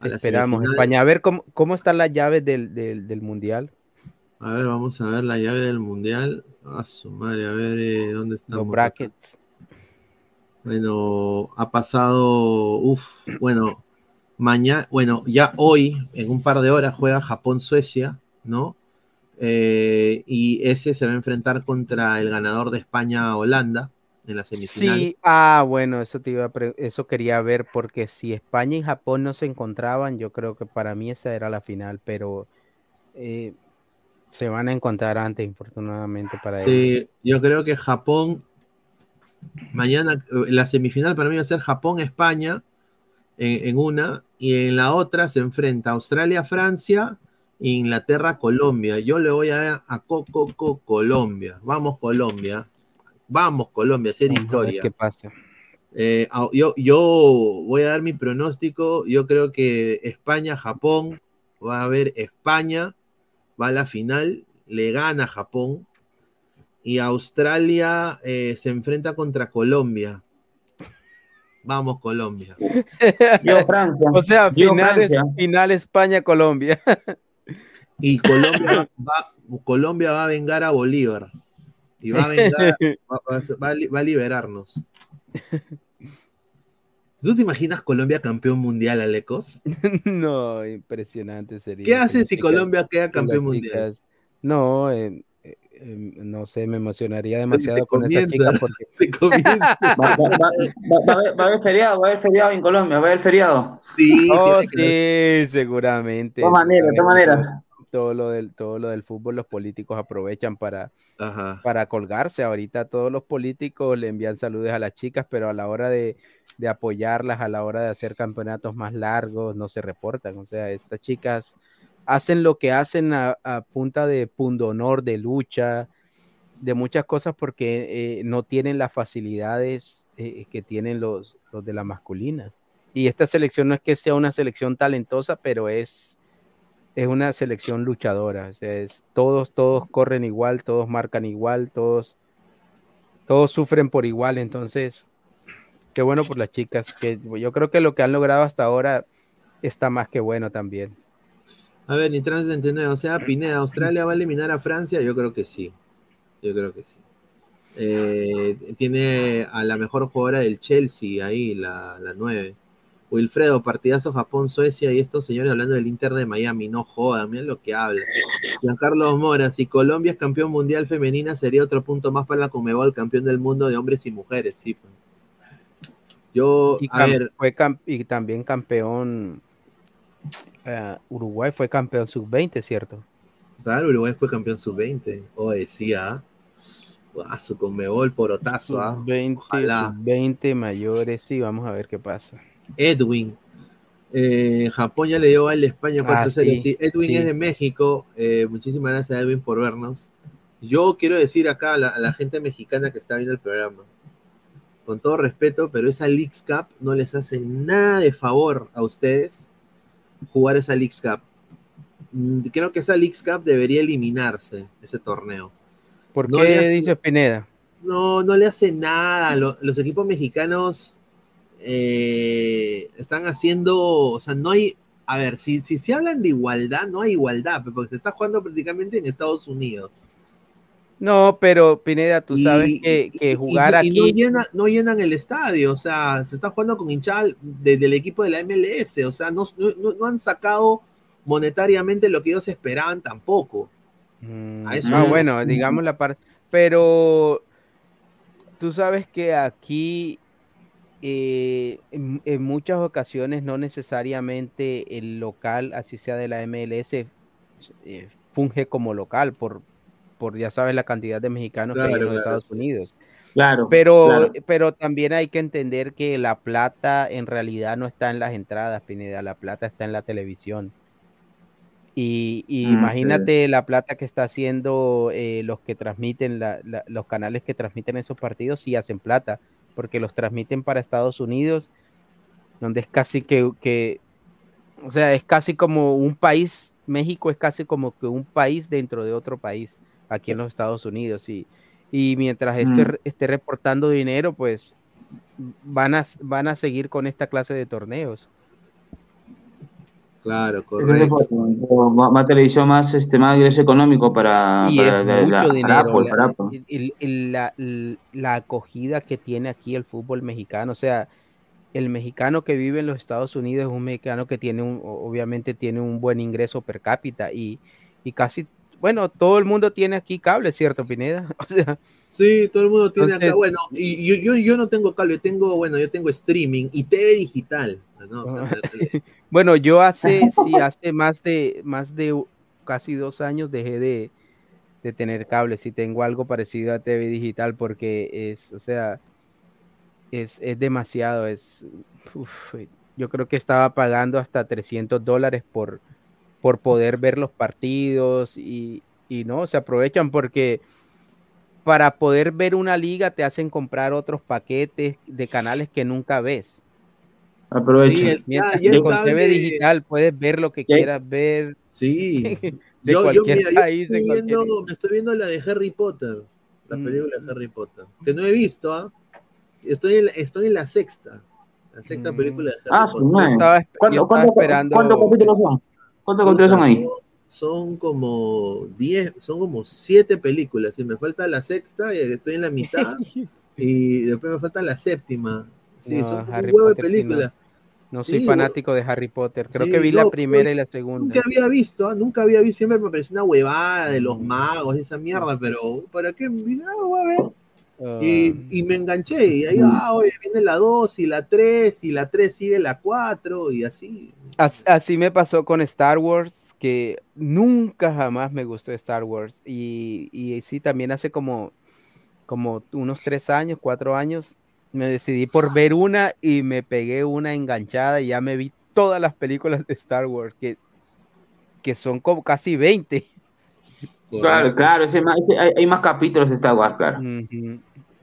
Speaker 1: A
Speaker 4: Esperamos. España. A ver cómo, cómo están las llaves del, del, del Mundial.
Speaker 1: A ver, vamos a ver la llave del mundial. A su madre, a ver eh, dónde estamos.
Speaker 4: Los brackets.
Speaker 1: Bueno, ha pasado, uff, bueno, mañana, bueno, ya hoy, en un par de horas, juega Japón-Suecia, ¿no? Eh, y ese se va a enfrentar contra el ganador de España-Holanda en la semifinal.
Speaker 4: Sí, ah, bueno, eso te iba a eso quería ver, porque si España y Japón no se encontraban, yo creo que para mí esa era la final, pero eh, se van a encontrar antes, infortunadamente para ellos.
Speaker 1: Sí, yo creo que Japón, mañana, eh, la semifinal para mí va a ser Japón-España en, en una, y en la otra se enfrenta Australia-Francia e Inglaterra-Colombia. Yo le voy a, a Coco Co- Colombia. Vamos, Colombia. Vamos, Colombia, hacer
Speaker 4: Vamos a ver
Speaker 1: historia.
Speaker 4: ¿Qué pasa?
Speaker 1: Eh, a- yo, yo voy a dar mi pronóstico. Yo creo que España-Japón va a haber España, va a la final, le gana Japón. Y Australia eh, se enfrenta contra Colombia. Vamos, Colombia.
Speaker 3: Yo, Francia.
Speaker 4: O sea, final, es-
Speaker 3: Francia.
Speaker 4: final España-Colombia.
Speaker 1: Y Colombia va, Colombia va a vengar a Bolívar. Y va a vengar, va, va- va a liberarnos. ¿Tú te imaginas Colombia campeón mundial, Alecos?
Speaker 4: no, impresionante sería.
Speaker 1: ¿Qué hace si Colombia queda campeón mundial?
Speaker 4: No, eh, eh, eh, no sé, me emocionaría demasiado con esa
Speaker 1: comienza,
Speaker 4: chica porque.
Speaker 3: Va, va- va- va- va a haber- feriado, va a haber feriado en Colombia, va a haber feriado.
Speaker 1: Sí,
Speaker 4: Oh, sí, seguramente.
Speaker 3: De todas maneras, de todas maneras.
Speaker 4: Todo, lo del, todo lo del fútbol, los políticos aprovechan para,
Speaker 1: Ajá.
Speaker 4: para colgarse. Ahorita todos los políticos le envían saludos a las chicas, pero a la hora de, de apoyarlas, a la hora de hacer campeonatos más largos, no se reportan. O sea, estas chicas hacen lo que hacen a, a punta de pundonor, de lucha, de muchas cosas porque eh, no tienen las facilidades eh, que tienen los, los de la masculina. Y esta selección no es que sea una selección talentosa, pero es, es una selección luchadora. Es, todos, todos corren igual, todos marcan igual, todos, todos sufren por igual. Entonces, qué bueno por las chicas. Que yo creo que lo que han logrado hasta ahora está más que bueno también.
Speaker 1: A ver, ni 69, o sea, Pineda, ¿Australia va a eliminar a Francia? Yo creo que sí. Yo creo que sí. Eh, tiene a la mejor jugadora del Chelsea ahí, la, la 9. Wilfredo, partidazo Japón-Suecia y estos señores hablando del Inter de Miami. No jodan, miren lo que habla. Giancarlo Mora, si Colombia es campeón mundial femenina, sería otro punto más para la Comebol, campeón del mundo de hombres y mujeres. Sí, pues. Yo,
Speaker 4: Y,
Speaker 1: a ver,
Speaker 4: fue y también campeón. eh, Uruguay fue campeón sub-20, ¿cierto?
Speaker 1: claro, Uruguay fue campeón sub-20. O decía, ah, su Comebol porotazo, ah.
Speaker 4: Sub-20,
Speaker 1: Ojalá.
Speaker 4: sub-20 mayores, sí, vamos a ver qué pasa.
Speaker 1: Edwin. Eh, Japón ya le dio al España 4-0.
Speaker 4: Ah, sí,
Speaker 1: sí, Edwin
Speaker 4: sí.
Speaker 1: es de México. Eh, muchísimas gracias, Edwin, por vernos. Yo quiero decir acá a la, a la gente mexicana que está viendo el programa, con todo respeto, pero esa Leagues Cup no les hace nada de favor a ustedes jugar esa Leagues Cup. Mm, Creo que esa Leagues Cup debería eliminarse, ese torneo.
Speaker 4: ¿Por
Speaker 1: No
Speaker 4: qué
Speaker 1: hace-
Speaker 4: dice Pineda?
Speaker 1: no, no le hace nada. Lo- los equipos mexicanos eh, están haciendo, o sea, no hay, a ver, si, si se hablan de igualdad, no hay igualdad, porque se está jugando prácticamente en Estados Unidos.
Speaker 4: No, pero Pineda, tú sabes
Speaker 1: Y-
Speaker 4: que, jugar
Speaker 1: y,
Speaker 4: aquí.
Speaker 1: no, llena- no llenan el estadio, o sea, se está jugando con hinchada de- del equipo de la MLS, o sea, no, no- no han sacado monetariamente lo que ellos esperaban tampoco.
Speaker 4: Mm,
Speaker 1: A eso
Speaker 4: ah, bueno, digamos la parte. Pero tú sabes que aquí eh, en, en muchas ocasiones no necesariamente el local, así sea de la MLS, eh, funge como local por, por ya sabes la cantidad de mexicanos que hay en los
Speaker 1: claro,
Speaker 4: Estados Unidos.
Speaker 3: Claro.
Speaker 4: Pero,
Speaker 3: claro.
Speaker 4: pero también hay que entender que la plata en realidad no está en las entradas, Pineda, la plata está en la televisión. Y, y
Speaker 3: Mm,
Speaker 4: imagínate la plata que está haciendo eh, los que transmiten, la- la- los canales que transmiten esos partidos, sí hacen plata, porque los transmiten para Estados Unidos, donde es casi que, que, o sea, es casi como un país, México es casi como que un país dentro de otro país, aquí en los Estados Unidos. Y, y mientras esté,
Speaker 3: Mm.
Speaker 4: esté reportando dinero, pues van a, van a seguir con esta clase de torneos.
Speaker 1: Claro, correcto.
Speaker 3: puede, más, más televisión, más, este, más ingreso económico para,
Speaker 4: Y
Speaker 3: para,
Speaker 4: es
Speaker 3: la- la-
Speaker 4: mucho
Speaker 3: para
Speaker 4: dinero.
Speaker 3: Apple,
Speaker 4: la,
Speaker 3: para Apple.
Speaker 4: el- el- la- acogida que tiene aquí el fútbol mexicano. O sea, el mexicano que vive en los Estados Unidos es un mexicano que tiene un, obviamente tiene un buen ingreso per cápita y, y casi, bueno, todo el mundo tiene aquí cable, ¿cierto, Pineda? O sea,
Speaker 1: Sí, todo el mundo tiene acá.
Speaker 4: Entonces-
Speaker 1: Bueno, y yo, yo, yo no tengo cable, yo tengo, bueno, yo tengo streaming y TV digital. ¿no? O sea,
Speaker 4: Bueno, yo hace, sí, hace más de, más de casi dos años dejé de, de tener cable. Sí, tengo algo parecido a TV digital porque es, o sea, es, es demasiado. Es, uf, yo creo que estaba pagando hasta 300 dólares por, por poder ver los partidos y, y no, se aprovechan porque para poder ver una liga te hacen comprar otros paquetes de canales que nunca ves.
Speaker 3: Aprovecho.
Speaker 1: Sí, el-
Speaker 4: Mientras
Speaker 1: el
Speaker 4: con
Speaker 1: cable-
Speaker 4: TV digital puedes ver lo que quieras ver
Speaker 1: Sí.
Speaker 4: de
Speaker 1: yo, yo, estoy
Speaker 4: cualquier-
Speaker 1: viendo, me estoy viendo la de Harry Potter, la
Speaker 4: Mm.
Speaker 1: película de Harry Potter, que no he visto, ¿ah? Estoy, en la, estoy en la sexta, la sexta
Speaker 4: Mm.
Speaker 1: película de Harry
Speaker 3: Ah, su
Speaker 1: Potter.
Speaker 4: Yo estaba, yo
Speaker 3: ¿Cuánto-
Speaker 4: estaba
Speaker 3: cuánto-
Speaker 4: esperando.
Speaker 3: ¿Cuántos capítulos son? ¿Cuántos capítulos son ahí?
Speaker 1: Son como 10, son como 7 películas, y me falta la sexta, y estoy en la mitad, y después me falta la séptima. Sí,
Speaker 4: No,
Speaker 1: son
Speaker 4: Harry
Speaker 1: un huevo de
Speaker 4: Potter sí, no. No soy
Speaker 1: Sí,
Speaker 4: fanático de Harry Potter. Creo que vi la
Speaker 1: no,
Speaker 4: primera
Speaker 1: pues,
Speaker 4: y la segunda.
Speaker 1: Nunca había visto, ¿ah? nunca había visto, siempre me pareció una huevada de
Speaker 4: Mm.
Speaker 1: los magos y esa mierda, pero ¿para qué? Mira, voy a ver.
Speaker 4: Ah,
Speaker 1: Y, y me enganché, y ahí, ah, oye, viene la 2 y la 3, y la 3 sigue la 4, y así.
Speaker 4: as- así me pasó con Star Wars, que nunca jamás me gustó Star Wars. Y, y sí, también hace como, como unos tres años, cuatro años, me decidí por ver una y me pegué una enganchada y ya me vi todas las películas de Star Wars, que, que son como casi 20.
Speaker 3: Claro, claro, ese más- ese- hay, hay más capítulos de Star Wars, claro.
Speaker 4: Ujú.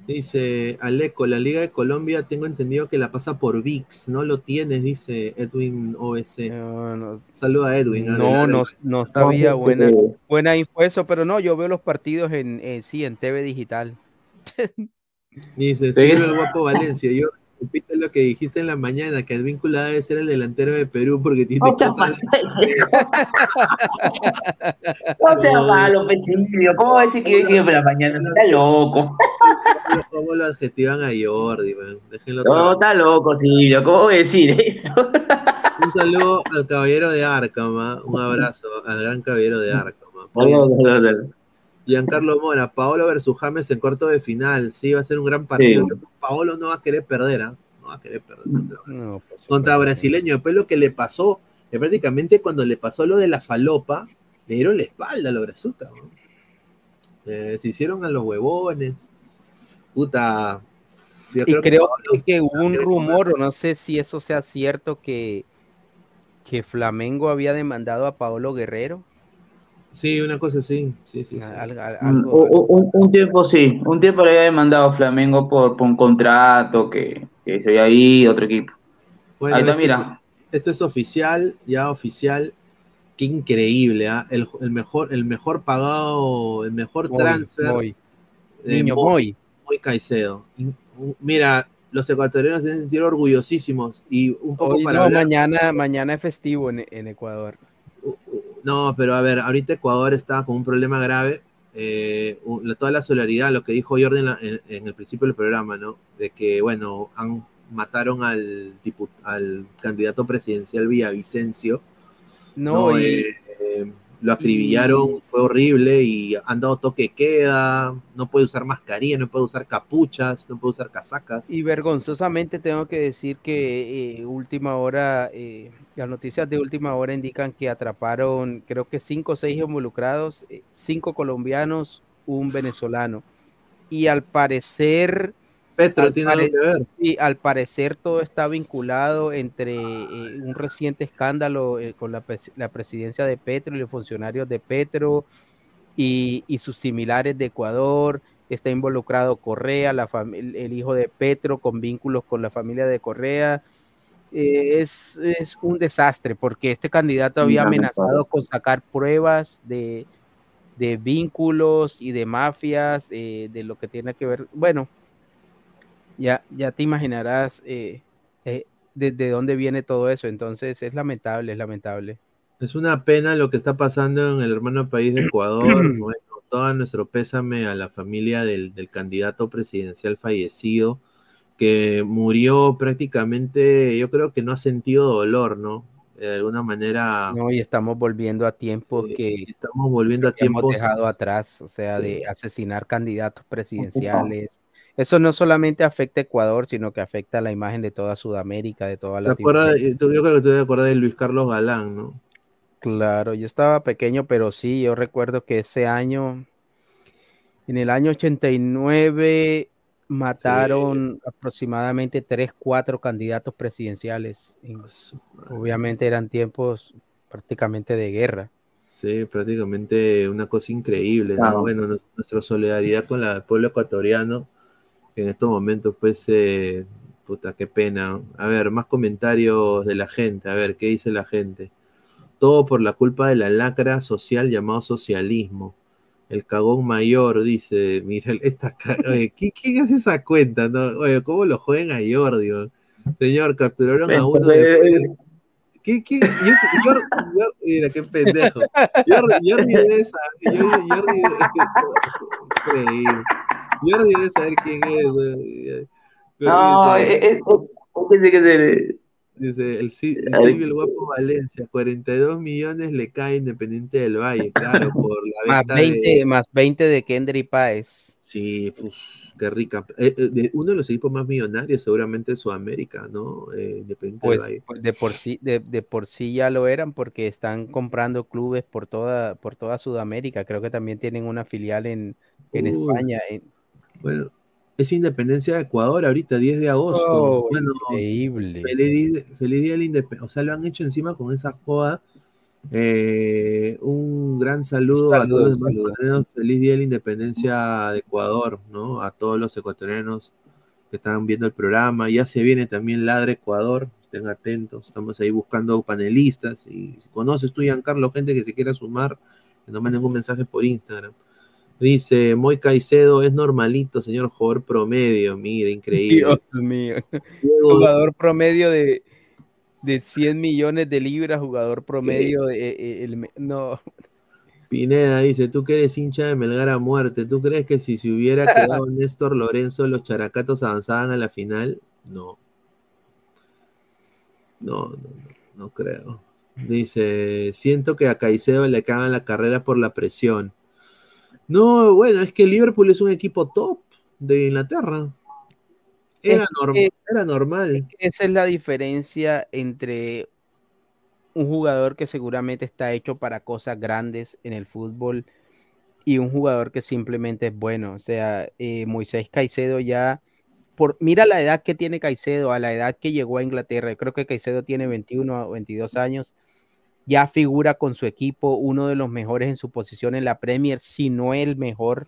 Speaker 1: Dice Aleco, la Liga de Colombia tengo entendido que la pasa por VIX, no lo tienes, dice Edwin OS. Saluda a Edwin.
Speaker 4: No, no, no sabía buena, buena info eso, pero no, yo veo los partidos en, en- sí, en TV digital.
Speaker 1: Dice, señor el guapo Valencia, yo repito lo que dijiste en la mañana, que el vínculo debe ser el delantero de Perú porque tiene cosas...
Speaker 3: No seas malo, Pecilio. ¿Cómo va a decir que yo dije por la mañana? Está loco.
Speaker 1: ¿Cómo lo adjetivan a Jordi, man? Déjenlo
Speaker 3: No,
Speaker 1: trabajar.
Speaker 3: está loco, Silvio. ¿Cómo voy a decir eso?
Speaker 1: Un saludo al caballero de Arkham, un abrazo al gran caballero de Arkham. ¿ah? Giancarlo Mora, Paolo versus James en cuarto de final. Sí, va a ser un gran partido.
Speaker 3: Sí.
Speaker 1: Paolo no va a querer perder, ¿ah? No va a querer perder.
Speaker 4: No, pues,
Speaker 1: Contra brasileño, después lo que le pasó, que prácticamente cuando le pasó lo de la falopa, le dieron la espalda a los brazucas. ¿no? Eh, se hicieron a los huevones. Puta. yo
Speaker 4: Y
Speaker 1: que
Speaker 4: creo
Speaker 1: Paolo-
Speaker 4: que hubo un rumor, o no sé si eso sea cierto, que, que Flamengo había demandado a Paolo Guerrero.
Speaker 1: Sí, una cosa así. Sí, sí, sí.
Speaker 4: Al- al- algo-
Speaker 3: Un, un tiempo sí, un tiempo le había demandado a Flamengo por, por un contrato que, que se había ido otro equipo.
Speaker 1: Bueno,
Speaker 3: Ahí está,
Speaker 1: esto,
Speaker 3: mira.
Speaker 1: Es, esto es oficial, ya oficial. Qué increíble, ¿ah? el, el mejor, el mejor pagado, el mejor transfer.
Speaker 4: Moy.
Speaker 1: de
Speaker 4: Niño
Speaker 1: Caicedo. In- Mira, los ecuatorianos se deben sentir orgullosísimos y un poco
Speaker 4: Hoy
Speaker 1: para
Speaker 4: no,
Speaker 1: hablar-
Speaker 4: mañana, mañana es festivo en, en Ecuador.
Speaker 1: No, pero a ver, ahorita Ecuador está con un problema grave. eh, toda la solidaridad, lo que dijo Jordan en, en- el principio del programa, ¿no? De que, bueno, han, mataron al, al candidato presidencial Villavicencio.
Speaker 4: No, y-
Speaker 1: Eh, eh, lo acribillaron, fue horrible y han dado toque de queda. No puede usar mascarilla, no puede usar capuchas, no puede usar casacas.
Speaker 4: Y vergonzosamente tengo que decir que eh, última hora, eh, las noticias de última hora indican que atraparon, creo que cinco o seis involucrados, eh, cinco colombianos, un venezolano. Y al parecer,
Speaker 1: Petro
Speaker 4: al
Speaker 1: tiene algo que ver.
Speaker 4: sí, al parecer todo está vinculado entre eh, un reciente escándalo eh, con la, pres- la presidencia de Petro y los funcionarios de Petro y, y sus similares de Ecuador. Está involucrado Correa, la el, hijo de Petro, con vínculos con la familia de Correa. Eh, es, es un desastre porque este candidato había amenazado con sacar pruebas de, de vínculos y de mafias, de lo que tiene que ver, bueno, ya, ya te imaginarás eh, eh, desde dónde viene todo eso. Entonces es lamentable, es lamentable.
Speaker 1: Es una pena lo que está pasando en el hermano país de Ecuador. bueno, todo nuestro pésame a la familia del, del candidato presidencial fallecido, que murió prácticamente, yo creo que no ha sentido dolor, ¿no? De alguna manera
Speaker 4: No, y estamos volviendo a tiempos que
Speaker 1: estamos volviendo a
Speaker 4: que hemos
Speaker 1: tiempos
Speaker 4: dejado atrás, o sea,
Speaker 1: Sí.
Speaker 4: de asesinar candidatos presidenciales. Eso no solamente afecta a Ecuador, sino que afecta a la imagen de toda Sudamérica, de toda.
Speaker 1: Tú- Yo creo que tú te acuerdas de Luis Carlos Galán, ¿no?
Speaker 4: Claro, yo estaba pequeño, pero sí, yo recuerdo que ese año, en el año 89, mataron aproximadamente tres, cuatro candidatos presidenciales. Obviamente eran tiempos prácticamente de guerra.
Speaker 1: Sí, prácticamente una cosa increíble, ¿no? Bueno, nu- nuestra solidaridad con la- el pueblo ecuatoriano, que en estos momentos, pues, eh, puta, qué pena. A ver, más comentarios de la gente, a ver, ¿qué dice la gente? Todo por la culpa de la lacra social llamado socialismo. El cagón mayor, dice, mira, esta, oye, ¿qui- ¿quién hace esa cuenta? No? Oye, ¿cómo lo juegan a Jordi? Señor, capturaron a uno de... ¿Qué, qué? Yo, yo- yo- mira, qué pendejo. Jordi, Jordi saber, Jordi, Jordi, Jordi debe saber quién es. eh,
Speaker 3: No,
Speaker 1: dice-
Speaker 3: es, es- es- es que se-
Speaker 1: Dice el. Silvio el Guapo Valencia, 42 millones le cae Independiente del Valle, claro, por la
Speaker 4: Más
Speaker 1: venta
Speaker 4: 20,
Speaker 1: de...
Speaker 4: más 20 de Kendry Páez.
Speaker 1: Sí, uf, qué rica. Eh, eh, de uno de los equipos más millonarios seguramente de Sudamérica, ¿no? Eh, Independiente
Speaker 4: Pues,
Speaker 1: del Valle.
Speaker 4: pues de por sí, de, de por sí ya lo eran porque están comprando clubes por toda, por toda Sudamérica. Creo que también tienen una filial en, en. España. en-
Speaker 1: Bueno, es Independencia de Ecuador ahorita, 10 de agosto.
Speaker 4: Oh,
Speaker 1: bueno,
Speaker 4: increíble.
Speaker 1: Feliz, día- feliz día de la independencia. O sea, lo han hecho encima con esa joda Eh, un gran saludo a todos los
Speaker 7: saludos.
Speaker 1: ecuatorianos. Feliz Día de la Independencia de Ecuador, ¿no? A todos los ecuatorianos que están viendo el programa. Ya se viene también Ladra Ecuador. Estén atentos. Estamos ahí buscando panelistas. Y si conoces tú, Giancarlo, gente que se quiera sumar, que nos manden un mensaje por Instagram. Dice, Moy Caicedo es normalito, señor jugador promedio. Mira, increíble.
Speaker 4: Dios mío. Jugador promedio de, de 100 millones de libras, jugador promedio de... eh, el me- no,
Speaker 1: Pineda dice, tú que eres hincha de Melgar a muerte, ¿tú crees que si se hubiera quedado Néstor Lorenzo los characatos avanzaban a la final? No. No, no, no, no creo. Dice, siento que a Caicedo le cagan la carrera por la presión. No, bueno, es que Liverpool es un equipo top de Inglaterra. Era,
Speaker 4: Es
Speaker 1: norm-
Speaker 4: que-
Speaker 1: era normal.
Speaker 4: Esa es la diferencia entre un jugador que seguramente está hecho para cosas grandes en el fútbol y un jugador que simplemente es bueno. O sea, eh, Moisés Caicedo ya, por, mira la edad que tiene Caicedo, a la edad que llegó a Inglaterra. Yo creo que Caicedo tiene 21 o 22 años. Ya figura con su equipo uno de los mejores en su posición en la Premier, si no el mejor.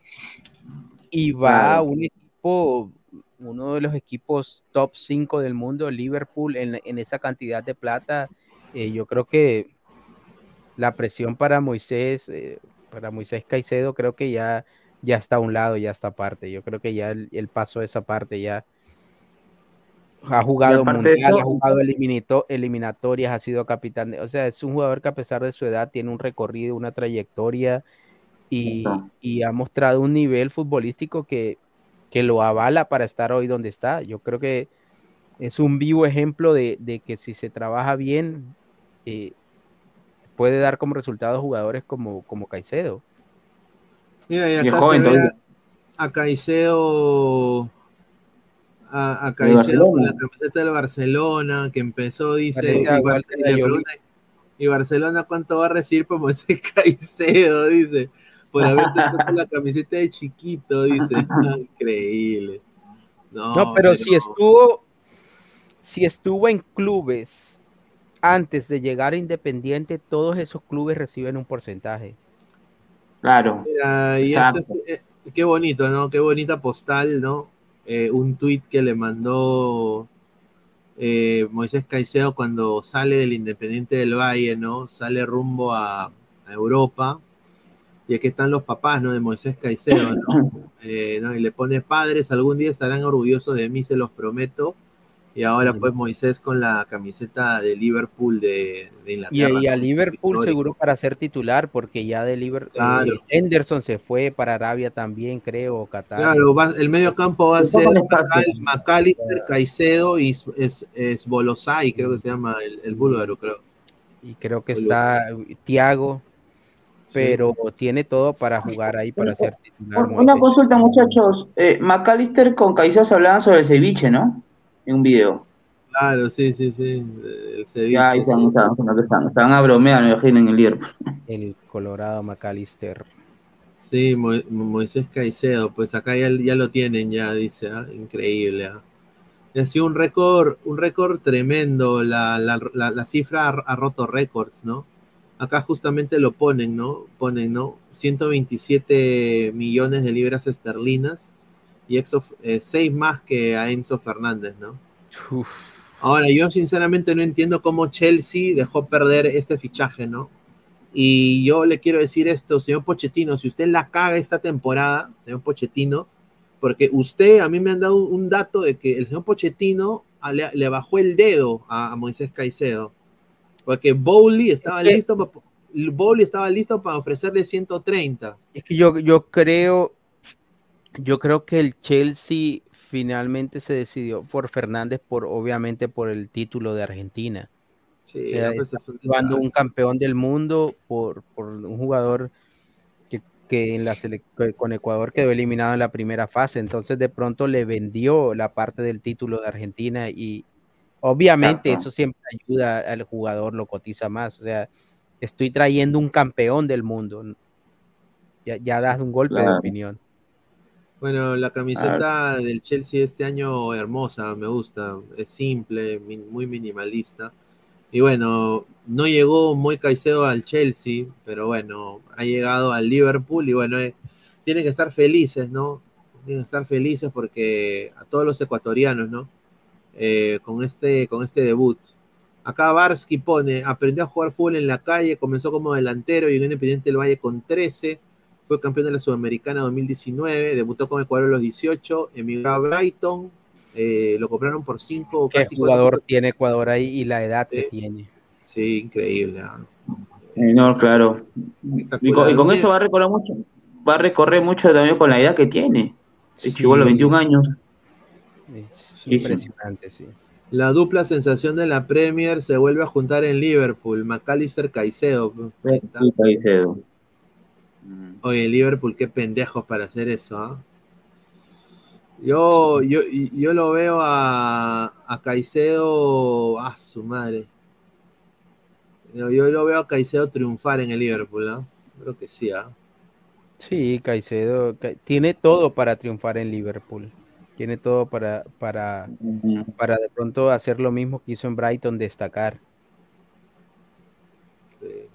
Speaker 4: Y va a un equipo, uno de los equipos top 5 del mundo, Liverpool, en, en esa cantidad de plata. eh, yo creo que la presión para Moisés, eh, para Moisés Caicedo, creo que ya, ya está a un lado, ya está aparte. Yo creo que ya él, él pasó esa parte, ya ha jugado mundial, ha jugado eliminito- eliminatorias, ha sido capitán. de- o sea, es un jugador que a pesar de su edad tiene un recorrido, una trayectoria y, y ha mostrado un nivel futbolístico que, que lo avala para estar hoy donde está. Yo creo que es un vivo ejemplo de, de que si se trabaja bien, eh, puede dar como resultado jugadores como, como Caicedo.
Speaker 1: Mira, y
Speaker 3: Y
Speaker 1: acá
Speaker 3: joven
Speaker 1: se ve
Speaker 3: todavía.
Speaker 1: a, a Caicedo, a, Caicedo con la camiseta del Barcelona, que empezó, dice, y,
Speaker 4: a
Speaker 1: Barce-
Speaker 4: Walter
Speaker 1: y le
Speaker 4: Ayoli.
Speaker 1: pregunta, ¿y Barcelona cuánto va a recibir por Moisés Caicedo? Dice, por haberse puesto la camiseta de chiquito, dice, Ah, increíble. No,
Speaker 4: No, pero si estuvo, si estuvo en clubes antes de llegar a Independiente, todos esos clubes reciben un porcentaje.
Speaker 3: Claro.
Speaker 1: Mira, y esto
Speaker 3: Exacto.
Speaker 1: es- eh, qué bonito, ¿no? Qué bonita postal, ¿no? Eh, un tuit que le mandó eh, Moisés Caicedo cuando sale del Independiente del Valle, ¿no? Sale rumbo a, a Europa. Y aquí están los papás, ¿no? De Moisés Caicedo, ¿no? Eh, ¿no? Y le pone padres, algún día estarán orgullosos de mí, se los prometo. Y ahora pues Moisés con la camiseta de Liverpool de, de
Speaker 4: Y,
Speaker 1: Inglaterra.
Speaker 4: y a
Speaker 1: ¿no?
Speaker 4: Liverpool seguro para ser titular, porque ya de Liverpool,
Speaker 1: Claro.
Speaker 4: Henderson se fue para Arabia también, creo, o Qatar.
Speaker 1: Claro, va- el medio campo va a
Speaker 3: Se
Speaker 1: ser Macalister, Caicedo y es, es, Bolosai, creo que se llama el, el búlgaro, creo.
Speaker 4: Y creo que está Thiago, pero tiene todo para jugar ahí, para ser titular.
Speaker 3: Un- Una consulta, muchachos. Eh, McAllister con Caicedo se hablaban sobre el ceviche, ¿no? En un video.
Speaker 1: Claro, sí, sí, sí. El ceviche.
Speaker 3: Ya, ahí están, están, están, están, están a bromear, me imagino, en el Liverpool.
Speaker 4: El Colorado McAllister.
Speaker 1: Sí, Mo- Moisés Caicedo, pues acá ya, ya lo tienen, ya dice, ah, increíble. ah. Y ha sido un récord, un récord tremendo, la, la, la, la cifra ha, ha roto récords, ¿no? Acá justamente lo ponen, ¿no? Ponen, ¿no? 127 millones de libras esterlinas y Exo, eh, seis más que a Enzo Fernández, ¿no?
Speaker 4: Uf,
Speaker 1: Ahora, yo sinceramente no entiendo cómo Chelsea dejó perder este fichaje, ¿no? Y yo le quiero decir esto, señor Pochettino, si usted la caga esta temporada, señor Pochettino, porque usted, a mí me han dado un dato de que el señor Pochettino a- le, le bajó el dedo a, a Moisés Caicedo, porque Bowley estaba listo, pa- Bowley estaba listo para ofrecerle 130.
Speaker 4: Es que yo, yo creo, yo creo que el Chelsea finalmente se decidió por Fernández, por obviamente por el título de Argentina.
Speaker 1: Sí,
Speaker 4: O sea,
Speaker 1: es un
Speaker 4: campeón del mundo por, por un jugador que, que en la que con Ecuador quedó eliminado en la primera fase. Entonces de pronto le vendió la parte del título de Argentina y obviamente
Speaker 3: Exacto.
Speaker 4: eso siempre ayuda al jugador, lo cotiza más. O sea, estoy trayendo un campeón del mundo. Ya, ya das un golpe de opinión.
Speaker 1: Bueno, la camiseta del Chelsea este año hermosa, me gusta, es simple, muy minimalista. Y bueno, no llegó muy Caicedo al Chelsea, pero bueno, ha llegado al Liverpool y bueno, eh, tienen que estar felices, ¿no? Tienen que estar felices porque a todos los ecuatorianos, ¿no? Eh, con, este, con este debut. Acá Barsky pone, aprendió a jugar fútbol en la calle, comenzó como delantero y en Independiente del Valle con 13, fue campeón de la Sudamericana 2019, debutó con Ecuador a los 18, emigró a Brighton, eh, lo compraron por 5
Speaker 4: ¿Qué
Speaker 1: casi
Speaker 4: jugador
Speaker 1: cuatro-
Speaker 4: tiene Ecuador ahí y la edad que
Speaker 1: Sí.
Speaker 4: tiene?
Speaker 1: Sí, increíble. ah.
Speaker 3: Eh, No, claro. Y con, y con eso va a recorrer mucho, va a recorrer mucho también con la edad que tiene. Llegó a los 21 años.
Speaker 4: Es
Speaker 3: Sí, sí.
Speaker 4: impresionante, sí.
Speaker 1: La dupla sensación de la Premier se vuelve a juntar en Liverpool, McAllister Caicedo.
Speaker 3: Sí, Caicedo.
Speaker 1: Oye, Liverpool, qué pendejos para hacer eso, ¿ah? Yo, yo, yo lo veo a, a Caicedo, a su madre. Yo, yo lo veo a Caicedo triunfar en el Liverpool, ¿no? Creo que sí, ¿ah?
Speaker 4: Sí, Caicedo Ca- tiene todo para triunfar en Liverpool. Tiene todo para, para, para de pronto hacer lo mismo que hizo en Brighton, destacar.
Speaker 1: Sí.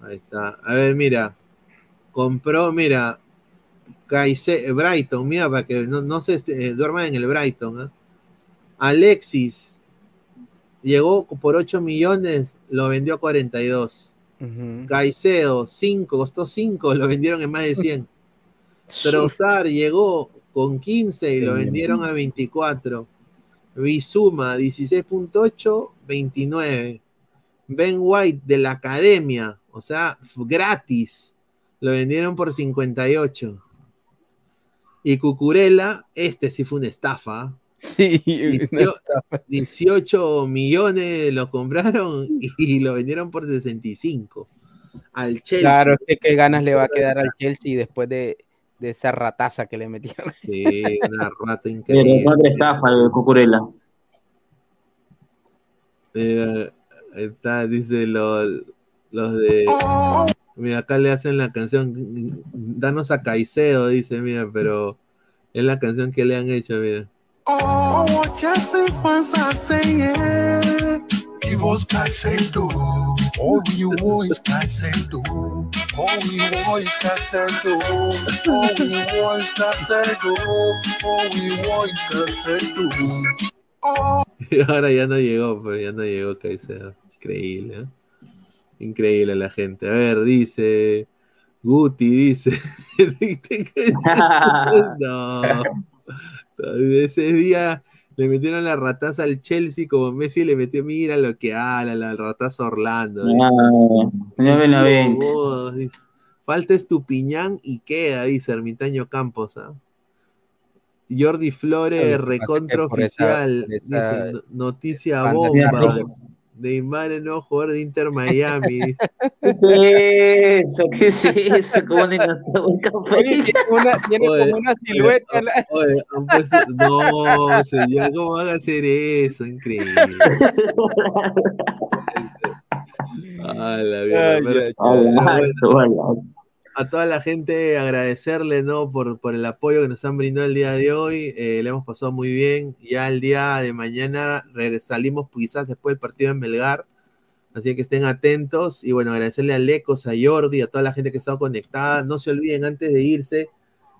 Speaker 1: Ahí está. A ver, mira. Compró, mira. Caicedo, Brighton, mira, para que no, no se este, duerman en el Brighton. ¿ah? Alexis llegó por 8 millones, lo vendió a 42.
Speaker 4: Ujú.
Speaker 1: Caicedo, 5, costó 5, lo vendieron en más de 100. Trossard llegó con 15 y lo vendieron a 24. Bizuma, 16.8, 29. Ben White de la academia, o sea, gratis, lo vendieron por 58. Y Cucurella, este sí fue una estafa.
Speaker 4: Sí, una
Speaker 1: 18, 18 millones lo compraron y lo vendieron por 65 al Chelsea.
Speaker 4: Claro, es que qué ganas le va a quedar al Chelsea después de, de esa rataza que le metieron.
Speaker 1: Sí, una rata
Speaker 3: Pero
Speaker 1: increíble.
Speaker 3: fue otra estafa el Cucurella.
Speaker 1: Mira, ahí está, dice lo- los de. Mira, acá le hacen la canción. Danos a Caicedo, dice, mira, pero es la canción que le han hecho, mira.
Speaker 8: Oh, what.
Speaker 1: Y ahora ya no llegó, pues ya no llegó Caicedo. Increíble, ¿eh? Increíble la gente. A ver, dice. Guti dice. no. Ese día le metieron la rataza al Chelsea como Messi le metió, mira lo que habla, la rataza Orlando. dice.
Speaker 3: Ah.
Speaker 1: Vos, dice. Falta Estupiñán y queda, dice Ermitaño Campos. ¿ah? Jordi Flores,
Speaker 4: Lo
Speaker 1: recontra
Speaker 4: esa-
Speaker 1: oficial.
Speaker 4: por esa
Speaker 1: dice, "No- noticia bomba. Neymar es nuevo jugador de Inter Miami.
Speaker 3: ¿Qué es eso? ¿Qué es eso?
Speaker 4: Oye, tiene una, tiene
Speaker 1: Oye,
Speaker 4: como una silueta.
Speaker 1: Oye, no, señor, ¿cómo van a hacer eso? Increíble. Ah, la mierda, A toda la gente agradecerle, ¿no? Por, por el apoyo que nos han brindado el día de hoy. Eh, le hemos pasado muy bien. Ya el día de mañana salimos quizás después del partido en Melgar. Así que estén atentos. Y bueno, agradecerle a Lecos, a Jordi, a toda la gente que ha estado conectada. No se olviden antes de irse.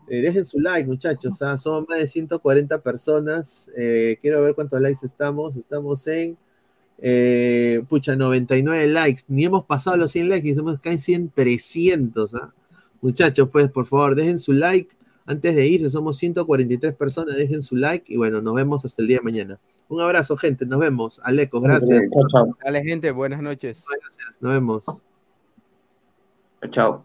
Speaker 1: eh, dejen su like, muchachos. ¿ah? Somos más de 140 personas. Eh, quiero ver cuántos likes estamos. Estamos en pucha, 99 likes. Ni hemos pasado los 100 likes y somos casi en 300. ¿ah? Muchachos, pues por favor, dejen su like. Antes de irse, somos 143 personas. Dejen su like y bueno, nos vemos hasta el día de mañana. Un abrazo, gente. Nos vemos. Alecos, gracias.
Speaker 3: Chao, chao.
Speaker 4: Dale, gente, buenas noches.
Speaker 1: Gracias. Nos vemos.
Speaker 3: Chao.